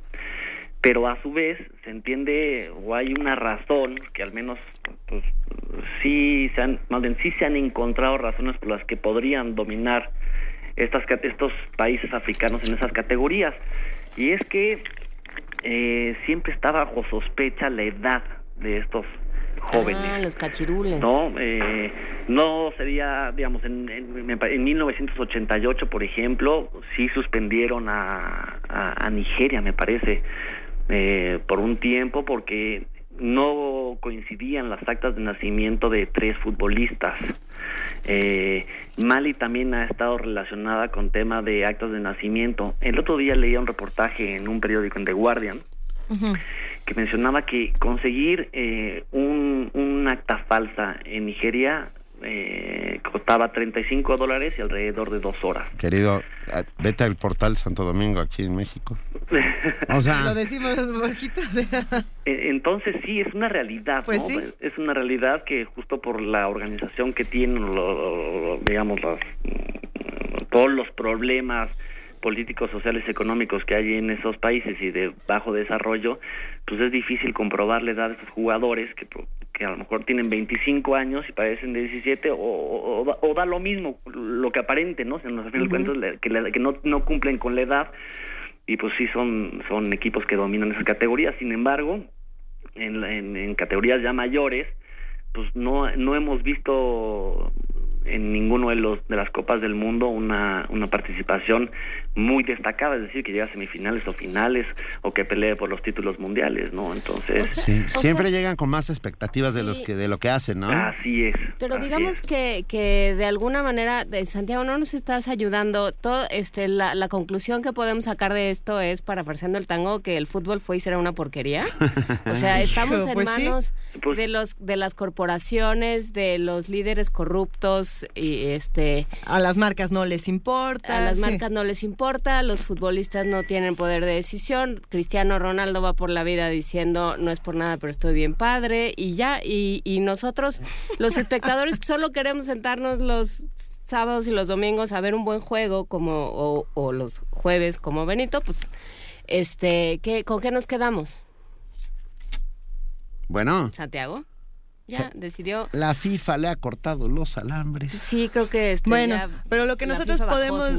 Pero a su vez se entiende o hay una razón que al menos pues, sí se han, más bien sí se han encontrado razones por las que podrían dominar estas estos países africanos en esas categorías. Y es que eh, siempre está bajo sospecha la edad de estos jóvenes. Ah, los cachirules. no eh, no sería digamos en, en, en 1988 por ejemplo sí suspendieron a, a, a Nigeria me parece eh, por un tiempo porque no coincidían las actas de nacimiento de tres futbolistas. Eh, Mali también ha estado relacionada con tema de actas de nacimiento. El otro día leía un reportaje en un periódico en The Guardian que mencionaba que conseguir eh, un, un acta falsa en Nigeria eh, costaba 35 dólares y alrededor de dos horas. querido, eh, vete al portal Santo Domingo aquí en México. O sea, Lo decimos bajito. Eh, Entonces sí, es una realidad, Pues ¿no? sí. Es una realidad que justo por la organización que tienen, lo- lo- digamos, las, mm, todos los problemas políticos, sociales, económicos que hay en esos países y de bajo desarrollo, pues es difícil comprobar la edad de esos jugadores que, que a lo mejor tienen 25 años y parecen de 17 o, o- o da, o da lo mismo, lo que aparente, ¿no? A fin de Ujú. cuentas, la- que, la- que no, no cumplen con la edad y pues sí son, son equipos que dominan esas categorías. Sin embargo, en, en, en categorías ya mayores, pues no, no hemos visto en ninguno de los de las copas del mundo una, una participación muy destacada, es decir, que llegue a semifinales o finales o que pelee por los títulos mundiales, ¿no? Entonces, Sí, siempre llegan con más expectativas de los que de lo que hacen, ¿no? Así es. Pero así digamos es. que, que de alguna manera, de Santiago, no nos estás ayudando. Todo, este, la, la conclusión que podemos sacar de esto es, parafraseando el tango, que el fútbol fue y será una porquería. O sea, estamos en Pues sí. manos de los de las corporaciones, de los líderes corruptos y este A las marcas no les importa. a las sí. marcas no les importa, los futbolistas no tienen poder de decisión. Cristiano Ronaldo va por la vida diciendo no es por nada, pero estoy bien padre y ya. Y, y nosotros, los espectadores que solo queremos sentarnos los sábados y los domingos a ver un buen juego como o, o los jueves como Benito, pues este, ¿qué, ¿con qué nos quedamos? Bueno, Santiago ya decidió. la FIFA le ha cortado los alambres. Sí, creo que este, Bueno, ya pero lo que nosotros FIFA podemos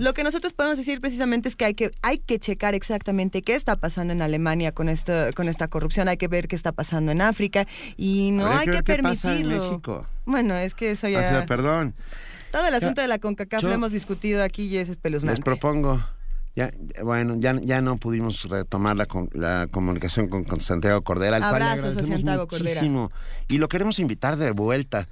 lo que nosotros podemos decir precisamente es que hay que hay que checar exactamente qué está pasando en Alemania con esto con esta corrupción, hay que ver qué está pasando en África y no Habría hay que qué pasa en permitirlo. México. Bueno, es que eso O ya sea, perdón. todo el asunto de la CONCACAF yo- lo hemos discutido aquí y es Les espeluznante. propongo, ya, bueno, ya, ya no pudimos retomar la, la comunicación con, con Santiago Cordera, al cual le Abrazos a Santiago Cordera. muchísimo. Y lo queremos invitar de vuelta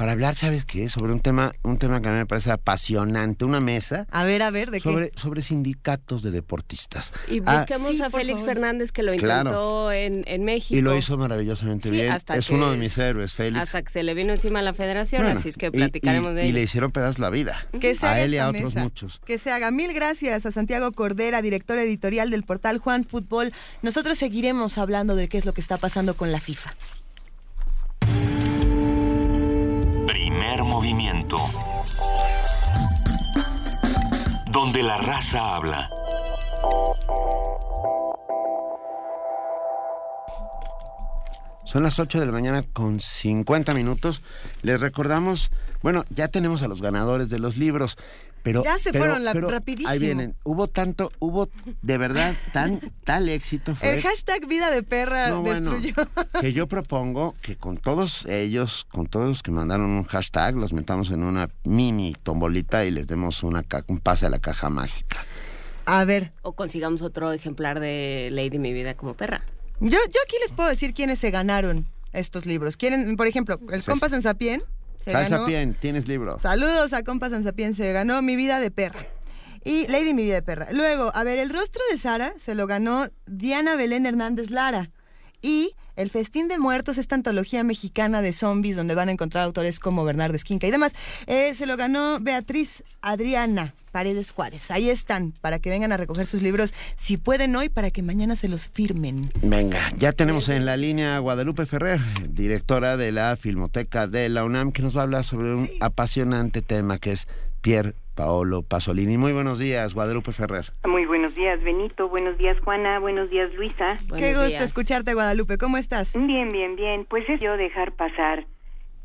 para hablar, ¿sabes qué? Sobre un tema, un tema que a mí me parece apasionante, una mesa A ver, a ver, ¿de sobre, qué? sobre sindicatos de deportistas. Y Ah, busquemos Sí, a Félix favor. Fernández que lo Claro. intentó en, en México. y lo hizo maravillosamente Sí, bien. hasta Es que uno de mis héroes, Félix. Hasta que se le vino encima a la federación, Bueno, así es que y- platicaremos y, de y ello. le hicieron pedazos la vida. Que se a haga él y a otros mesa. muchos. Que se haga. Mil gracias a Santiago Cordera, director editorial del portal Juan Fútbol. Nosotros seguiremos hablando de qué es lo que está pasando con la FIFA. Donde la raza habla. Son las 8 de la mañana con 50 minutos. Les recordamos, bueno, ya tenemos a los ganadores de los libros, pero... Ya se pero- fueron la- pero rapidísimo. Ahí vienen. Hubo tanto, hubo de verdad tan, tal éxito fue El hashtag vida de perra No, bueno. destruyó. que yo propongo que con todos ellos, con todos los que mandaron un hashtag, los metamos en una mini tombolita y les demos una ca- un pase a la caja mágica. A ver, O consigamos otro ejemplar de Lady Mi Vida como perra. yo, yo aquí les puedo decir quiénes se ganaron estos libros. Quieren, por ejemplo, el Sí. compa Sensapien se Salsa ganó. Pien, tienes libro. Saludos a compa Sensapien, se ganó Mi vida de perra. Y Lady Mi vida de perra. Luego, a ver, el rostro de Sara se lo ganó Diana Belén Hernández Lara. Y El Festín de Muertos, esta antología mexicana de zombies donde van a encontrar autores como Bernardo Esquinca y demás, eh, se lo ganó Beatriz Adriana Paredes Juárez. Ahí están, para que vengan a recoger sus libros, si pueden hoy, para que mañana se los firmen. Venga, ya tenemos en la línea a Guadalupe Ferrer, directora de la Filmoteca de la UNAM, que nos va a hablar sobre un apasionante tema que es Pier Paolo Pasolini. Muy buenos días, Guadalupe Ferrer. Muy buenos días, Benito. Buenos días, Juana. Buenos días, Luisa. Qué gusto escucharte, Guadalupe. ¿Cómo estás? Bien, bien, bien. Pues es yo dejar pasar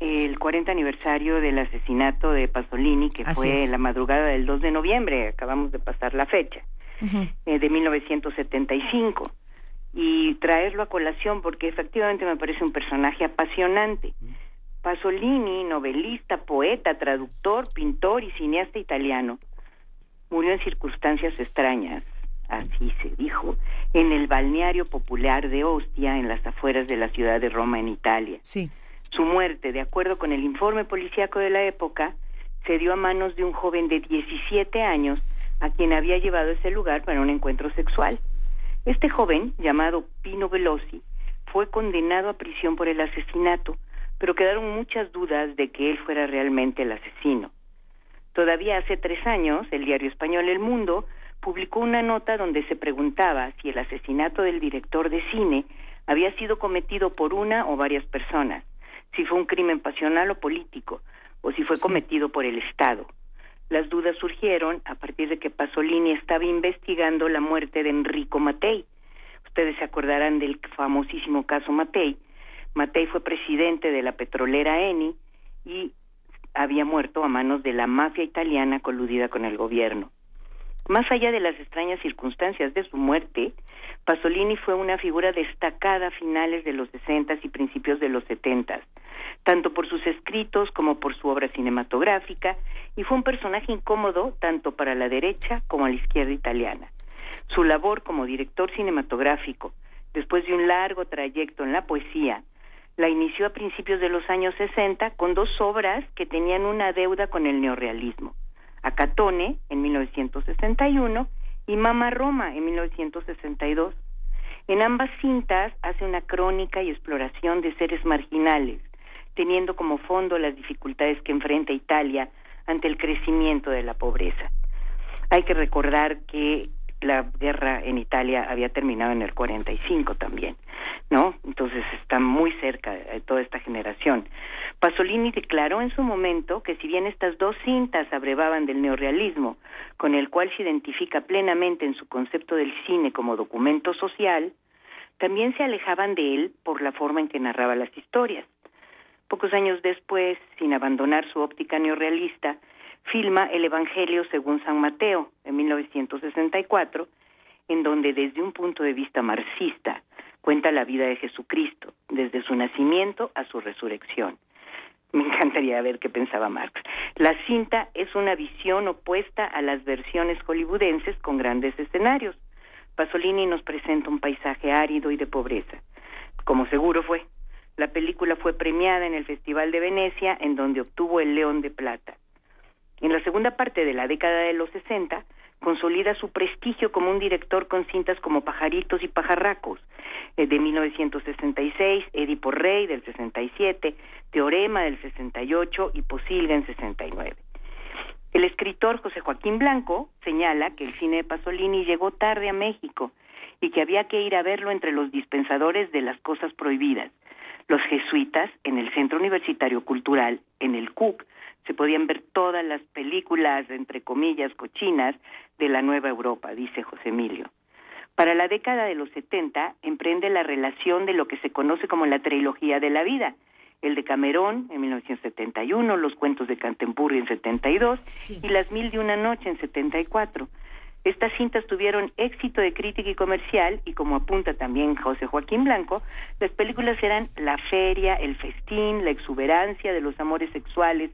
el 40 aniversario del asesinato de Pasolini, que Así fue es. la madrugada del 2 de noviembre. Acabamos de pasar la fecha, eh, de 1975. Y traerlo a colación porque efectivamente me parece un personaje apasionante. Pasolini, novelista, poeta, traductor, pintor y cineasta italiano, murió en circunstancias extrañas, así se dijo, en el balneario popular de Ostia, en las afueras de la ciudad de Roma, en Italia. Sí. Su muerte, de acuerdo con el informe policíaco de la época, se dio a manos de un joven de 17 años a quien había llevado a ese lugar para un encuentro sexual. Este joven, llamado Pino Velosi, fue condenado a prisión por el asesinato, pero quedaron muchas dudas de que él fuera realmente el asesino. Todavía hace tres años, el diario español El Mundo publicó una nota donde se preguntaba si el asesinato del director de cine había sido cometido por una o varias personas, si fue un crimen pasional o político, o si fue cometido por el Estado. Las dudas surgieron a partir de que Pasolini estaba investigando la muerte de Enrico Matei. Ustedes se acordarán del famosísimo caso Matei. Matei fue presidente de la petrolera Eni y había muerto a manos de la mafia italiana coludida con el gobierno. Más allá de las extrañas circunstancias de su muerte, Pasolini fue una figura destacada a finales de los 60 y principios de los 70, tanto por sus escritos como por su obra cinematográfica, y fue un personaje incómodo tanto para la derecha como la izquierda italiana. Su labor como director cinematográfico, después de un largo trayecto en la poesía, la inició a principios de los años 60 con dos obras que tenían una deuda con el neorrealismo. Acatone en 1961 y Mama Roma en 1962. En ambas cintas hace una crónica y exploración de seres marginales, teniendo como fondo las dificultades que enfrenta Italia ante el crecimiento de la pobreza. Hay que recordar que la guerra en Italia había terminado en el 45 también, ¿no? Entonces está muy cerca de toda esta generación. Pasolini declaró en su momento que si bien estas dos cintas abrevaban del neorrealismo, con el cual se identifica plenamente en su concepto del cine como documento social, también se alejaban de él por la forma en que narraba las historias. Pocos años después, sin abandonar su óptica neorrealista, filma El Evangelio según San Mateo en 1964, en donde desde un punto de vista marxista cuenta la vida de Jesucristo, desde su nacimiento a su resurrección. Me encantaría ver qué pensaba Marx. La cinta es una visión opuesta a las versiones hollywoodenses con grandes escenarios. Pasolini nos presenta un paisaje árido y de pobreza, como seguro fue. La película fue premiada en el Festival de Venecia, en donde obtuvo el León de Plata. En la segunda parte de la década de los 60, consolida su prestigio como un director con cintas como Pajaritos y Pajarracos, eh, de 1966, Edipo Rey del 67, Teorema del 68 y Posilga en 69. El escritor José Joaquín Blanco señala que el cine de Pasolini llegó tarde a México y que había que ir a verlo entre los dispensadores de las cosas prohibidas, los jesuitas en el Centro Universitario Cultural, en el CUC, se podían ver todas las películas, entre comillas, cochinas de la Nueva Europa, dice José Emilio. Para la década de los 70 emprende la relación de lo que se conoce como la trilogía de la vida, el de Camerón en 1971, los cuentos de Canterbury en 72 y las mil de una noche en 74. Estas cintas tuvieron éxito de crítica y comercial y como apunta también José Joaquín Blanco, las películas eran la feria, el festín, la exuberancia de los amores sexuales,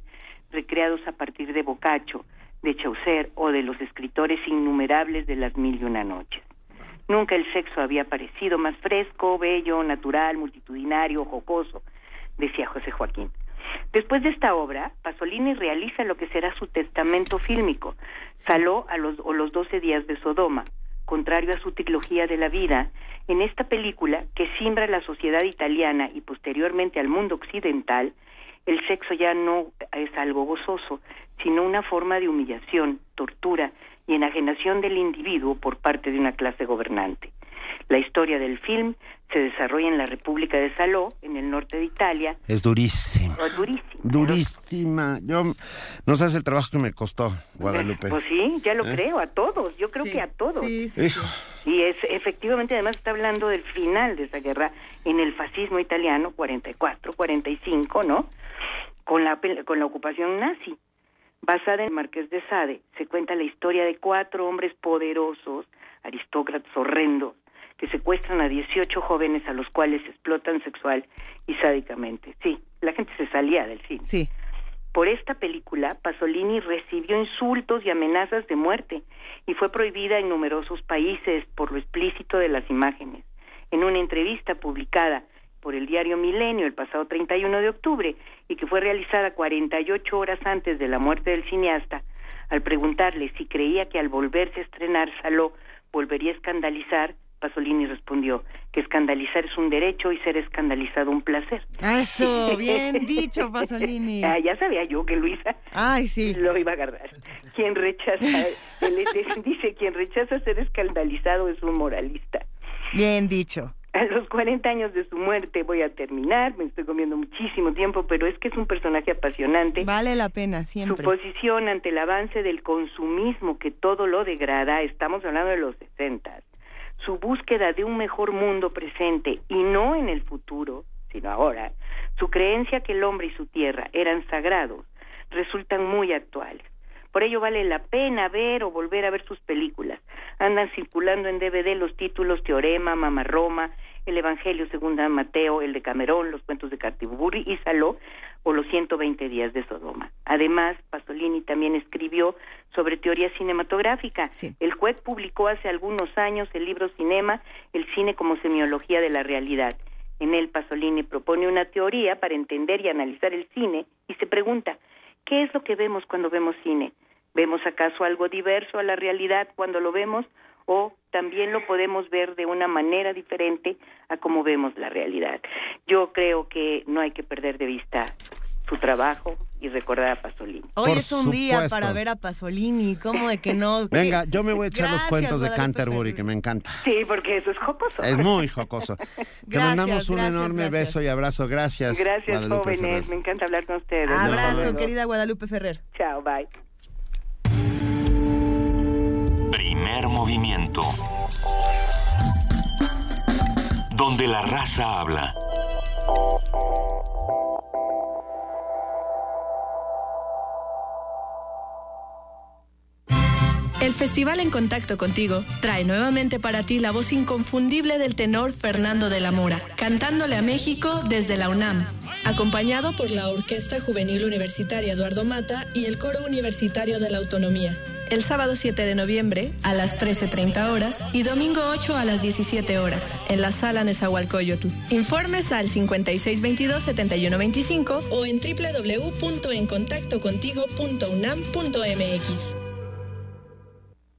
recreados a partir de Boccaccio, de Chaucer o de los escritores innumerables de las mil y una noches. Nunca el sexo había parecido más fresco, bello, natural, multitudinario, jocoso, decía José Joaquín. Después de esta obra, Pasolini realiza lo que será su testamento fílmico, Saló a los, o los doce días de Sodoma, contrario a su trilogía de la vida, en esta película que simbra la sociedad italiana y posteriormente al mundo occidental, el sexo ya no es algo gozoso, sino una forma de humillación, tortura y enajenación del individuo por parte de una clase gobernante. La historia del film se desarrolla en la República de Saló, en el norte de Italia. Es durísima. Oh, durísima. Durísima. Yo no sabes el trabajo que me costó, Guadalupe. Pues sí, ya lo ¿Eh? creo, a todos, yo creo que a todos. Hijo. Y es efectivamente además está hablando del final de esa guerra en el fascismo italiano 44, 45, ¿no? Con la con la ocupación nazi. Basada en el Marqués de Sade, se cuenta la historia de cuatro hombres poderosos, aristócratas horrendos, que secuestran a 18 jóvenes a los cuales explotan sexual y sádicamente. Sí, la gente se salía del cine. Sí. Por esta película, Pasolini recibió insultos y amenazas de muerte y fue prohibida en numerosos países por lo explícito de las imágenes. En una entrevista publicada por el diario Milenio el pasado 31 de octubre y que fue realizada 48 horas antes de la muerte del cineasta, al preguntarle si creía que al volverse a estrenar Saló volvería a escandalizar, Pasolini respondió que escandalizar es un derecho y ser escandalizado un placer. Eso, bien dicho, Pasolini. Ah, ya sabía yo que Luisa Ay, sí. lo iba a agarrar. Quien rechaza, él dice, quien rechaza ser escandalizado es un moralista. Bien dicho. A los 40 años de su muerte voy a terminar, me estoy comiendo muchísimo tiempo, pero es que es un personaje apasionante. Vale la pena Su siempre. posición ante el avance del consumismo que todo lo degrada, estamos hablando de los 60, su búsqueda de un mejor mundo presente y no en el futuro, sino ahora, su creencia que el hombre y su tierra eran sagrados, resultan muy actuales. Por ello vale la pena ver o volver a ver sus películas. Andan circulando en DVD los títulos Teorema, Mama Roma, El Evangelio según San Mateo, el de Camerón, los cuentos de Cartiburi y Saló o los 120 días de Sodoma. Además, Pasolini también escribió sobre teoría cinematográfica. El juez publicó hace algunos años el libro Cinema, el cine como semiología de la realidad. En él Pasolini propone una teoría para entender y analizar el cine y se pregunta, ¿qué es lo que vemos cuando vemos cine? ¿Vemos acaso algo diverso a la realidad cuando lo vemos o también lo podemos ver de una manera diferente a como vemos la realidad? Yo creo que no hay que perder de vista su trabajo y recordar a Pasolini. Hoy es un día para ver a Pasolini, ¿cómo de que no? Venga, yo me voy a echar los cuentos de Canterbury, que me encanta. Sí, porque eso es jocoso. Es muy jocoso. Te mandamos un gracias, enorme gracias. beso y abrazo. Gracias. Gracias, Guadalupe jóvenes. Ferrer. Me encanta hablar con ustedes. Abrazo, querida Guadalupe Ferrer. Chao, bye. Movimiento. Donde la raza habla. El Festival En Contacto Contigo trae nuevamente para ti la voz inconfundible del tenor Fernando de la Mora, cantándole a México desde la UNAM, acompañado por la Orquesta Juvenil Universitaria Eduardo Mata y el Coro Universitario de la Autonomía. El sábado 7 de noviembre a las 13.30 horas y domingo 8 a las 17 horas en la sala Nezahualcóyotl. Informes al 5622-7125 o en www.encontactocontigo.unam.mx.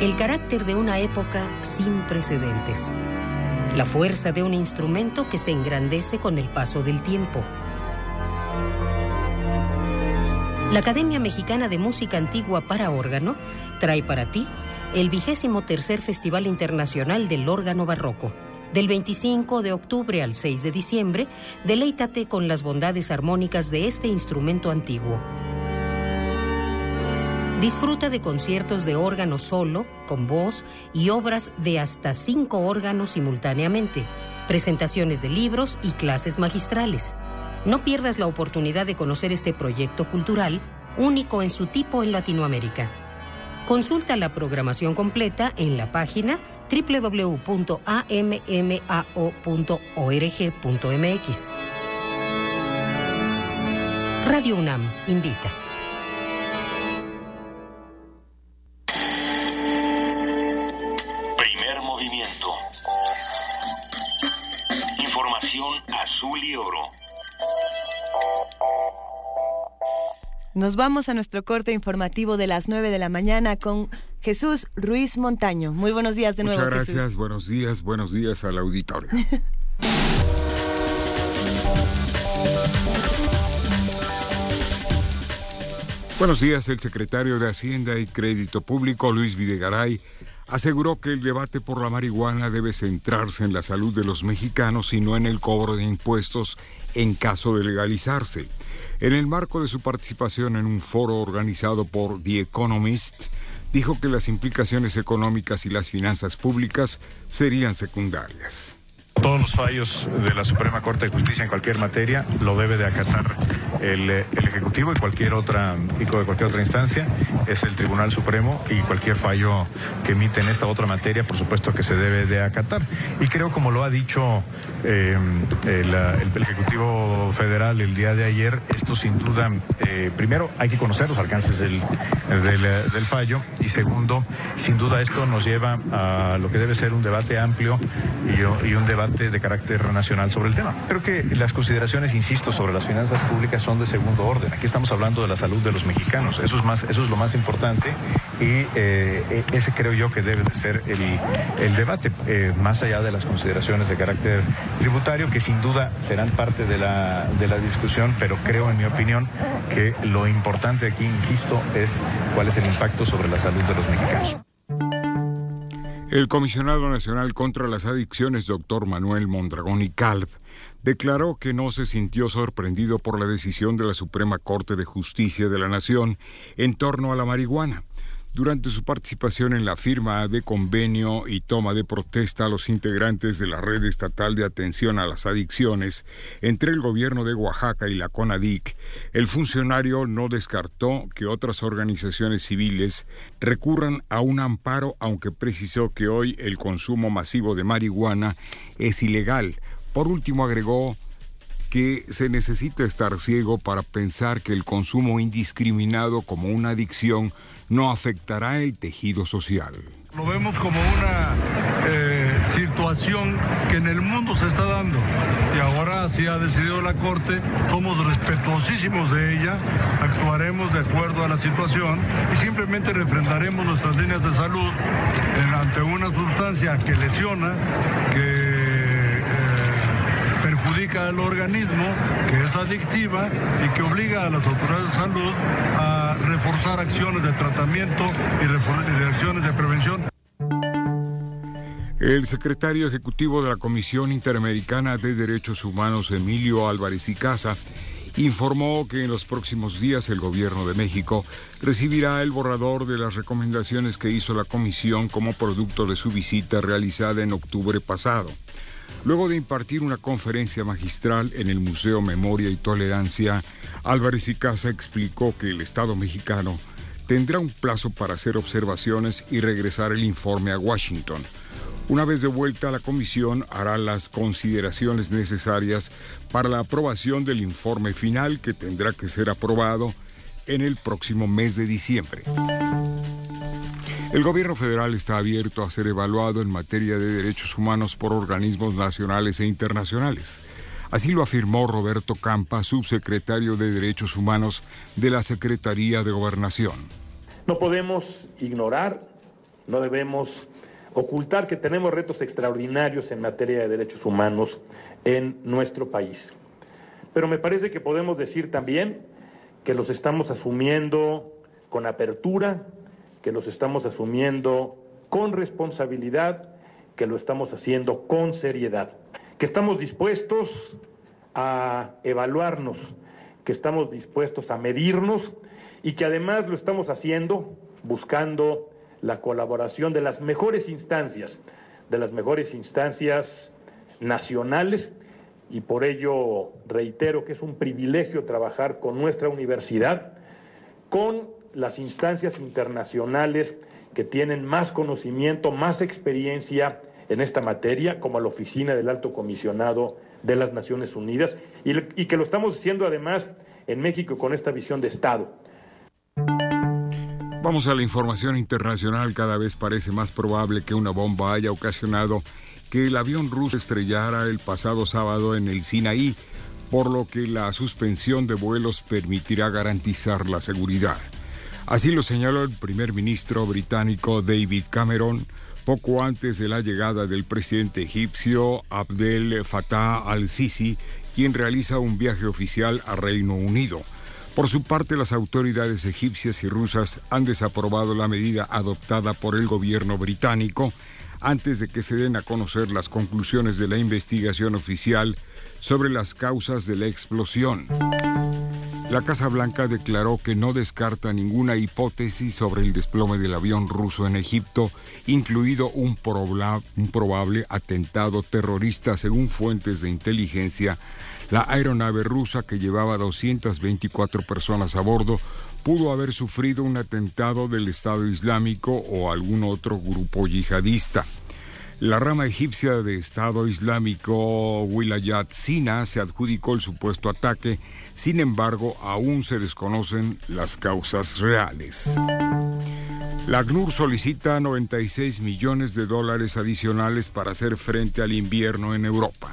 El carácter de una época sin precedentes. La fuerza de un instrumento que se engrandece con el paso del tiempo. La Academia Mexicana de Música Antigua para Órgano trae para ti el vigésimo tercer Festival Internacional del Órgano Barroco. Del 25 de octubre al 6 de diciembre, deleítate con las bondades armónicas de este instrumento antiguo. Disfruta de conciertos de órgano solo, con voz y obras de hasta cinco órganos simultáneamente, presentaciones de libros y clases magistrales. No pierdas la oportunidad de conocer este proyecto cultural, único en su tipo en Latinoamérica. Consulta la programación completa en la página www.ammao.org.mx. Radio UNAM invita. Nos vamos a nuestro corte informativo de las 9 de la mañana con Jesús Ruiz Montaño. Muy buenos días de nuevo. Muchas Jesús. gracias, buenos días, buenos días al auditorio. Buenos días, el secretario de Hacienda y Crédito Público, Luis Videgaray, aseguró que el debate por la marihuana debe centrarse en la salud de los mexicanos y no en el cobro de impuestos en caso de legalizarse. En el marco de su participación en un foro organizado por The Economist, dijo que las implicaciones económicas y las finanzas públicas serían secundarias. todos los fallos de la Suprema Corte de Justicia en cualquier materia lo debe de acatar el, el Ejecutivo y cualquier otra y cualquier otra instancia es el Tribunal Supremo y cualquier fallo que emite en esta otra materia, por supuesto que se debe de acatar. Y creo, como lo ha dicho eh, el, el, Ejecutivo Federal el día de ayer, esto sin duda, eh, primero hay que conocer los alcances del, del, del fallo y segundo, sin duda esto nos lleva a lo que debe ser un debate amplio y, y un debate de carácter nacional sobre el tema. Creo que las consideraciones, insisto, sobre las finanzas públicas son de segundo orden. Aquí estamos hablando de la salud de los mexicanos. Eso es, más, eso es lo más importante y eh, ese creo yo que debe de ser el, el debate, eh, más allá de las consideraciones de carácter tributario, que sin duda serán parte de la, de la discusión, pero creo, en mi opinión, que lo importante aquí, insisto, es cuál es el impacto sobre la salud de los mexicanos. El comisionado nacional contra las adicciones, doctor Manuel Mondragón y Calv, declaró que no se sintió sorprendido por la decisión de la Suprema Corte de Justicia de la Nación en torno a la marihuana durante su participación en la firma de convenio y toma de protesta a los integrantes de la Red Estatal de Atención a las Adicciones entre el gobierno de Oaxaca y la CONADIC, el funcionario no descartó que otras organizaciones civiles recurran a un amparo, aunque precisó que hoy el consumo masivo de marihuana es ilegal. Por último, agregó que se necesita estar ciego para pensar que el consumo indiscriminado como una adicción no afectará el tejido social. Lo vemos como una eh, situación que en el mundo se está dando y ahora así ha decidido la Corte, somos respetuosísimos de ella, actuaremos de acuerdo a la situación y simplemente refrendaremos nuestras líneas de salud ante una sustancia que lesiona, que perjudica al organismo, que es adictiva y que obliga a las autoridades de salud a reforzar acciones de tratamiento y de acciones de prevención. El secretario ejecutivo de la Comisión Interamericana de Derechos Humanos, Emilio Álvarez y Casa, informó que en los próximos días el gobierno de México recibirá el borrador de las recomendaciones que hizo la comisión como producto de su visita realizada en octubre pasado. Luego de impartir una conferencia magistral en el Museo Memoria y Tolerancia, Álvarez y Casa explicó que el Estado mexicano tendrá un plazo para hacer observaciones y regresar el informe a Washington. Una vez de vuelta, la comisión hará las consideraciones necesarias para la aprobación del informe final que tendrá que ser aprobado en el próximo mes de diciembre. El gobierno federal está abierto a ser evaluado en materia de derechos humanos por organismos nacionales e internacionales. Así lo afirmó Roberto Campa, subsecretario de Derechos Humanos de la Secretaría de Gobernación. No podemos ignorar, no debemos ocultar que tenemos retos extraordinarios en materia de derechos humanos en nuestro país. Pero me parece que podemos decir también que los estamos asumiendo con apertura, que los estamos asumiendo con responsabilidad, que lo estamos haciendo con seriedad, que estamos dispuestos a evaluarnos, que estamos dispuestos a medirnos y que además lo estamos haciendo buscando la colaboración de las mejores instancias, de las mejores instancias nacionales y por ello reitero que es un privilegio trabajar con nuestra universidad, con las instancias internacionales que tienen más conocimiento, más experiencia en esta materia, como la Oficina del Alto Comisionado de las Naciones Unidas, y, que lo estamos haciendo además en México con esta visión de Estado. Vamos a la información internacional. Cada vez parece más probable que una bomba haya ocasionado que el avión ruso estrellara el pasado sábado en el Sinaí, por lo que la suspensión de vuelos permitirá garantizar la seguridad. Así lo señaló el primer ministro británico David Cameron poco antes de la llegada del presidente egipcio Abdel Fattah al-Sisi, quien realiza un viaje oficial a Reino Unido. Por su parte, las autoridades egipcias y rusas han desaprobado la medida adoptada por el gobierno británico antes de que se den a conocer las conclusiones de la investigación oficial sobre las causas de la explosión. La Casa Blanca declaró que no descarta ninguna hipótesis sobre el desplome del avión ruso en Egipto, incluido un, probable atentado terrorista según fuentes de inteligencia. La aeronave rusa que llevaba 224 personas a bordo pudo haber sufrido un atentado del Estado Islámico o algún otro grupo yihadista. La rama egipcia de Estado Islámico Wilayat Sina se adjudicó el supuesto ataque, sin embargo aún se desconocen las causas reales. La ACNUR solicita 96 millones de dólares adicionales para hacer frente al invierno en Europa.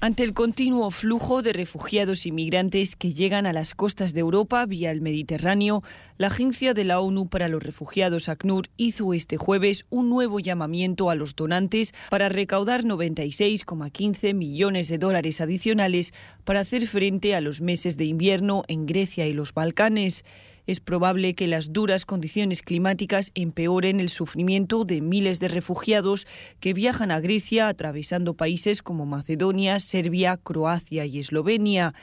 Ante el continuo flujo de refugiados y migrantes que llegan a las costas de Europa vía el Mediterráneo, la Agencia de la ONU para los Refugiados ACNUR hizo este jueves un nuevo llamamiento a los donantes para recaudar 96,15 millones de dólares adicionales para hacer frente a los meses de invierno en Grecia y los Balcanes es probable que las duras condiciones climáticas empeoren el sufrimiento de miles de refugiados que viajan a Grecia atravesando países como Macedonia, Serbia, Croacia y Eslovenia.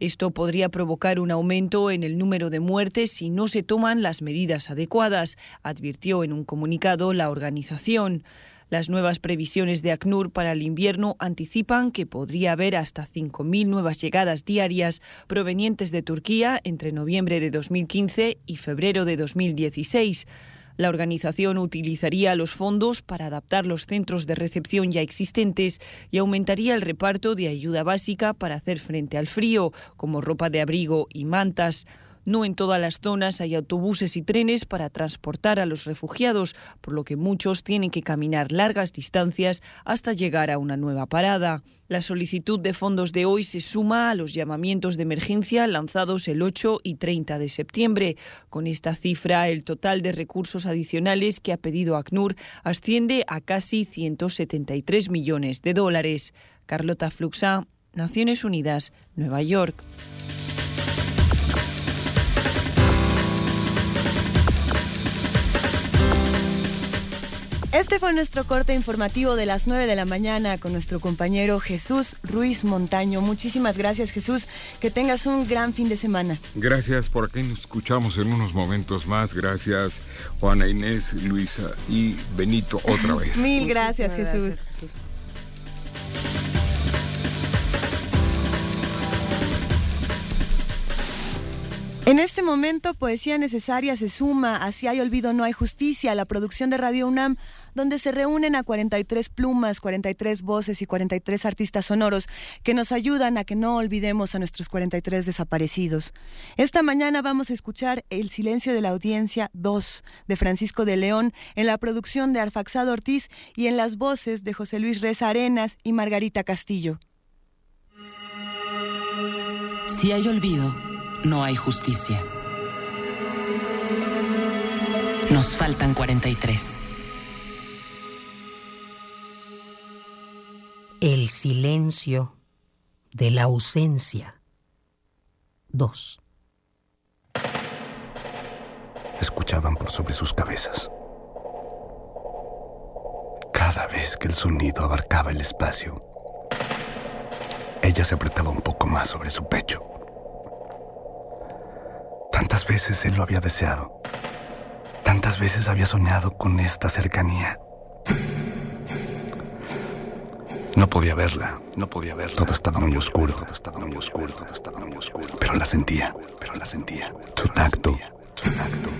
Esto podría provocar un aumento en el número de muertes si no se toman las medidas adecuadas, advirtió en un comunicado la organización. Las nuevas previsiones de ACNUR para el invierno anticipan que podría haber hasta 5.000 nuevas llegadas diarias provenientes de Turquía entre noviembre de 2015 y febrero de 2016. La organización utilizaría los fondos para adaptar los centros de recepción ya existentes y aumentaría el reparto de ayuda básica para hacer frente al frío, como ropa de abrigo y mantas. No en todas las zonas hay autobuses y trenes para transportar a los refugiados, por lo que muchos tienen que caminar largas distancias hasta llegar a una nueva parada. La solicitud de fondos de hoy se suma a los llamamientos de emergencia lanzados el 8 y 30 de septiembre. Con esta cifra, el total de recursos adicionales que ha pedido ACNUR asciende a casi 173 millones de dólares. Carlota Fluxa, Naciones Unidas, Nueva York. Este fue nuestro corte informativo de las 9 de la mañana con nuestro compañero Jesús Ruiz Montaño. Muchísimas gracias Jesús, que tengas un gran fin de semana. Gracias, por aquí nos escuchamos en unos momentos más. Gracias Juana Inés, Luisa y Benito otra vez. Mil gracias Jesús. En este momento, Poesía Necesaria se suma a Si hay olvido no hay justicia, la producción de Radio UNAM, donde se reúnen a 43 plumas, 43 voces y 43 artistas sonoros que nos ayudan a que no olvidemos a nuestros 43 desaparecidos. Esta mañana vamos a escuchar El silencio de la audiencia 2 de Francisco de León en la producción de Arfaxado Ortiz y en las voces de José Luis Reza Arenas y Margarita Castillo. Si hay olvido no hay justicia. Nos faltan 43. El silencio de la ausencia. 2. Escuchaban por sobre sus cabezas. Cada vez que el sonido abarcaba el espacio, ella se apretaba un poco más sobre su pecho. Tantas veces él lo había deseado. Tantas veces había soñado con esta cercanía. No podía verla, no podía verla. Todo estaba muy oscuro, todo estaba muy oscuro, todo estaba muy oscuro. Pero la sentía, pero la sentía. Su tacto, su tacto,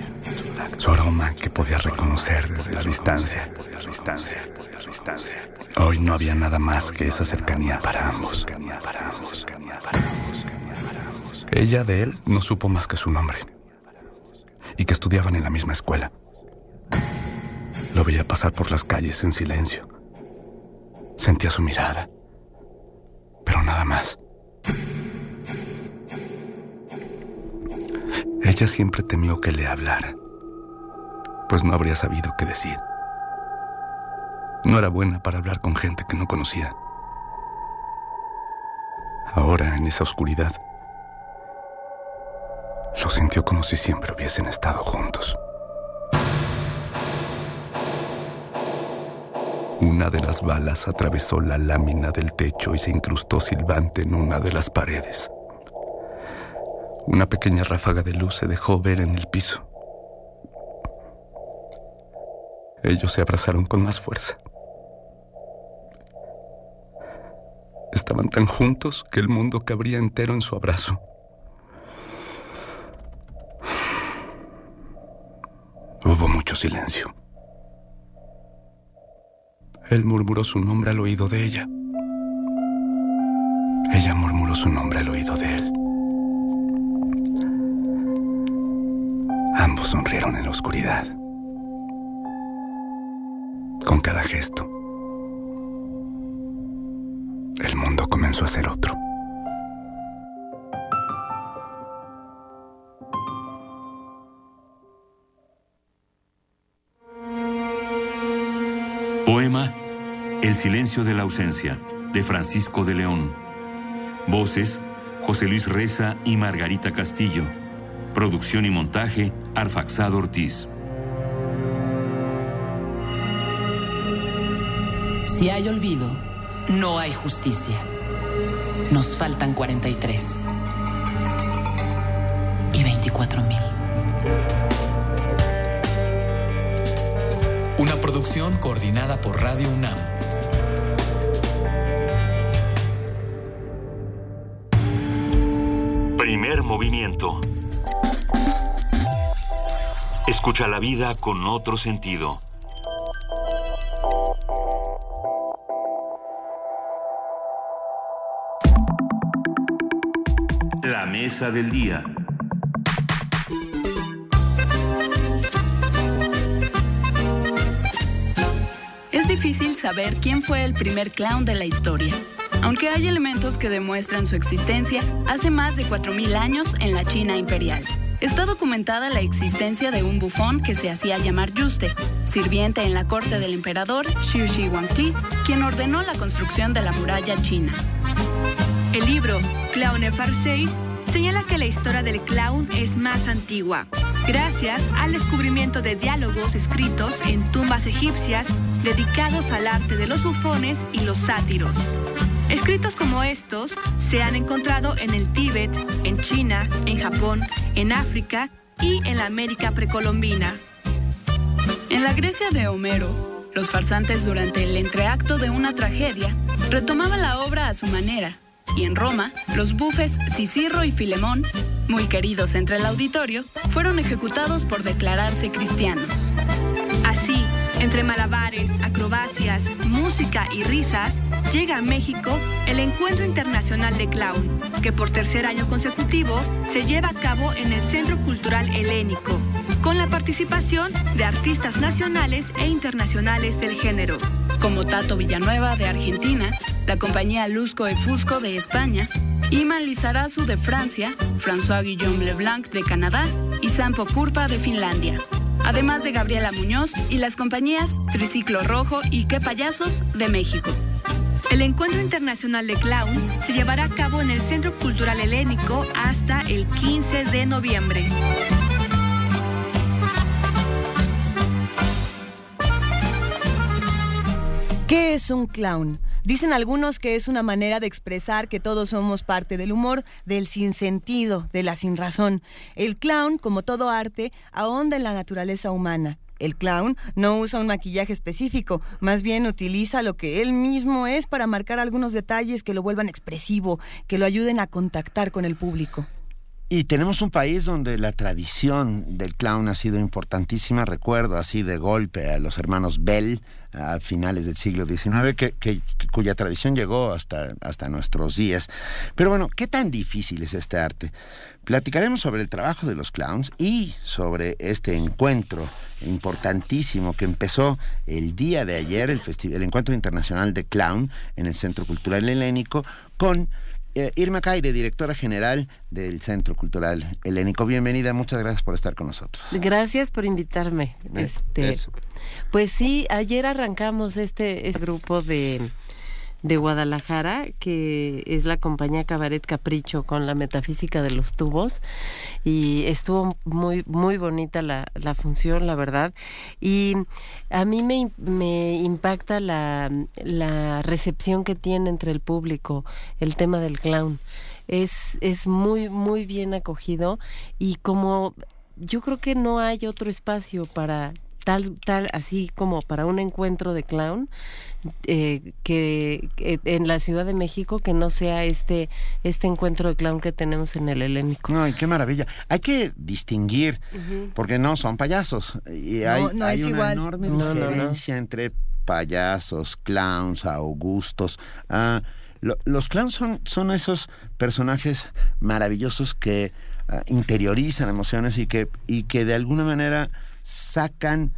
su aroma que podía reconocer desde la distancia, desde la distancia, desde la distancia. Hoy no había nada más que esa cercanía para ambos, para ambos, para ambos. Ella de él no supo más que su nombre. Y que estudiaban en la misma escuela. Lo veía pasar por las calles en silencio. Sentía su mirada, pero nada más. Ella siempre temió que le hablara, pues no habría sabido qué decir. No era buena para hablar con gente que no conocía. Ahora, en esa oscuridad, lo sintió como si siempre hubiesen estado juntos. Una de las balas atravesó la lámina del techo y se incrustó silbante en una de las paredes. Una pequeña ráfaga de luz se dejó ver en el piso. Ellos se abrazaron con más fuerza. Estaban tan juntos que el mundo cabría entero en su abrazo. Hubo mucho silencio. Él murmuró su nombre al oído de ella. Ella murmuró su nombre al oído de él. Ambos sonrieron en la oscuridad. Con cada gesto, el mundo comenzó a ser otro. El silencio de la ausencia, de Francisco de León. Voces, José Luis Reza y Margarita Castillo. Producción y montaje, Arfaxado Ortiz. Si hay olvido, no hay justicia. Nos faltan 43. Y 24 mil. Producción coordinada por Radio UNAM. Primer movimiento. Escucha la vida con otro sentido. La mesa del día. Saber quién fue el primer clown de la historia, aunque hay elementos que demuestran su existencia hace más de 4.000 años en la China imperial. Está documentada la existencia de un bufón que se hacía llamar Yuste, sirviente en la corte del emperador Xiu Shi Huangti, quien ordenó la construcción de la muralla china. El libro Clown Farseis señala que la historia del clown es más antigua, gracias al descubrimiento de diálogos escritos en tumbas egipcias dedicados al arte de los bufones y los sátiros. Escritos como estos se han encontrado en el Tíbet, en China, en Japón, en África y en la América precolombina. En la Grecia de Homero, los farsantes durante el entreacto de una tragedia retomaban la obra a su manera, y en Roma, los bufes Cicirro y Filemón, muy queridos entre el auditorio, fueron ejecutados por declararse cristianos. Entre malabares, acrobacias, música y risas, llega a México el Encuentro Internacional de Clown, que por tercer año consecutivo se lleva a cabo en el Centro Cultural Helénico, con la participación de artistas nacionales e internacionales del género, como Tato Villanueva de Argentina, la compañía Lusco y Fusco de España, Iman Lizarazu de Francia, François Guillaume Leblanc de Canadá y Sampo Kurpa de Finlandia además de Gabriela Muñoz y las compañías Triciclo Rojo y Qué Payasos de México. El Encuentro Internacional de Clown se llevará a cabo en el Centro Cultural Helénico hasta el 15 de noviembre. ¿Qué es un clown? Dicen algunos que es una manera de expresar que todos somos parte del humor, del sinsentido, de la sinrazón. El clown, como todo arte, ahonda en la naturaleza humana. El clown no usa un maquillaje específico, más bien utiliza lo que él mismo es para marcar algunos detalles que lo vuelvan expresivo, que lo ayuden a contactar con el público. Y tenemos un país donde la tradición del clown ha sido importantísima. Recuerdo así de golpe a los hermanos Bell a finales del siglo XIX, que, cuya tradición llegó hasta, hasta nuestros días. Pero bueno, ¿qué tan difícil es este arte? Platicaremos sobre el trabajo de los clowns y sobre este encuentro importantísimo que empezó el día de ayer, el, el Encuentro Internacional de Clown en el Centro Cultural Helénico, con eh, Irma Caire, directora general del Centro Cultural Helénico. Bienvenida, muchas gracias por estar con nosotros. Gracias por invitarme. Este, pues sí, ayer arrancamos este, este grupo de de Guadalajara, que es la compañía Cabaret Capricho con la metafísica de los tubos. Y estuvo muy, muy bonita la, la función, la verdad. Y a mí me, me impacta la, la recepción que tiene entre el público el tema del clown. es, es muy, muy bien acogido y como yo creo que no hay otro espacio para tal, tal, así como para un encuentro de clown, eh, que, en la Ciudad de México que no sea este, este encuentro de clown que tenemos en el Helénico. Ay, qué maravilla. Hay que distinguir, porque no son payasos. Y hay, no es una igual. enorme No, no, no. diferencia entre payasos, clowns, augustos. Ah, lo- los clowns son, son esos personajes maravillosos que ah, interiorizan emociones y que, y que de alguna manera sacan,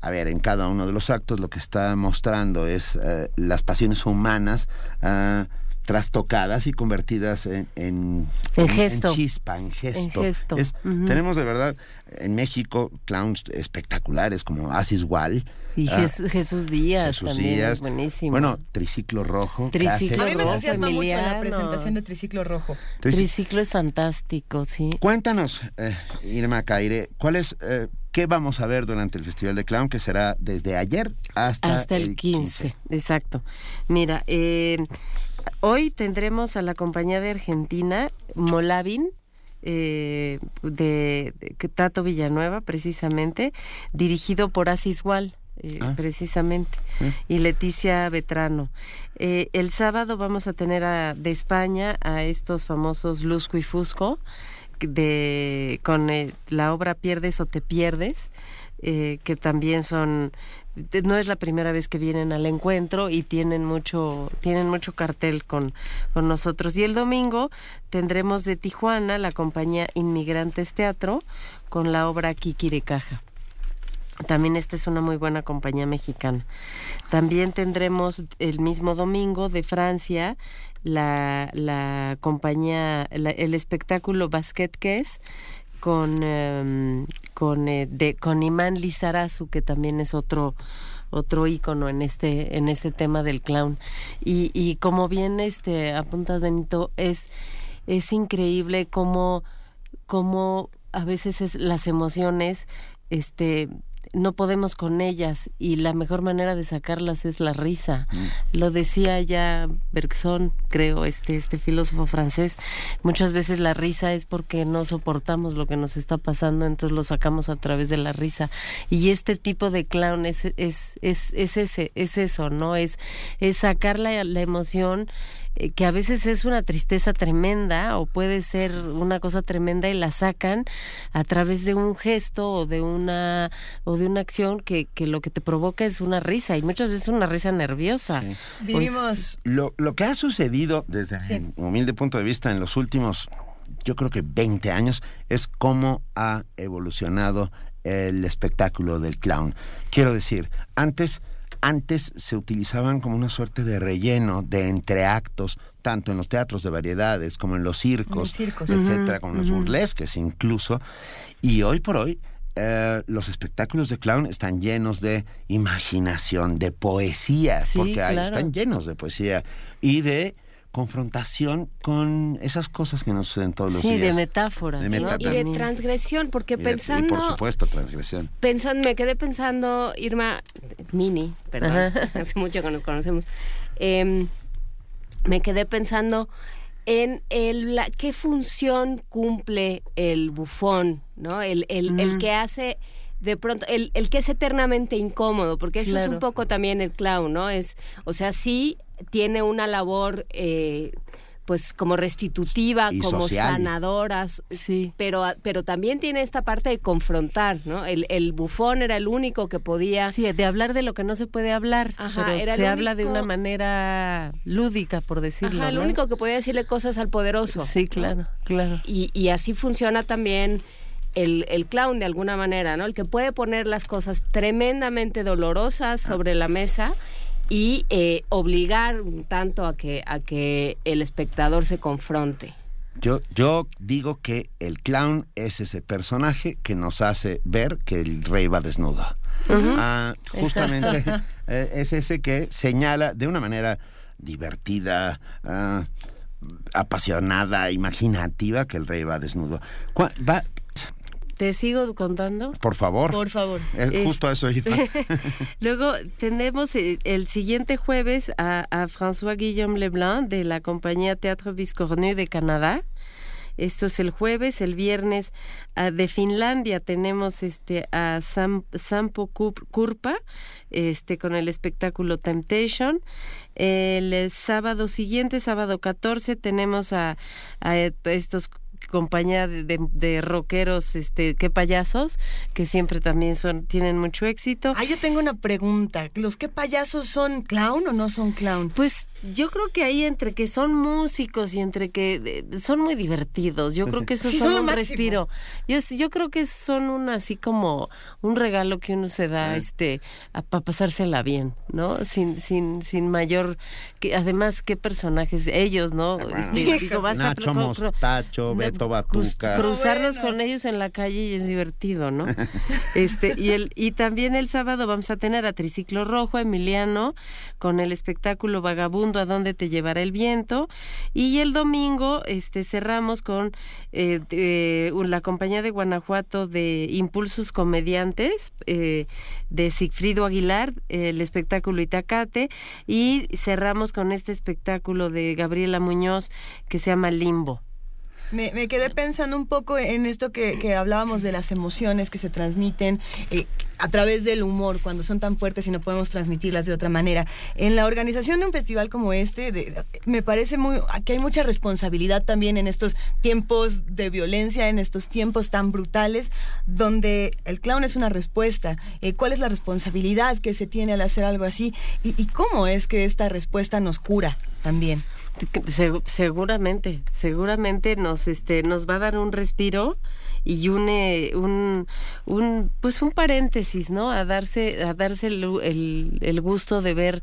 a ver, en cada uno de los actos lo que está mostrando es eh, las pasiones humanas ah, trastocadas y convertidas en, en, En gesto. chispa, en gesto. En gesto. Es- Ujú. Tenemos de verdad en México clowns espectaculares como Asis Wall. Y ah, Jes- Jesús Díaz Jesús también Díaz. es buenísimo. Bueno, Triciclo Rojo. Triciclo A mí me Rojo, entusiasma mucho la presentación de Triciclo Rojo. Trici- Triciclo es fantástico, sí. Cuéntanos, eh, Irma Caire, ¿cuál es, eh, ¿qué vamos a ver durante el Festival de Clown que será desde ayer hasta, Hasta el 15, exacto. Mira, eh, hoy tendremos a la compañía de Argentina, Molavin, eh, de, de Tato Villanueva, precisamente, dirigido por Asis Wall. eh, Ah. precisamente y Leticia Vetrano. Eh, el sábado vamos a tener a- de España a estos famosos Lusco y Fusco de con la obra Pierdes o te pierdes, eh, que también son no es la primera vez que vienen al encuentro y tienen mucho tienen mucho cartel con, con nosotros y el domingo tendremos de Tijuana la compañía Inmigrantes Teatro con la obra Kikiricaja. También esta es una muy buena compañía mexicana. También tendremos el mismo domingo de Francia la, la compañía, el espectáculo Basket Kes con, em, con, eh, de, con Imán Lizarazu, que también es otro otro ícono en este en este tema del clown y, y como bien este apuntas Benito es es increíble cómo cómo a veces es las emociones este no podemos con ellas y la mejor manera de sacarlas es la risa. Lo decía ya Bergson, creo, este este filósofo francés, muchas veces la risa es porque no soportamos lo que nos está pasando, entonces lo sacamos a través de la risa. Y este tipo de clown es es es, es ese es eso, ¿no? Es es sacar la, la emoción eh, que a veces es una tristeza tremenda o puede ser una cosa tremenda y la sacan a través de un gesto o de una o de una acción que, que lo que te provoca es una risa y muchas veces una risa nerviosa. Pues, Vivimos Lo, lo que ha sucedido desde Sí. mi humilde punto de vista en los últimos, yo creo que 20 años, es cómo ha evolucionado el espectáculo del clown. Quiero decir, antes, antes se utilizaban como una suerte de relleno de entreactos, tanto en los teatros de variedades como en los circos, circos. etcétera, Ujú, como en los burlesques incluso. Y hoy por hoy, eh, los espectáculos de clown están llenos de imaginación, de poesía, Sí, porque claro. están llenos de poesía y de confrontación con esas cosas que nos suceden todos los sí, de días. metáforas. De ¿no? metáforas. Y de transgresión, porque Y de- pensando... y por supuesto, transgresión. pensando, me quedé pensando, Irma, Mini, perdón, Ajá. hace mucho que nos conocemos, em, me quedé pensando en el, la, qué función cumple el bufón, ¿no? El, el, el Mm. que hace de pronto, el, el que es eternamente incómodo, porque eso es un poco también el clown, ¿no? Es, o sea, sí tiene una labor... Eh, pues como restitutiva, Y como social. sanadora, Sí. pero, pero también tiene esta parte de confrontar, ¿no? El, el bufón era el único que podía... Sí, de hablar de lo que no se puede hablar, Ajá, pero era se habla de una manera lúdica, por decirlo. Ajá, el ¿no? único que podía decirle cosas al poderoso. Sí, claro, claro. Y, y así funciona también el, el clown de alguna manera, ¿no? El que puede poner las cosas tremendamente dolorosas sobre la mesa y eh, obligar un tanto a que, a que el espectador se confronte. Yo, yo digo que el clown es ese personaje que nos hace ver que el rey va desnudo. Ah, justamente eh, es ese que señala de una manera divertida, ah, apasionada, imaginativa, que el rey va desnudo. Va- ¿Te sigo contando? Por favor. Por favor. Es justo eso iba. Luego tenemos el, el siguiente jueves a, a François Guillaume Leblanc de la compañía Teatro Viscornu de Canadá. Esto es el jueves, el viernes ah, de Finlandia tenemos este a Sam- Sampo Kurpa este con el espectáculo Temptation. El, eh, sábado siguiente, sábado 14, tenemos a, a estos compañía de, de, de rockeros, este, qué payasos, que siempre también son, tienen mucho éxito. Ah, yo tengo una pregunta. ¿Los qué payasos son clown o no son clown? Pues yo creo que ahí entre que son músicos y entre que son muy divertidos, yo creo que eso Sí, son un máximo. respiro. Yo, yo creo que son un así como un regalo que uno se da este para pasársela bien, ¿no? Sin sin sin mayor que además qué personajes ellos, ¿no? Este, digo, basta Nacho Mostacho, Beto Batuca. cruzarnos con ellos en la calle y es divertido, ¿no? este y el y también el sábado vamos a tener a Triciclo Rojo Emiliano con el espectáculo Vagabundo a dónde te llevará el viento y el domingo este cerramos con eh, la compañía de Guanajuato de Impulsos Comediantes eh, de Sigfrido Aguilar el espectáculo Itacate y cerramos con este espectáculo de Gabriela Muñoz que se llama Limbo. Me, quedé pensando un poco en esto que, hablábamos de las emociones que se transmiten eh, a través del humor, cuando son tan fuertes y no podemos transmitirlas de otra manera. En la organización de un festival como este, me parece muy que hay mucha responsabilidad también en estos tiempos de violencia, en estos tiempos tan brutales, donde el clown es una respuesta. Eh, ¿Cuál es la responsabilidad que se tiene al hacer algo así? ¿Y, y cómo es que esta respuesta nos cura también? Segu- seguramente, seguramente nos este nos va a dar un respiro y un un, un pues un paréntesis, ¿no? A darse a darse el, el, el gusto de ver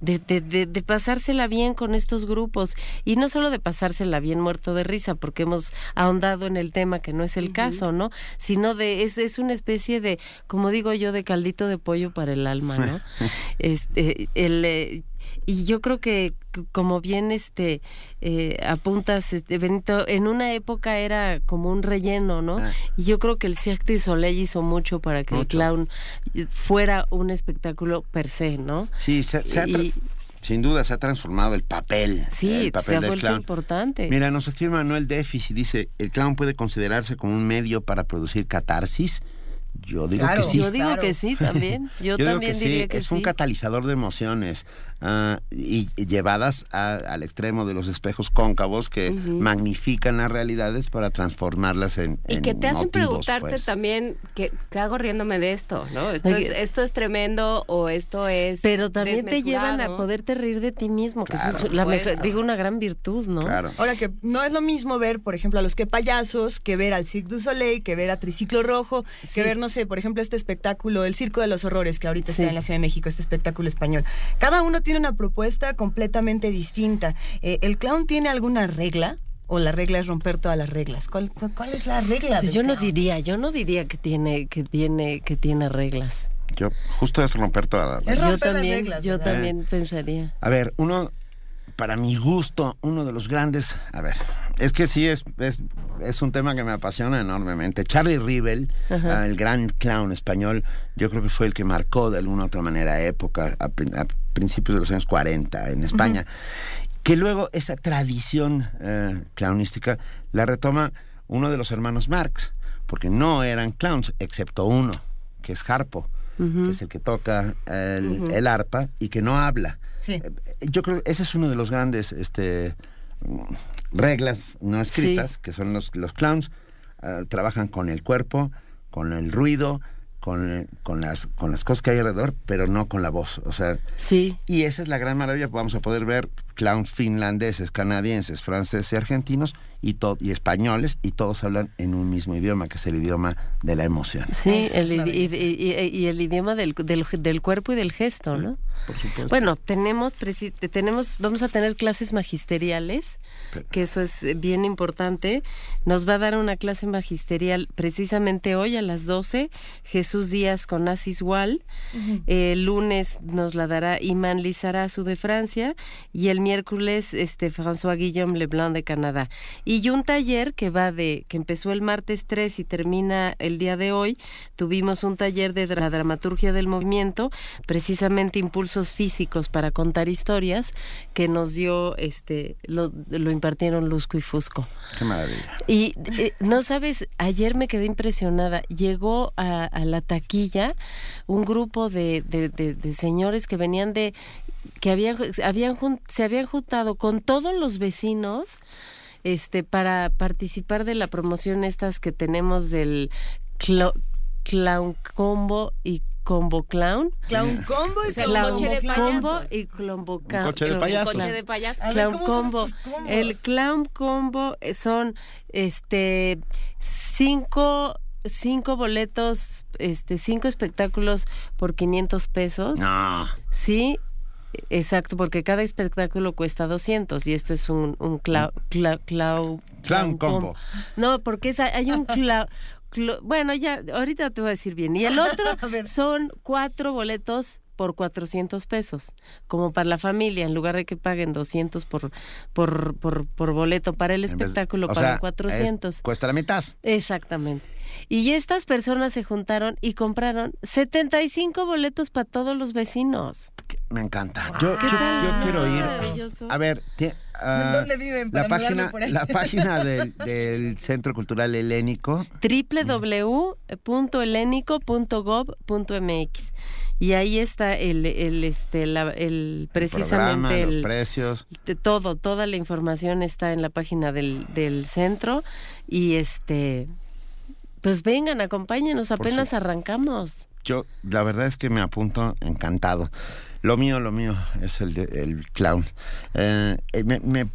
de, de, de, de pasársela bien con estos grupos y no solo de pasársela bien muerto de risa porque hemos ahondado en el tema que no es el caso, ¿no? Sino de es es una especie de como digo yo de caldito de pollo para el alma, ¿no? este el eh, y yo creo que como bien este eh, apuntas este, Benito en una época era como un relleno no y yo creo que el Cirque du Soleil hizo mucho para que el clown eh, fuera un espectáculo per se no Sí, se, se ha Y- sin duda se ha transformado el papel. sí el papel se ha del vuelto clown. importante Mira, nos escribe Manuel Déficit, dice, ¿el clown puede considerarse como un medio para producir catarsis? Yo digo Claro, que sí. yo digo que sí también yo, digo también que sí, diría que es sí un catalizador de emociones ah, y, y llevadas a- al extremo de los espejos cóncavos que magnifican las realidades para transformarlas en Y en que te hacen motivos, preguntarte pues. también ¿qué, qué hago riéndome de esto, ¿no? Esto, Oye. es, esto es tremendo o esto es pero también te llevan a poderte reír de ti mismo que eso Claro, es la mejor- digo una gran virtud no Ahora que no es lo mismo ver, por ejemplo, a los que payasos, que ver al Cirque du Soleil, que ver a Triciclo Rojo, que ver, no sé, por ejemplo, este espectáculo, el Circo de los Horrores, que ahorita Sí. está en la Ciudad de México, este espectáculo español. Cada uno tiene una propuesta completamente distinta. Eh, ¿El clown tiene alguna regla? ¿O la regla es romper todas las reglas? ¿Cuál, cuál, cuál es la regla? Pues del yo no diría, yo no diría que tiene, que tiene, que tiene reglas. Yo, justo es romper todas las Yo también, yo también pensaría. A ver, uno, para mi gusto, uno de los grandes, a ver, es que sí es, es, es un tema que me apasiona enormemente. Charlie Rivel, Ajá. ah, el gran clown español, yo creo que fue el que marcó de alguna u otra manera época, a principios de los años 40 en España, que luego esa tradición eh, clownística la retoma uno de los hermanos Marx, porque no eran clowns, excepto uno, que es Harpo, que es el que toca el, arpa y que no habla. Sí. Yo creo que ese es uno de los grandes este, mm, reglas no escritas, Sí. que son los, los clowns. ah, trabajan con el cuerpo, con el ruido, con, con, las, con las cosas que hay alrededor, pero no con la voz. O sea, sí. y esa es la gran maravilla. Vamos a poder ver clowns finlandeses, canadienses, franceses y argentinos y, to- y españoles, y todos hablan en un mismo idioma, que es el idioma de la emoción. Sí, el, y, y- y- y el idioma del, del, del cuerpo y del gesto, ¿no? Por supuesto. Bueno, tenemos, tenemos, vamos a tener clases magisteriales, que eso es bien importante. Nos va a dar una clase magisterial precisamente hoy a las 12, Jesús Díaz con Asis Wall. El lunes nos la dará Imán Lizarazu de Francia y el miércoles este François Guillaume Leblanc de Canadá. Y un taller que va de que empezó el martes 3 y termina el día de hoy. Tuvimos un taller de la dramaturgia del movimiento, precisamente impulsos físicos para contar historias que nos dio este lo, lo impartieron Lusco y Fusco. Qué maravilla. Y eh, no sabes, ayer me quedé impresionada. Llegó a, a la taquilla un grupo de, de, de- de señores que venían de que habían, habían se habían juntado con todos los vecinos este para participar de la promoción estas que tenemos del clo- clown combo y combo clown. Clown combo y O sea, clown clown coche de combo y combo Un coche de payasos. Coche de payasos. Clown ¿cómo son combo. el clown combo eh, son este cinco cinco boletos este cinco espectáculos por 500 pesos. No. Sí, exacto, porque cada espectáculo cuesta 200 y esto es un, un clau, clau- clau- Clown combo. No, porque es- hay un clau- clo- bueno, ya, ahorita te voy a decir bien. Y el otro son cuatro boletos por 400 pesos, como para la familia, en lugar de que paguen 200 por, por, por, por boleto para el vez- espectáculo, o pagan sea, 400. es- cuesta la mitad. Exactamente. Y estas personas se juntaron y compraron 75 boletos para todos los vecinos. Me encanta. Yo, ¿Qué yo- quiero ir. A ver, tie- ah, ¿Dónde viven la para página, por ahí? la página del, del Centro Cultural Helénico. www.helénico.gov.mx y ahí está el, el este la- el programa, precisamente los el, precios. de todo toda la información está en la página del, del centro y este pues vengan acompáñenos apenas su- arrancamos Yo, la verdad es que me apunto encantado. Lo mío, lo mío es el, de- el clown. Eh, eh, me, me-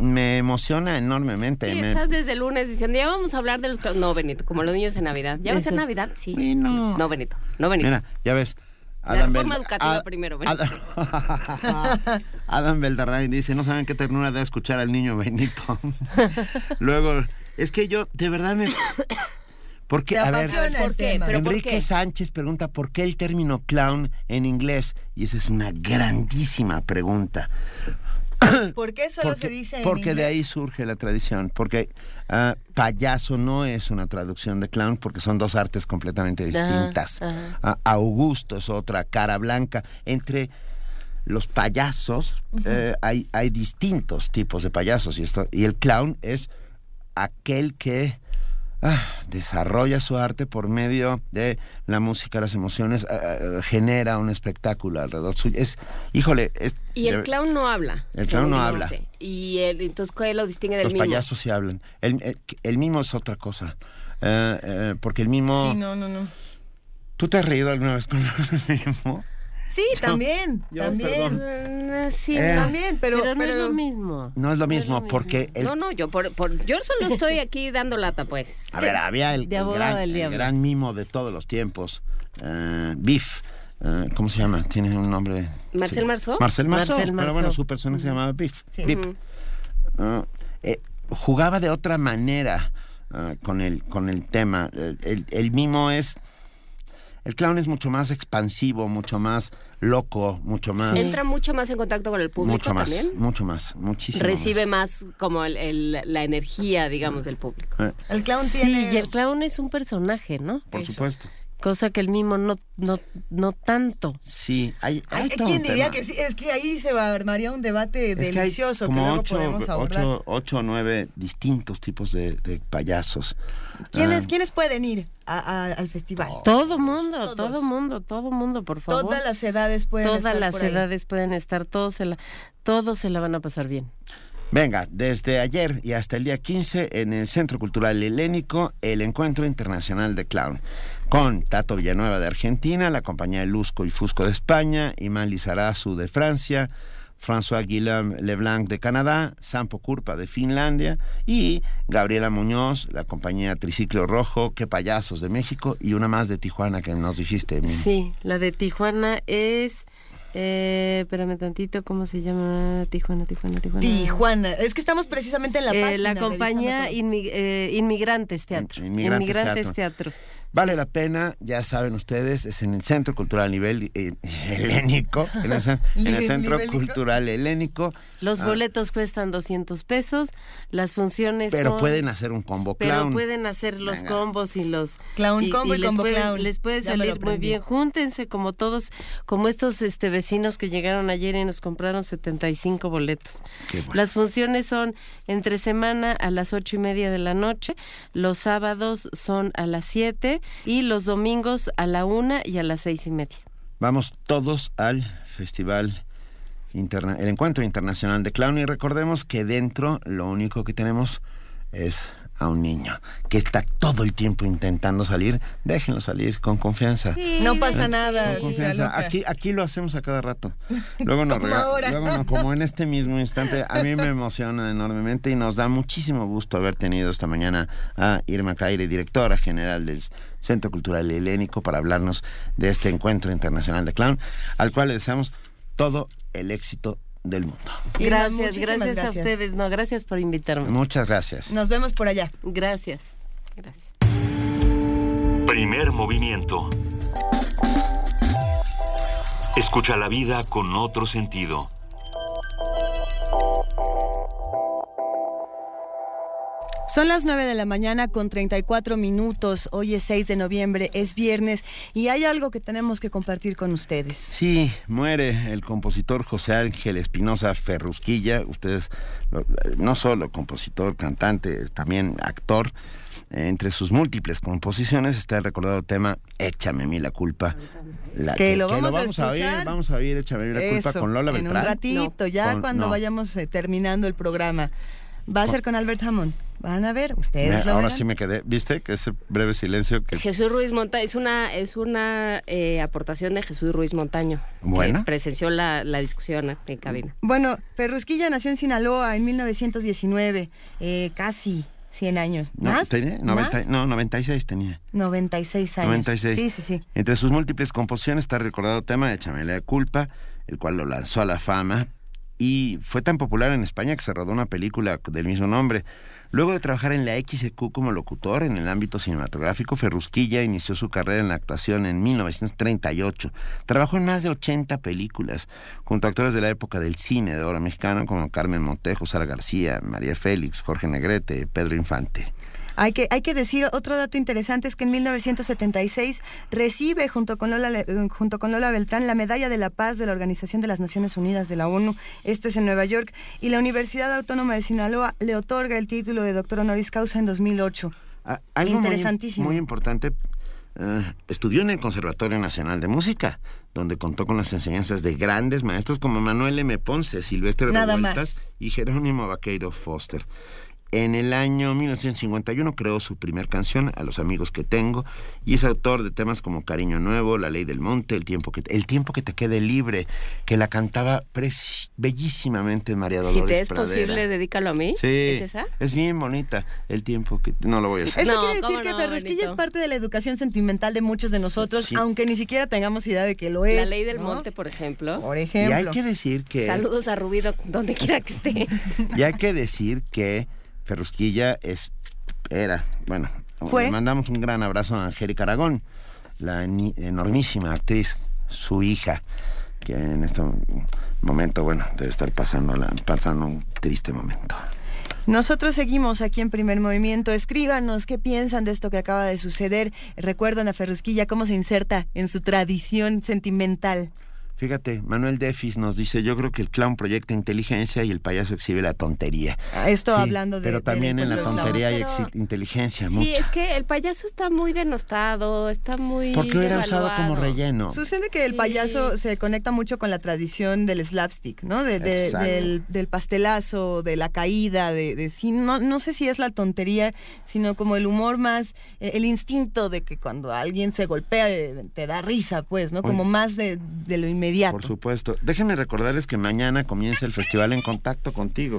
me emociona enormemente. Sí, me- estás desde el lunes diciendo, ya vamos a hablar de los... cla-". No, Benito, como los niños en Navidad. ¿Ya va a ser. Navidad? Sí. Sí, no. No, Benito. No, Benito. Mira, ya ves. La Bel- reforma educativa primero, Benito. Adam, Adam Beldarrain dice, no saben qué ternura de escuchar al niño Benito. Luego, es que yo, de verdad me... ¿Por qué? Te A ver, ¿por qué? Pero ¿por Enrique qué? Sánchez pregunta por qué el término clown en inglés. Y esa es una grandísima pregunta. ¿Por qué solo porque se dice en porque de ahí surge la tradición. Porque ah, payaso no es una traducción de clown porque son dos artes completamente distintas. ajá. Ah, Augusto es otra, cara blanca. Entre los payasos eh, hay, hay distintos tipos de payasos y, esto, y el clown es aquel que ah, desarrolla su arte por medio de la música, las emociones, ah, ah, genera un espectáculo alrededor suyo. Es, híjole, es, Y el clown no habla. El clown no habla. Y el, entonces, ¿qué lo distingue del los mimo? payasos sí hablan. El, el, el mimo es otra cosa. Eh, eh, porque el mimo... Sí, no, no, no. ¿Tú te has reído alguna vez con el mimo? Sí, también, yo, también. Mm, sí, Eh. También, pero, pero no pero- es lo mismo No es lo mismo, porque el, No, no, yo por, por- yo solo estoy aquí dando lata, pues. A ver, había el, De el abogada gran, del el diablo. gran mimo de todos los tiempos, eh, Biff. eh, ¿Cómo se llama? Tiene un nombre. ¿Marcel sí. Marceau? Marcel Marceau. Marcel Pero bueno, su personaje se llamaba Biff. Sí. Ah, eh, jugaba de otra manera ah, con, el, con el tema. El, el- el mimo es. El clown es mucho más expansivo, mucho más loco, mucho más. Entra mucho más en contacto con el público mucho más. también. Mucho más. Muchísimo. Recibe más como el- el- la energía, digamos, del público. Eh, el clown sí tiene... y el clown es un personaje no por supuesto. cosa que el mimo no no no tanto Sí, hay. hay Ay, todo ¿Quién un diría tema. que sí? Es que ahí se va armaría un debate Es que hay delicioso que, luego ocho, podemos abordar. ocho, ocho o nueve distintos tipos de, de payasos. ¿Quiénes, Ah, ¿Quiénes pueden ir a- a- al festival? todo mundo Todos. todo mundo todo mundo por favor Todas las edades pueden todas estar las por ahí. edades pueden estar todos se la todos se la van a pasar bien Venga, desde ayer y hasta el día 15 en el Centro Cultural Helénico, el Encuentro Internacional de Clown, con Tato Villanueva de Argentina, la compañía de Lusco y Fusco de España, Imán Lizarazu de Francia, François Guillaume Leblanc de Canadá, Sampo Curpa de Finlandia y Gabriela Muñoz, la compañía Triciclo Rojo, Qué Payasos de México y una más de Tijuana que nos dijiste. Mimi. sí la de Tijuana es Eh, espérame tantito, ¿cómo se llama? Tijuana, Tijuana, Tijuana. Tijuana. Es que estamos precisamente en la Eh, página. la compañía Inmi- eh, Inmigrantes Teatro. Inmigrantes Teatro. Vale la pena, ya saben ustedes, es en el Centro Cultural Nivel eh, Helénico, en el, cen- en el Centro Nivélico. Cultural Helénico. Los Ah, boletos cuestan 200 pesos, las funciones Pero son- pueden hacer un combo Pero clown. pueden hacer los Venga. combos y los... Clown combo y les combo puede, clown. Les puede salir muy bien. Júntense como todos, como estos este vecinos que llegaron ayer y nos compraron 75 boletos. Las funciones son entre semana a las ocho y media de la noche, los sábados son a las 7 y los domingos a la una y a las seis y media. Vamos todos al festival, interna- el encuentro internacional de clown y recordemos que dentro lo único que tenemos es a un niño que está todo el tiempo intentando salir. Déjenlo salir con confianza. No pasa nada. con confianza. Aquí, aquí lo hacemos a cada rato. Luego nos Como ahora. luego no, como en este mismo instante. A mí me emociona enormemente y nos da muchísimo gusto haber tenido esta mañana a Irma Caire, directora general del Centro Cultural Helénico, para hablarnos de este encuentro internacional de clown, al cual le deseamos todo el éxito del mundo. Gracias, gracias, a ustedes. No, gracias por invitarme. Muchas gracias. Nos vemos por allá. Gracias. Gracias. Primer movimiento. Escucha la vida con otro sentido. Son las 9 de la mañana con 34 minutos. Hoy es 6 de noviembre, es viernes y hay algo que tenemos que compartir con ustedes. Sí, muere el compositor José Ángel Espinosa Ferrusquilla. Ustedes, no solo compositor, cantante, también actor. Eh, Entre sus múltiples composiciones está el recordado tema Échame a mí la culpa. La Que lo vamos a oír, escuchar. vamos a oír Échame a mí la culpa con Lola en Beltrán. un ratito, ya Con- cuando no. vayamos eh, terminando el programa. Va a ser con Albert Hammond. Van a ver, ustedes Me- lo ahora verán. sí me quedé. ¿Viste? Que ese breve silencio que Jesús Ruiz Montaño es una es una eh, aportación de Jesús Ruiz Montaño Buena. que presenció la, la discusión en cabina. Bueno, Ferrusquilla nació en Sinaloa en 1919, eh, casi 100 años. No, ¿Más? tenía, ¿Más? 90 no, 96 tenía. 96 años. 96. Sí, sí, sí. Entre sus múltiples composiciones está el recordado tema de Chamela de Culpa, el cual lo lanzó a la fama y fue tan popular en España que se rodó una película del mismo nombre. Luego de trabajar en la XEQ como locutor en el ámbito cinematográfico, Ferrusquilla inició su carrera en la actuación en 1938. Trabajó en más de 80 películas, junto a actores de la época del cine de oro mexicano como Carmen Montejo, Sara García, María Félix, Jorge Negrete, Pedro Infante. Hay que, hay que decir, otro dato interesante es que en 1976 recibe junto con, Lola, eh, junto con Lola Beltrán la Medalla de la Paz de la Organización de las Naciones Unidas de la ONU. Esto es en Nueva York. Y la Universidad Autónoma de Sinaloa le otorga el título de doctor honoris causa en 2008. Ah, algo muy- Interesantísimo. Muy, importante. eh, estudió en el Conservatorio Nacional de Música, donde contó con las enseñanzas de grandes maestros como Manuel M. Ponce, Silvestre Nada Revueltas y Jerónimo Vaqueiro Foster. En el año 1951 creó su primer canción, A los amigos que tengo, y es autor de temas como Cariño Nuevo, La Ley del Monte, El tiempo que, el tiempo que te quede libre, que la cantaba bellísimamente María Dolores Si te es Pradera. posible, dedícalo a mí. Sí, ¿Es esa? es bien bonita. El tiempo que... No lo voy a hacer. Esto No, quiere decir que no, Ferrusquilla Benito. es parte de la educación sentimental de muchos de nosotros, Sí. aunque ni siquiera tengamos idea de que lo es. La ley del ¿no? monte, por ejemplo. Por Y ejemplo. hay que decir que... Saludos a Rubido, donde quiera que esté. Y hay que decir que Ferrusquilla es, era, bueno, Fue. le mandamos un gran abrazo a Angélica Aragón, la enormísima actriz, su hija, que en este momento, bueno, debe estar pasando, pasando un triste momento. Nosotros seguimos aquí en Primer Movimiento. Escríbanos qué piensan de esto que acaba de suceder. Recuerdan a Ferrusquilla cómo se inserta en su tradición sentimental. Fíjate, Manuel Defis nos dice, yo creo que el clown proyecta inteligencia y el payaso exhibe la tontería. Ah, Esto Sí, hablando de. Pero también en la clown. tontería hay Pero- inteligencia, Sí, mucha. es que el payaso está muy denostado, está muy. Porque era usado como relleno. Sucede que el payaso se conecta mucho con la tradición del slapstick, ¿no? De, del, del pastelazo, de la caída, de, de sí, no, no sé si es la tontería, sino como el humor más, eh, el instinto de que cuando alguien se golpea eh, te da risa, pues, ¿no? Oye. Como más de, de lo inmediato. Por supuesto. Déjenme recordarles que mañana comienza el festival En Contacto Contigo.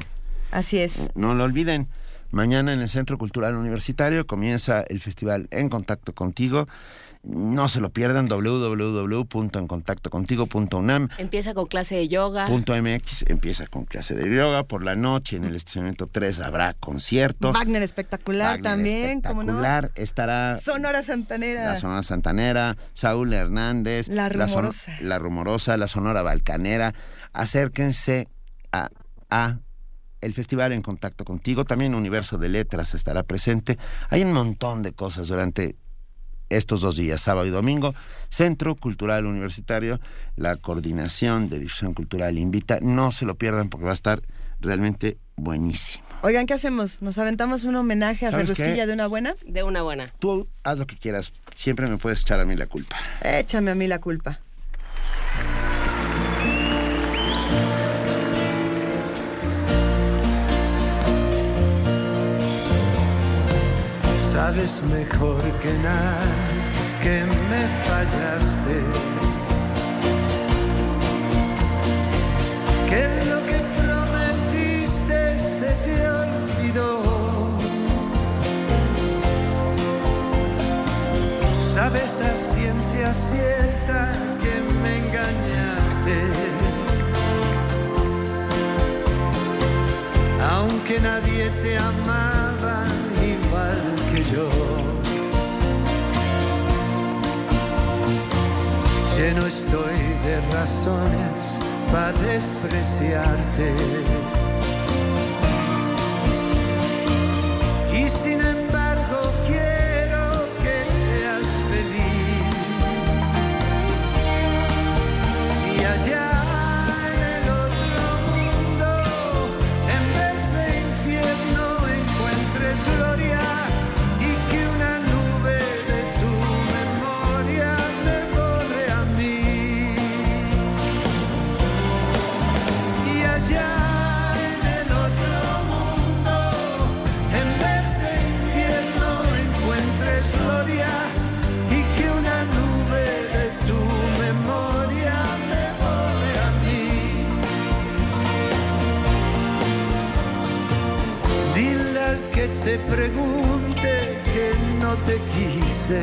Así es. No lo olviden. Mañana en el Centro Cultural Universitario comienza el festival En Contacto Contigo. No se lo pierdan, www.encontactocontigo.unam. Empieza con clase de yoga. .mx empieza con clase de yoga. Por la noche en el estacionamiento 3 habrá concierto. Wagner espectacular Wagner también, como no? espectacular. Estará Sonora Santanera. la Sonora Santanera, Saúl Hernández, La Son- Rumorosa. la, Rumorosa, la Sonora Balcanera. Acérquense a, a el festival en contacto contigo. También Universo de Letras estará presente. Hay un montón de cosas durante estos dos días, sábado y domingo. Centro Cultural Universitario, la coordinación de difusión cultural invita. No se lo pierdan porque va a estar realmente buenísimo. Oigan, ¿qué hacemos? ¿Nos aventamos un homenaje a ¿Sabes Ferrusquilla qué? de una buena? De una buena. Tú haz lo que quieras. Siempre me puedes echar a mí la culpa. Échame a mí la culpa. Sabes mejor que nada que me fallaste. Que lo que prometiste se te olvidó. Sabes a ciencia cierta que me engañaste. Aunque nadie te amaba yo. Lleno estoy de razones para despreciarte. Y sin te pregunte que no te quise.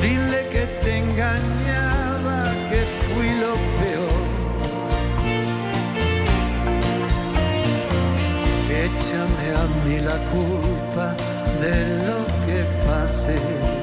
Dile que te engañaba, que fui lo peor. Échame a mí la culpa de lo que pasé.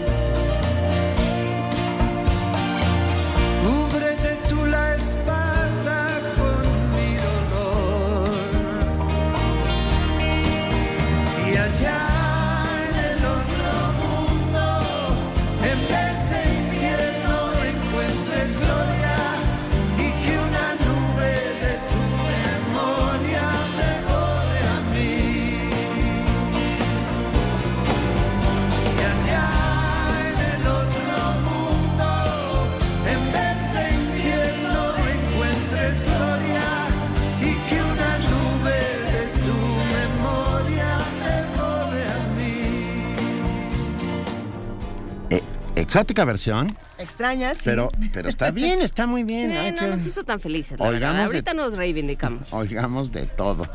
Exótica versión, Extraña, sí. pero, pero está bien, está muy bien. Eh, no que- nos hizo tan felices. la de- Ahorita nos reivindicamos. Oigamos de todo.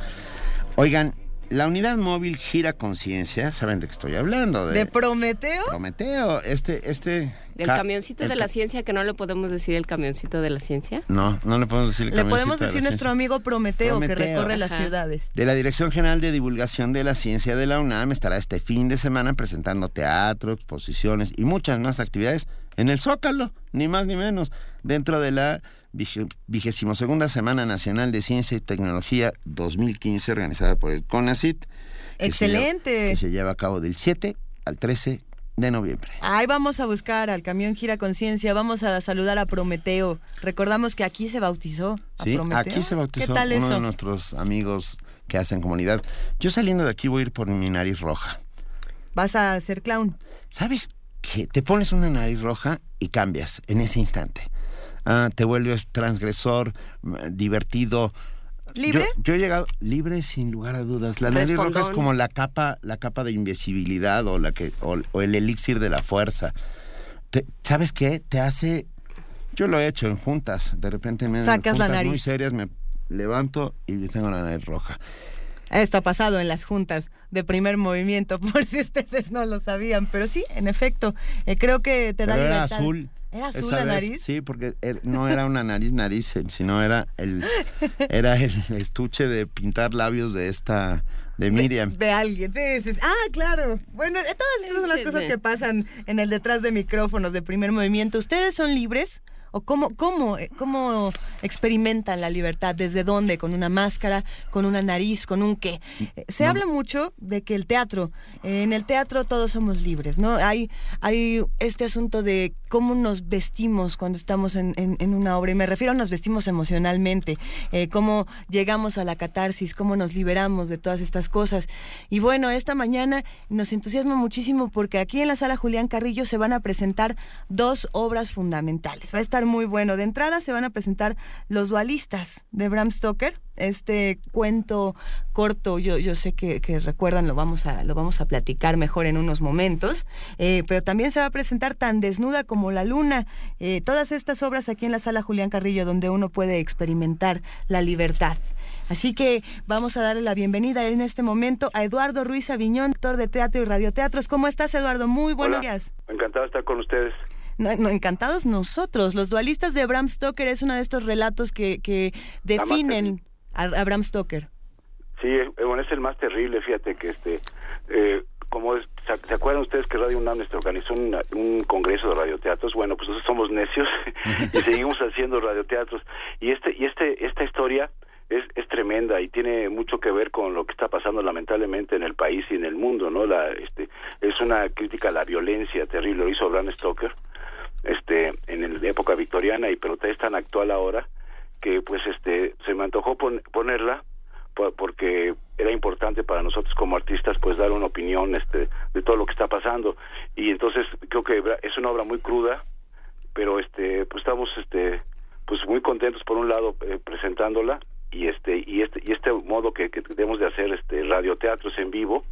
Oigan, la unidad móvil gira conciencia, ¿saben de qué estoy hablando? ¿De Prometeo? Prometeo, este, este... Del ca- camioncito de la ciencia, que no le podemos decir el camioncito de la ciencia. No, no le podemos decir el Le camioncito podemos de la decir nuestro ciencia. amigo Prometeo, que recorre las ciudades. De la Dirección General de Divulgación de la Ciencia de la UNAM estará este fin de semana presentando teatro, exposiciones y muchas más actividades en el Zócalo, ni más ni menos, dentro de la vigésimo segunda Semana Nacional de Ciencia y Tecnología 2015 organizada por el CONACIT. que se Excelente. que se lleva a cabo del 7 al 13 de noviembre. Ahí vamos a buscar al camión Gira Conciencia, vamos a saludar a Prometeo. Recordamos que aquí se bautizó a Sí, Prometeo. aquí se bautizó ¿Qué tal uno eso? de nuestros amigos que hacen comunidad. Yo saliendo de aquí voy a ir por mi nariz roja. Vas a ser clown. ¿Sabes qué? Te pones una nariz roja y cambias en ese instante. Ah, te vuelves transgresor, mm, divertido. ¿Libre? Yo, yo he llegado libre sin lugar a dudas. La nariz roja es como la capa, la capa de invisibilidad o la que, o, o el elixir de la fuerza. Te- ¿Sabes qué? Te hace. Yo lo he hecho en juntas. De repente me Sacas la juntas muy nariz. serias me levanto y tengo la nariz roja. Esto ha pasado en las juntas de primer movimiento, por si ustedes no lo sabían. Pero sí, en efecto, eh, creo que te da Pero era libertad. azul. ¿Era azul Esa la vez, nariz? Sí, porque no era una nariz nariz, sino era el era el estuche de pintar labios de esta de Miriam. De alguien, sí, sí, sí. Ah, claro. Bueno, todas esas son las cosas que pasan en el detrás de micrófonos de primer movimiento. ¿Ustedes son libres? ¿O cómo, cómo, eh, cómo experimentan la libertad? ¿Desde dónde? ¿Con una máscara? ¿Con una nariz? ¿Con un qué? Eh, Se habla mucho de que el teatro, eh, en el teatro todos somos libres, ¿no? Hay, hay este asunto de cómo nos vestimos cuando estamos en, en- en una obra, y me refiero a nos vestimos emocionalmente, eh, cómo llegamos a la catarsis, cómo nos liberamos de todas estas cosas. Y bueno, esta mañana nos entusiasma muchísimo porque aquí en la sala Julián Carrillo se van a presentar dos obras fundamentales. Va a estar muy bueno. De entrada se van a presentar Los Dualistas de Bram Stoker, este cuento corto, yo, yo sé que, que recuerdan, lo vamos, a, lo vamos a platicar mejor en unos momentos, eh, pero también se va a presentar Tan Desnuda como la Luna, eh, todas estas obras aquí en la sala Julián Carrillo donde uno puede experimentar la libertad. Así que vamos a darle la bienvenida en este momento a Eduardo Ruiz Aviñón, actor de teatro y radioteatros. ¿Cómo estás, Eduardo? Muy buenos Hola. días. Encantado de estar con ustedes. No, no, encantados nosotros. Los dualistas de Bram Stoker es uno de estos relatos que, que definen a, a Bram Stoker. Sí, eh, bueno, es el más terrible, fíjate que este, eh, como es- ¿se, acuerdan ustedes que Radio UNAM este, organizó un congreso de radioteatros? Bueno, pues nosotros somos necios y seguimos haciendo radioteatros. Y este, y este, esta historia es, es tremenda y tiene mucho que ver con lo que está pasando lamentablemente en el país y en el mundo, ¿no? La, este, es una crítica a la violencia terrible, lo hizo Bram Stoker, este, en el- época victoriana y pero es tan actual ahora que pues este se me antojó pon- ponerla po- porque era importante para nosotros como artistas pues dar una opinión este de todo lo que está pasando. Y entonces creo que es una obra muy cruda pero este pues estamos este pues muy contentos por un lado eh, presentándola y este y este y este modo que, que debemos de hacer este radioteatros en vivo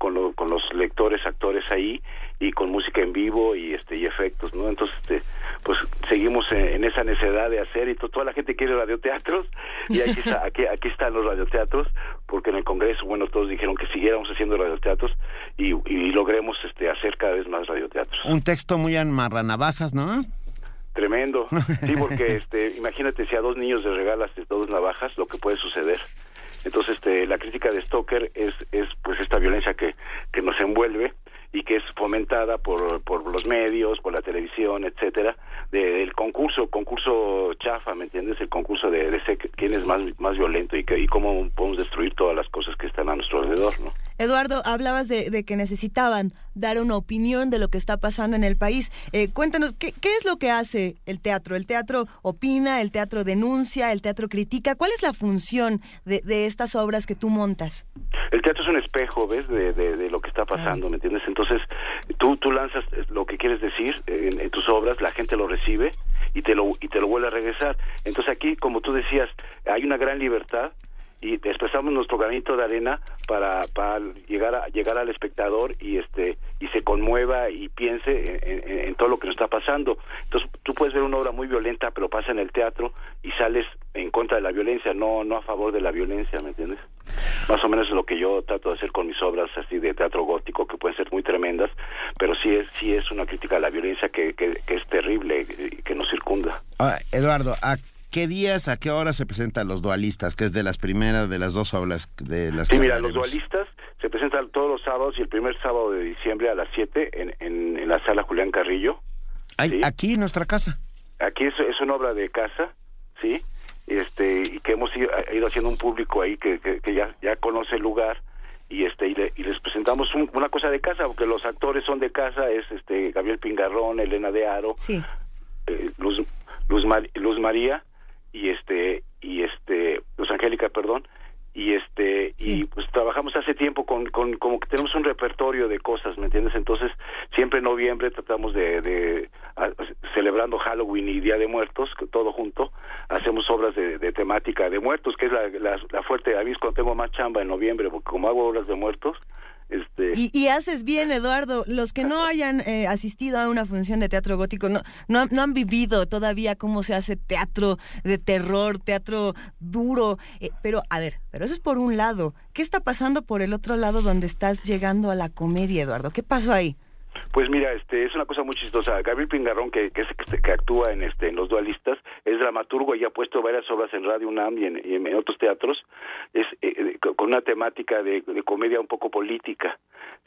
con, lo- con los lectores actores ahí y con música en vivo y este y efectos no entonces este pues seguimos en, en esa necesidad de hacer y to- toda la gente quiere radioteatros y aquí está aquí aquí están los radioteatros porque en el congreso bueno todos dijeron que siguiéramos haciendo radioteatros y, y logremos este hacer cada vez más radioteatros Un texto muy amarranavajas, ¿no? Tremendo. Sí, porque este, imagínate si a dos niños les regalas dos navajas, lo que puede suceder. Entonces, este, la crítica de Stoker es, es pues esta violencia que, que nos envuelve y que es fomentada por, por los medios, por la televisión, etcétera, de- del concurso, concurso chafa, ¿me entiendes? El concurso de, de quién es más, más violento y, que, y cómo podemos destruir todas las cosas que están a nuestro alrededor, ¿no? Eduardo, hablabas de, de que necesitaban dar una opinión de lo que está pasando en el país. Eh, cuéntanos, ¿qué, ¿qué es lo que hace el teatro? ¿El teatro opina, el teatro denuncia, el teatro critica? ¿Cuál es la función de, de estas obras que tú montas? El teatro es un espejo, ¿ves? De, lo que está pasando, ¿me entiendes? Entonces, tú, tú lanzas lo que quieres decir en, en tus obras, la gente lo recibe y te lo, y te lo vuelve a regresar. Entonces aquí, como tú decías, hay una gran libertad y expresamos nuestro granito de arena para, para llegar a llegar al espectador y este y se conmueva y piense en, todo lo que nos está pasando. Entonces tú puedes ver una obra muy violenta pero pasa en el teatro y sales en contra de la violencia no no a favor de la violencia me entiendes más o menos es lo que yo trato de hacer con mis obras así de teatro gótico que pueden ser muy tremendas pero sí es sí es una crítica a la violencia que, que, que es terrible y que nos circunda. Ah, Eduardo, ¿a qué días, a qué hora se presentan los dualistas? Que es de las primeras, de las dos obras de las Sí, que mira, los dualistas se presentan todos los sábados y el primer sábado de diciembre a las 7 en, en, en la sala Julián Carrillo. Ay, Aquí en nuestra casa. Aquí es, es una obra de casa, ¿sí? Este, y que hemos ido, ido haciendo un público ahí que, que, que ya, ya conoce el lugar y este y, le- y les presentamos un- una cosa de casa porque los actores son de casa es este Gabriel Pingarrón Elena de Aro Sí. eh, Luz Luz, Mar- Luz María y este y este Luz Angélica perdón y este y pues trabajamos hace tiempo con, con como que tenemos un repertorio de cosas me entiendes entonces siempre en noviembre tratamos de, de a- celebrando Halloween y Día de Muertos, que todo junto, hacemos obras de, de temática de muertos, que es la, la, la fuerte, a mí es cuando tengo más chamba en noviembre, porque como hago obras de muertos, este... Y, y haces bien, Eduardo. Los que no hayan eh, asistido a una función de teatro gótico no, no, no han vivido todavía cómo se hace teatro de terror, teatro duro. Eh, pero, a ver, pero eso es por un lado. ¿Qué está pasando por el otro lado donde estás llegando a la comedia, Eduardo? ¿Qué pasó ahí? Pues mira, este es una cosa muy chistosa. Gabriel Pingarrón, que, que, es- que, actúa en este en los dualistas, es dramaturgo y ha puesto varias obras en Radio UNAM y en, y en otros teatros, es eh, eh, con una temática de, comedia un poco política,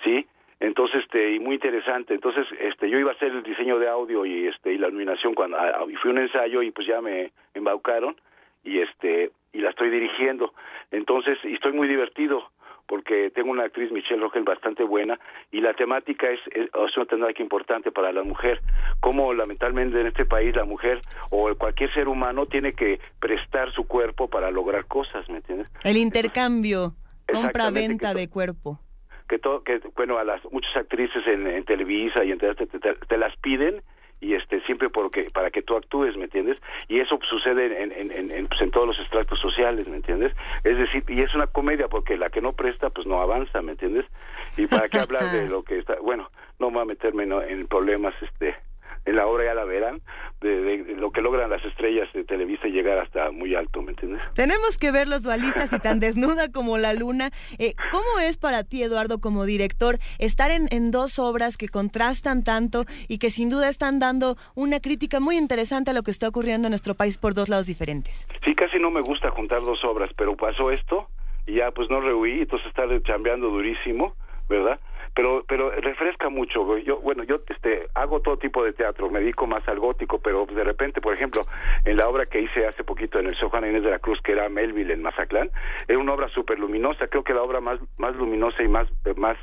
¿sí? Entonces, este, y muy interesante. Entonces, este, yo iba a hacer el diseño de audio y este y la iluminación cuando a- y fui un ensayo y pues ya me embaucaron y este y la estoy dirigiendo. Entonces, y estoy muy divertido porque tengo una actriz Michelle Rogel bastante buena y la temática es, es, es una temática importante para la mujer, como lamentablemente en este país la mujer o cualquier ser humano tiene que prestar su cuerpo para lograr cosas, ¿me entiendes? El intercambio, compra-venta de cuerpo. que todo que bueno a las muchas actrices en, en Televisa y en te, te- te- te las piden y este siempre porque para que tú actúes me entiendes y eso sucede en en, en, en, pues, en todos los estratos sociales me entiendes es decir y es una comedia porque la que no presta pues no avanza me entiendes y para qué hablar de lo que está bueno no voy a meterme ¿no? en problemas este en la obra ya la verán de, de- de lo que logran las estrellas de Televisa llegar hasta muy alto me entiendes Tenemos que ver los dualistas y tan desnuda como la luna. Eh, ¿Cómo es para ti, Eduardo, como director, estar en, en dos obras que contrastan tanto y que sin duda están dando una crítica muy interesante a lo que está ocurriendo en nuestro país por dos lados diferentes? Sí, casi no me gusta juntar dos obras, pero pasó esto y ya pues no rehuí, entonces estar chambeando durísimo, ¿verdad? Pero pero refresca mucho. Yo bueno, yo este hago todo tipo de teatro, me dedico más al gótico, pero de repente, por ejemplo, en la obra que hice hace poquito en el Juana Inés de la Cruz, que era Melville en Mazatlán, era una obra súper luminosa, creo que la obra más más luminosa y más más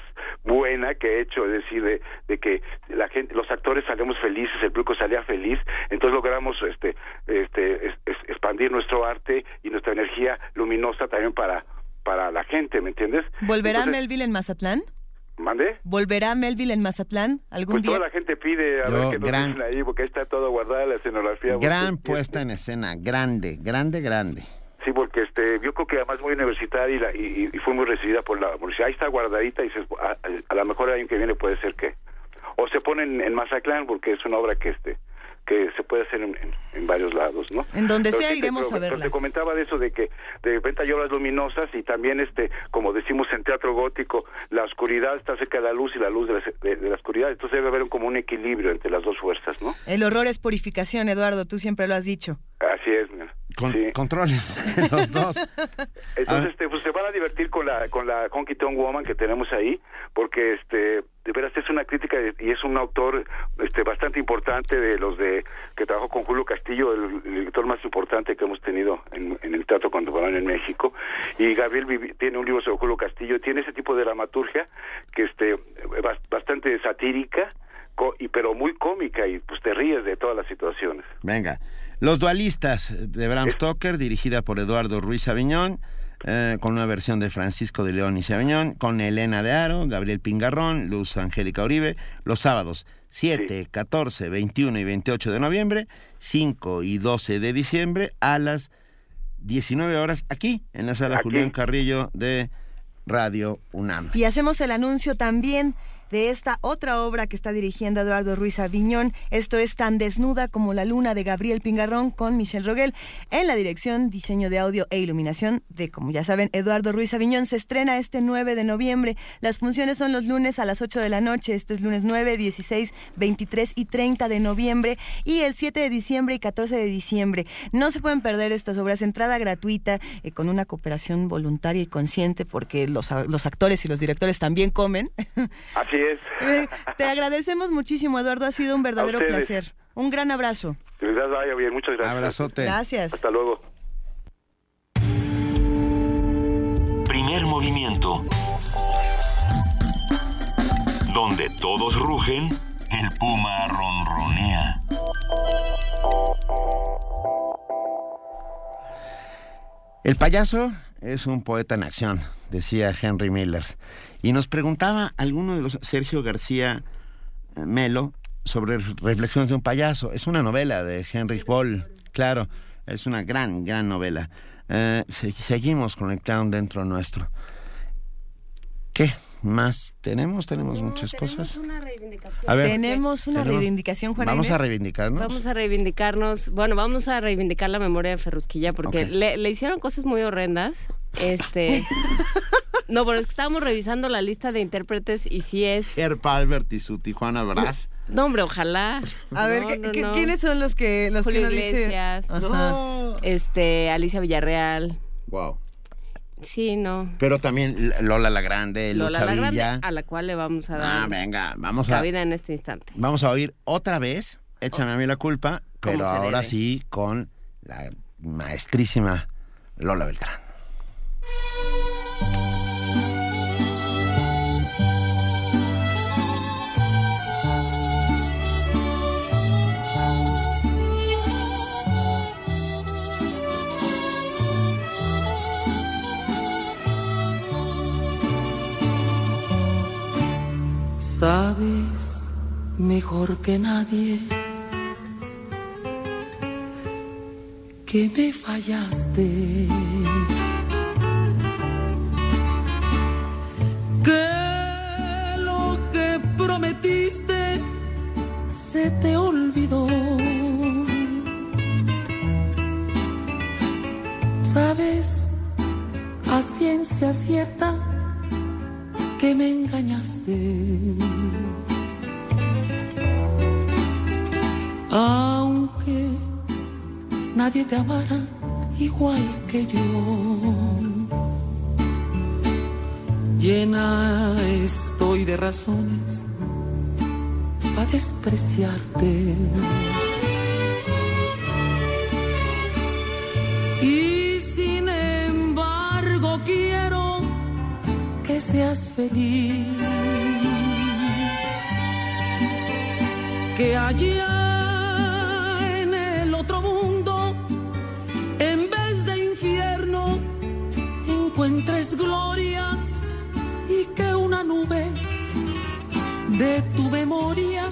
buena que he hecho, es decir, de, de que la gente, los actores salíamos felices, el público salía feliz, entonces logramos este este es- es- expandir nuestro arte y nuestra energía luminosa también para para la gente, ¿me entiendes? ¿Volverá Entonces, Melville en Mazatlán? ¿Mande? ¿Volverá Melville en Mazatlán algún Pues día? toda la gente pide a Yo, ver qué nos gran- dicen ahí, porque ahí está todo guardada la escenografía. Gran porque- puesta en escena, grande, grande, grande. Sí, porque este, yo creo que además muy universitaria y, la, y, y fue muy recibida por la universidad. Ahí está guardadita y dices, a, a lo mejor el año que viene puede ser que... O se pone en, en Mazatlán porque es una obra que este que se puede hacer en, en- en varios lados, ¿no? En donde Pero sea te- iremos pero- a verla. te comentaba de eso de que de repente hay obras luminosas y también este como decimos en teatro gótico la oscuridad está cerca de la luz y la luz de la, de- de la oscuridad entonces debe haber un, como un equilibrio entre las dos fuerzas no El horror es purificación, Eduardo, tú siempre lo has dicho. así es mira. Con- Sí. Controles los dos. Entonces, este, pues se van a divertir con la con la Honky Tonk Woman que tenemos ahí, porque este de veras es una crítica de- y es un autor este bastante importante de los de que trabajó con Julio Castillo, el, el director más importante que hemos tenido en, en el teatro contemporáneo en México. Y Gabriel vivi- tiene un libro sobre Julio Castillo, tiene ese tipo de dramaturgia que este bas- bastante satírica, co- y pero muy cómica y pues te ríes de todas las situaciones. Venga. Los dualistas de Bram Stoker, dirigida por Eduardo Ruiz Aviñón, eh, con una versión de Francisco de León y Saviñón, con Elena de Aro, Gabriel Pingarrón, Luz Angélica Uribe, los sábados 7, 14, 21 y 28 de noviembre, 5 y 12 de diciembre, a las 19 horas, aquí, en la sala Aquí. Julián Carrillo de Radio UNAM. Y hacemos el anuncio también de esta otra obra que está dirigiendo Eduardo Ruiz Aviñón. Esto es Tan desnuda como la luna de Gabriel Pingarrón con Michelle Roguel en la dirección, diseño de audio e iluminación de, como ya saben, Eduardo Ruiz Aviñón. Se estrena este 9 de noviembre. Las funciones son los lunes a las 8 de la noche. Este es lunes 9, 16, 23 y 30 de noviembre y el 7 de diciembre y 14 de diciembre. No se pueden perder estas obras. Entrada gratuita eh, con una cooperación voluntaria y consciente porque los, actores y los directores también comen. Así es. Eh, te agradecemos muchísimo, Eduardo. Ha sido un verdadero placer. Un gran abrazo. De verdad vaya bien, muchas gracias. Abrazote. Gracias. Hasta luego. Primer movimiento. Donde todos rugen, el puma ronronea. El payaso es un poeta en acción, decía Henry Miller. Y nos preguntaba alguno de los, Sergio García eh, Melo, sobre reflexiones de un payaso. Es una novela de Henry Ball, claro, es una gran, gran novela. Eh, se- seguimos con el clown dentro nuestro. ¿Qué más tenemos? Tenemos muchas cosas. A ver, tenemos una tenemos- reivindicación, Juana Vamos a reivindicarnos. Vamos a reivindicarnos, bueno, vamos a reivindicar la memoria de Ferrusquilla porque le hicieron cosas muy horrendas. Este, no, pero es que estábamos revisando la lista de intérpretes y sí es, Herb Albert y su Tijuana Brass. no hombre, ojalá. A ver, No, ¿qué- no, qué- no. ¿quiénes son los que los Julio que? Iglesias, Ajá. este, Alicia Villarreal. Wow. Sí, no. Pero también Lola la Grande, Lola Lucha la Grande, Villa. a la cual le vamos a dar Ah, venga, vamos a, cabida en este instante. vamos a oír otra vez, échame a mí la culpa, pero ahora debe. sí con la maestrísima Lola Beltrán. Sabes mejor que nadie que me fallaste. Que lo que prometiste se te olvidó. Sabes a ciencia cierta que me engañaste. Aunque nadie te amara igual que yo. Llena estoy de razones para despreciarte. Y seas feliz. Que allá en el otro mundo, en vez de infierno, encuentres gloria y que una nube de tu memoria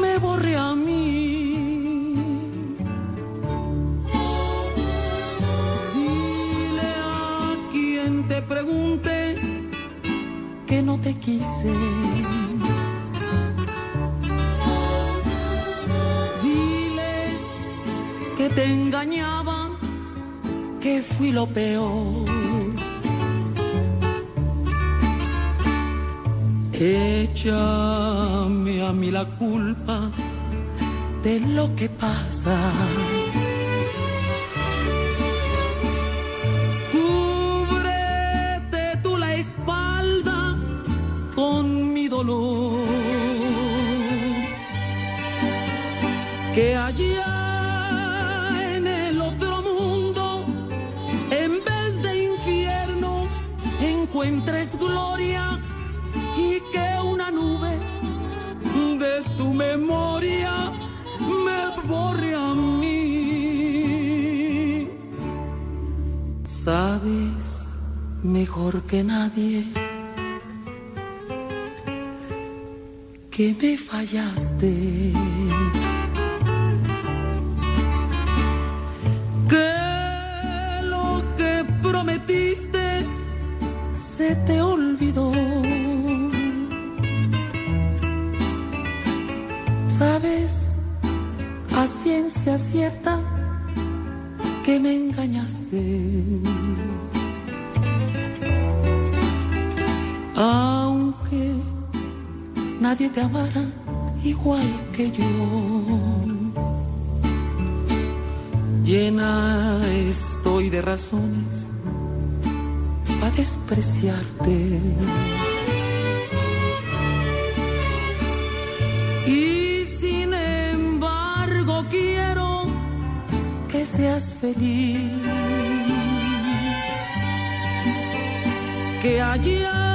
me borre a mí. Te pregunte que no te quise. Diles que te engañaba, que fui lo peor. Échame a mí la culpa de lo que pasa. Que allá en el otro mundo, en vez de infierno, encuentres gloria y que una nube de tu memoria me borre a mí. Sabes mejor que nadie que me fallaste. Prometiste se te olvidó. Sabes a ciencia cierta que me engañaste. Aunque nadie te amara igual que yo. Llena estoy de razones para despreciarte. Y sin embargo quiero que seas feliz. Que allá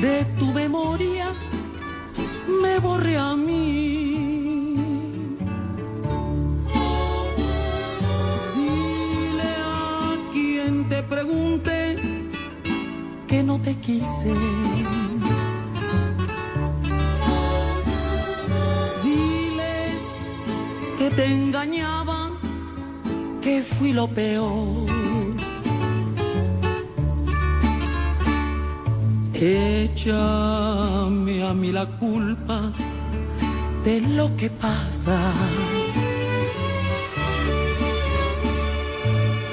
de tu memoria me borré a mí. Dile a quien te pregunte que no te quise. Diles que te engañaba, que fui lo peor. Échame a mí la culpa de lo que pasa.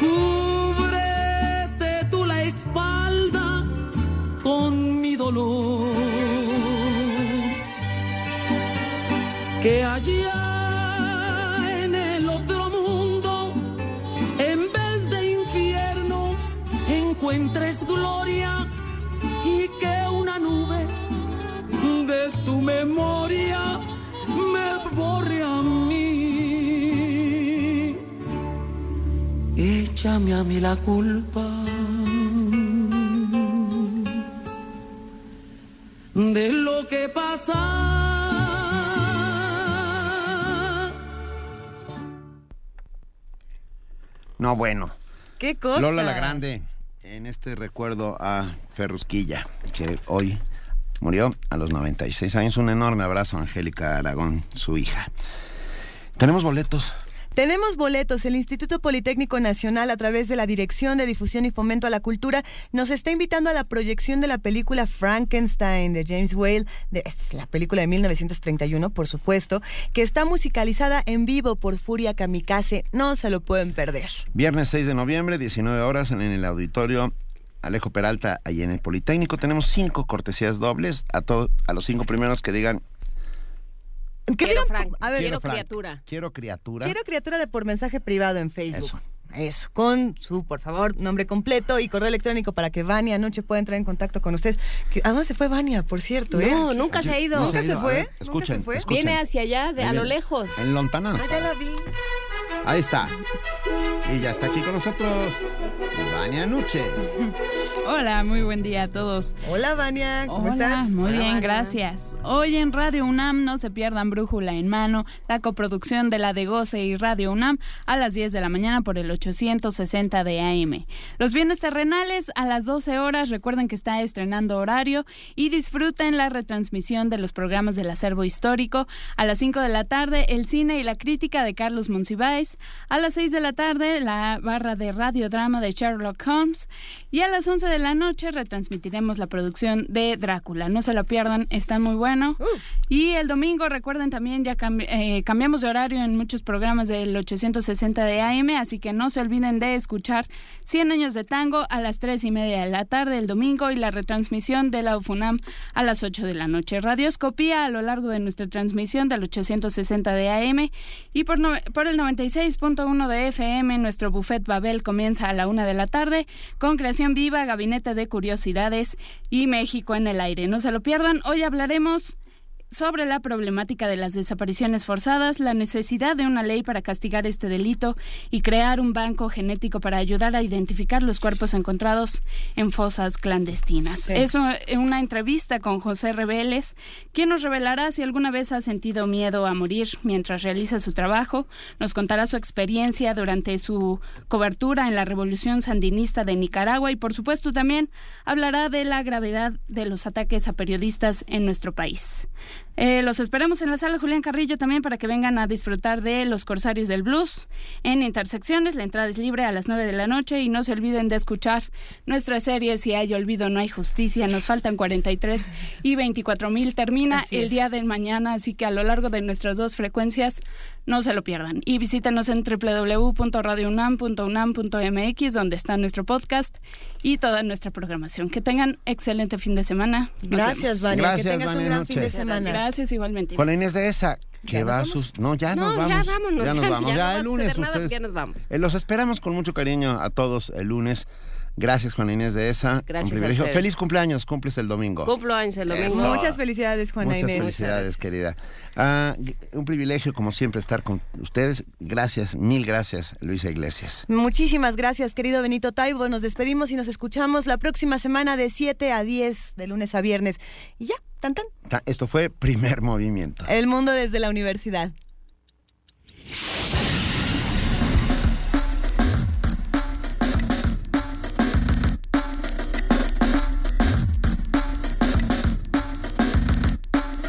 Cúbrete tú la espalda con mi dolor. Que allá memoria me borre a mí. Échame a mí la culpa de lo que pasa. No, bueno. ¿Qué cosa? Lola la Grande, en este recuerdo a Ferrusquilla, que hoy murió a los 96 años. Un enorme abrazo a Angélica Aragón, su hija. Tenemos boletos. Tenemos boletos. El Instituto Politécnico Nacional, a través de la Dirección de Difusión y Fomento a la Cultura, nos está invitando a la proyección de la película Frankenstein de James Whale, de, esta es la película de 1931, por supuesto, que está musicalizada en vivo por Furia Kamikaze. No se lo pueden perder. Viernes 6 de noviembre, 19 horas, en el auditorio Alejo Peralta, ahí en el Politécnico. Tenemos cinco cortesías dobles a, todos, a los cinco primeros que digan Quiero Frank, a ver, quiero Frank. criatura. quiero criatura. Quiero criatura de por mensaje privado en Facebook. Eso. Eso, con su, por favor, nombre completo y correo electrónico para que Vania anoche pueda entrar en contacto con ustedes. Que- ¿A dónde se fue Vania, por cierto? eh? No, nunca se ha ido. ¿Nunca se A fue? ver, ¿Nunca se fue? escuchen. Viene hacia allá, de, a lo lejos. En Lontananza. Ah, ya la vi. Ahí está. Y ya está aquí con nosotros Vania Nuche. Hola, muy buen día a todos. Hola, Vania, ¿cómo Hola, estás? Muy Hola, bien, Vania. gracias. Hoy en Radio UNAM no se pierdan Brújula en Mano, la coproducción de la de Goce y Radio UNAM a las 10 de la mañana por el 860 de AM. Los bienes terrenales a las 12 horas, recuerden que está estrenando horario y disfruten la retransmisión de los programas del acervo histórico. A las 5 de la tarde, el cine y la crítica de Carlos Monsiváis. A las 6 de la tarde, la barra de radiodrama de Sherlock Holmes. Y a las 11 de la noche retransmitiremos la producción de Drácula. No se lo pierdan, está muy bueno. Y el domingo, recuerden también, ya cambi- eh, cambiamos de horario en muchos programas del 860 de AM, así que no se olviden de escuchar 100 años de tango a las 3 y media de la tarde el domingo y la retransmisión de la UFUNAM a las 8 de la noche. Radioscopía a lo largo de nuestra transmisión del 860 de AM y por, no- por el 96.1 de FM nuestro buffet Babel comienza a la 1 de la tarde con creación viva, gabinete de curiosidades y México en el aire. No se lo pierdan, hoy hablaremos sobre la problemática de las desapariciones forzadas, la necesidad de una ley para castigar este delito y crear un banco genético para ayudar a identificar los cuerpos encontrados en fosas clandestinas. Sí. Es u- una entrevista con José Reveles, quien nos revelará si alguna vez ha sentido miedo a morir mientras realiza su trabajo, nos contará su experiencia durante su cobertura en la Revolución Sandinista de Nicaragua y por supuesto también hablará de la gravedad de los ataques a periodistas en nuestro país. Eh, los esperamos en la sala Julián Carrillo también para que vengan a disfrutar de Los Corsarios del Blues en Intersecciones. La entrada es libre a las 9 de la noche y no se olviden de escuchar nuestra serie Si hay olvido, no hay justicia. Nos faltan 43 y 24 mil. Termina el día de mañana, así que a lo largo de nuestras dos frecuencias no se lo pierdan. Y visítenos en www.radiounam.unam.mx donde está nuestro podcast y toda nuestra programación. Que tengan excelente fin de semana. Nos Gracias. Vania. Gracias, que tengas Vania, un gran noche. fin de semana. Gracias igualmente. Con la Inés de esa, que ¿Ya va a sus... No, ya No, nos ya vamos. vámonos, Ya nos ya- vamos. ya Ya, el lunes ustedes... ya nos vamos. Eh, los esperamos con mucho cariño a todos el lunes. Gracias, Juana Inés de esa. Gracias Un privilegio. Feliz cumpleaños, cumples el domingo. Cumplo años el domingo. Eso. Muchas felicidades, Juana Muchas Inés. felicidades, querida. Ah, un privilegio, como siempre, estar con ustedes. Gracias, mil gracias, Luisa Iglesias. Muchísimas gracias, querido Benito Taibo. Nos despedimos y nos escuchamos la próxima semana de 7 a 10, de lunes a viernes. Y ya, tan tan. Ta- Esto fue Primer Movimiento. El mundo desde la universidad.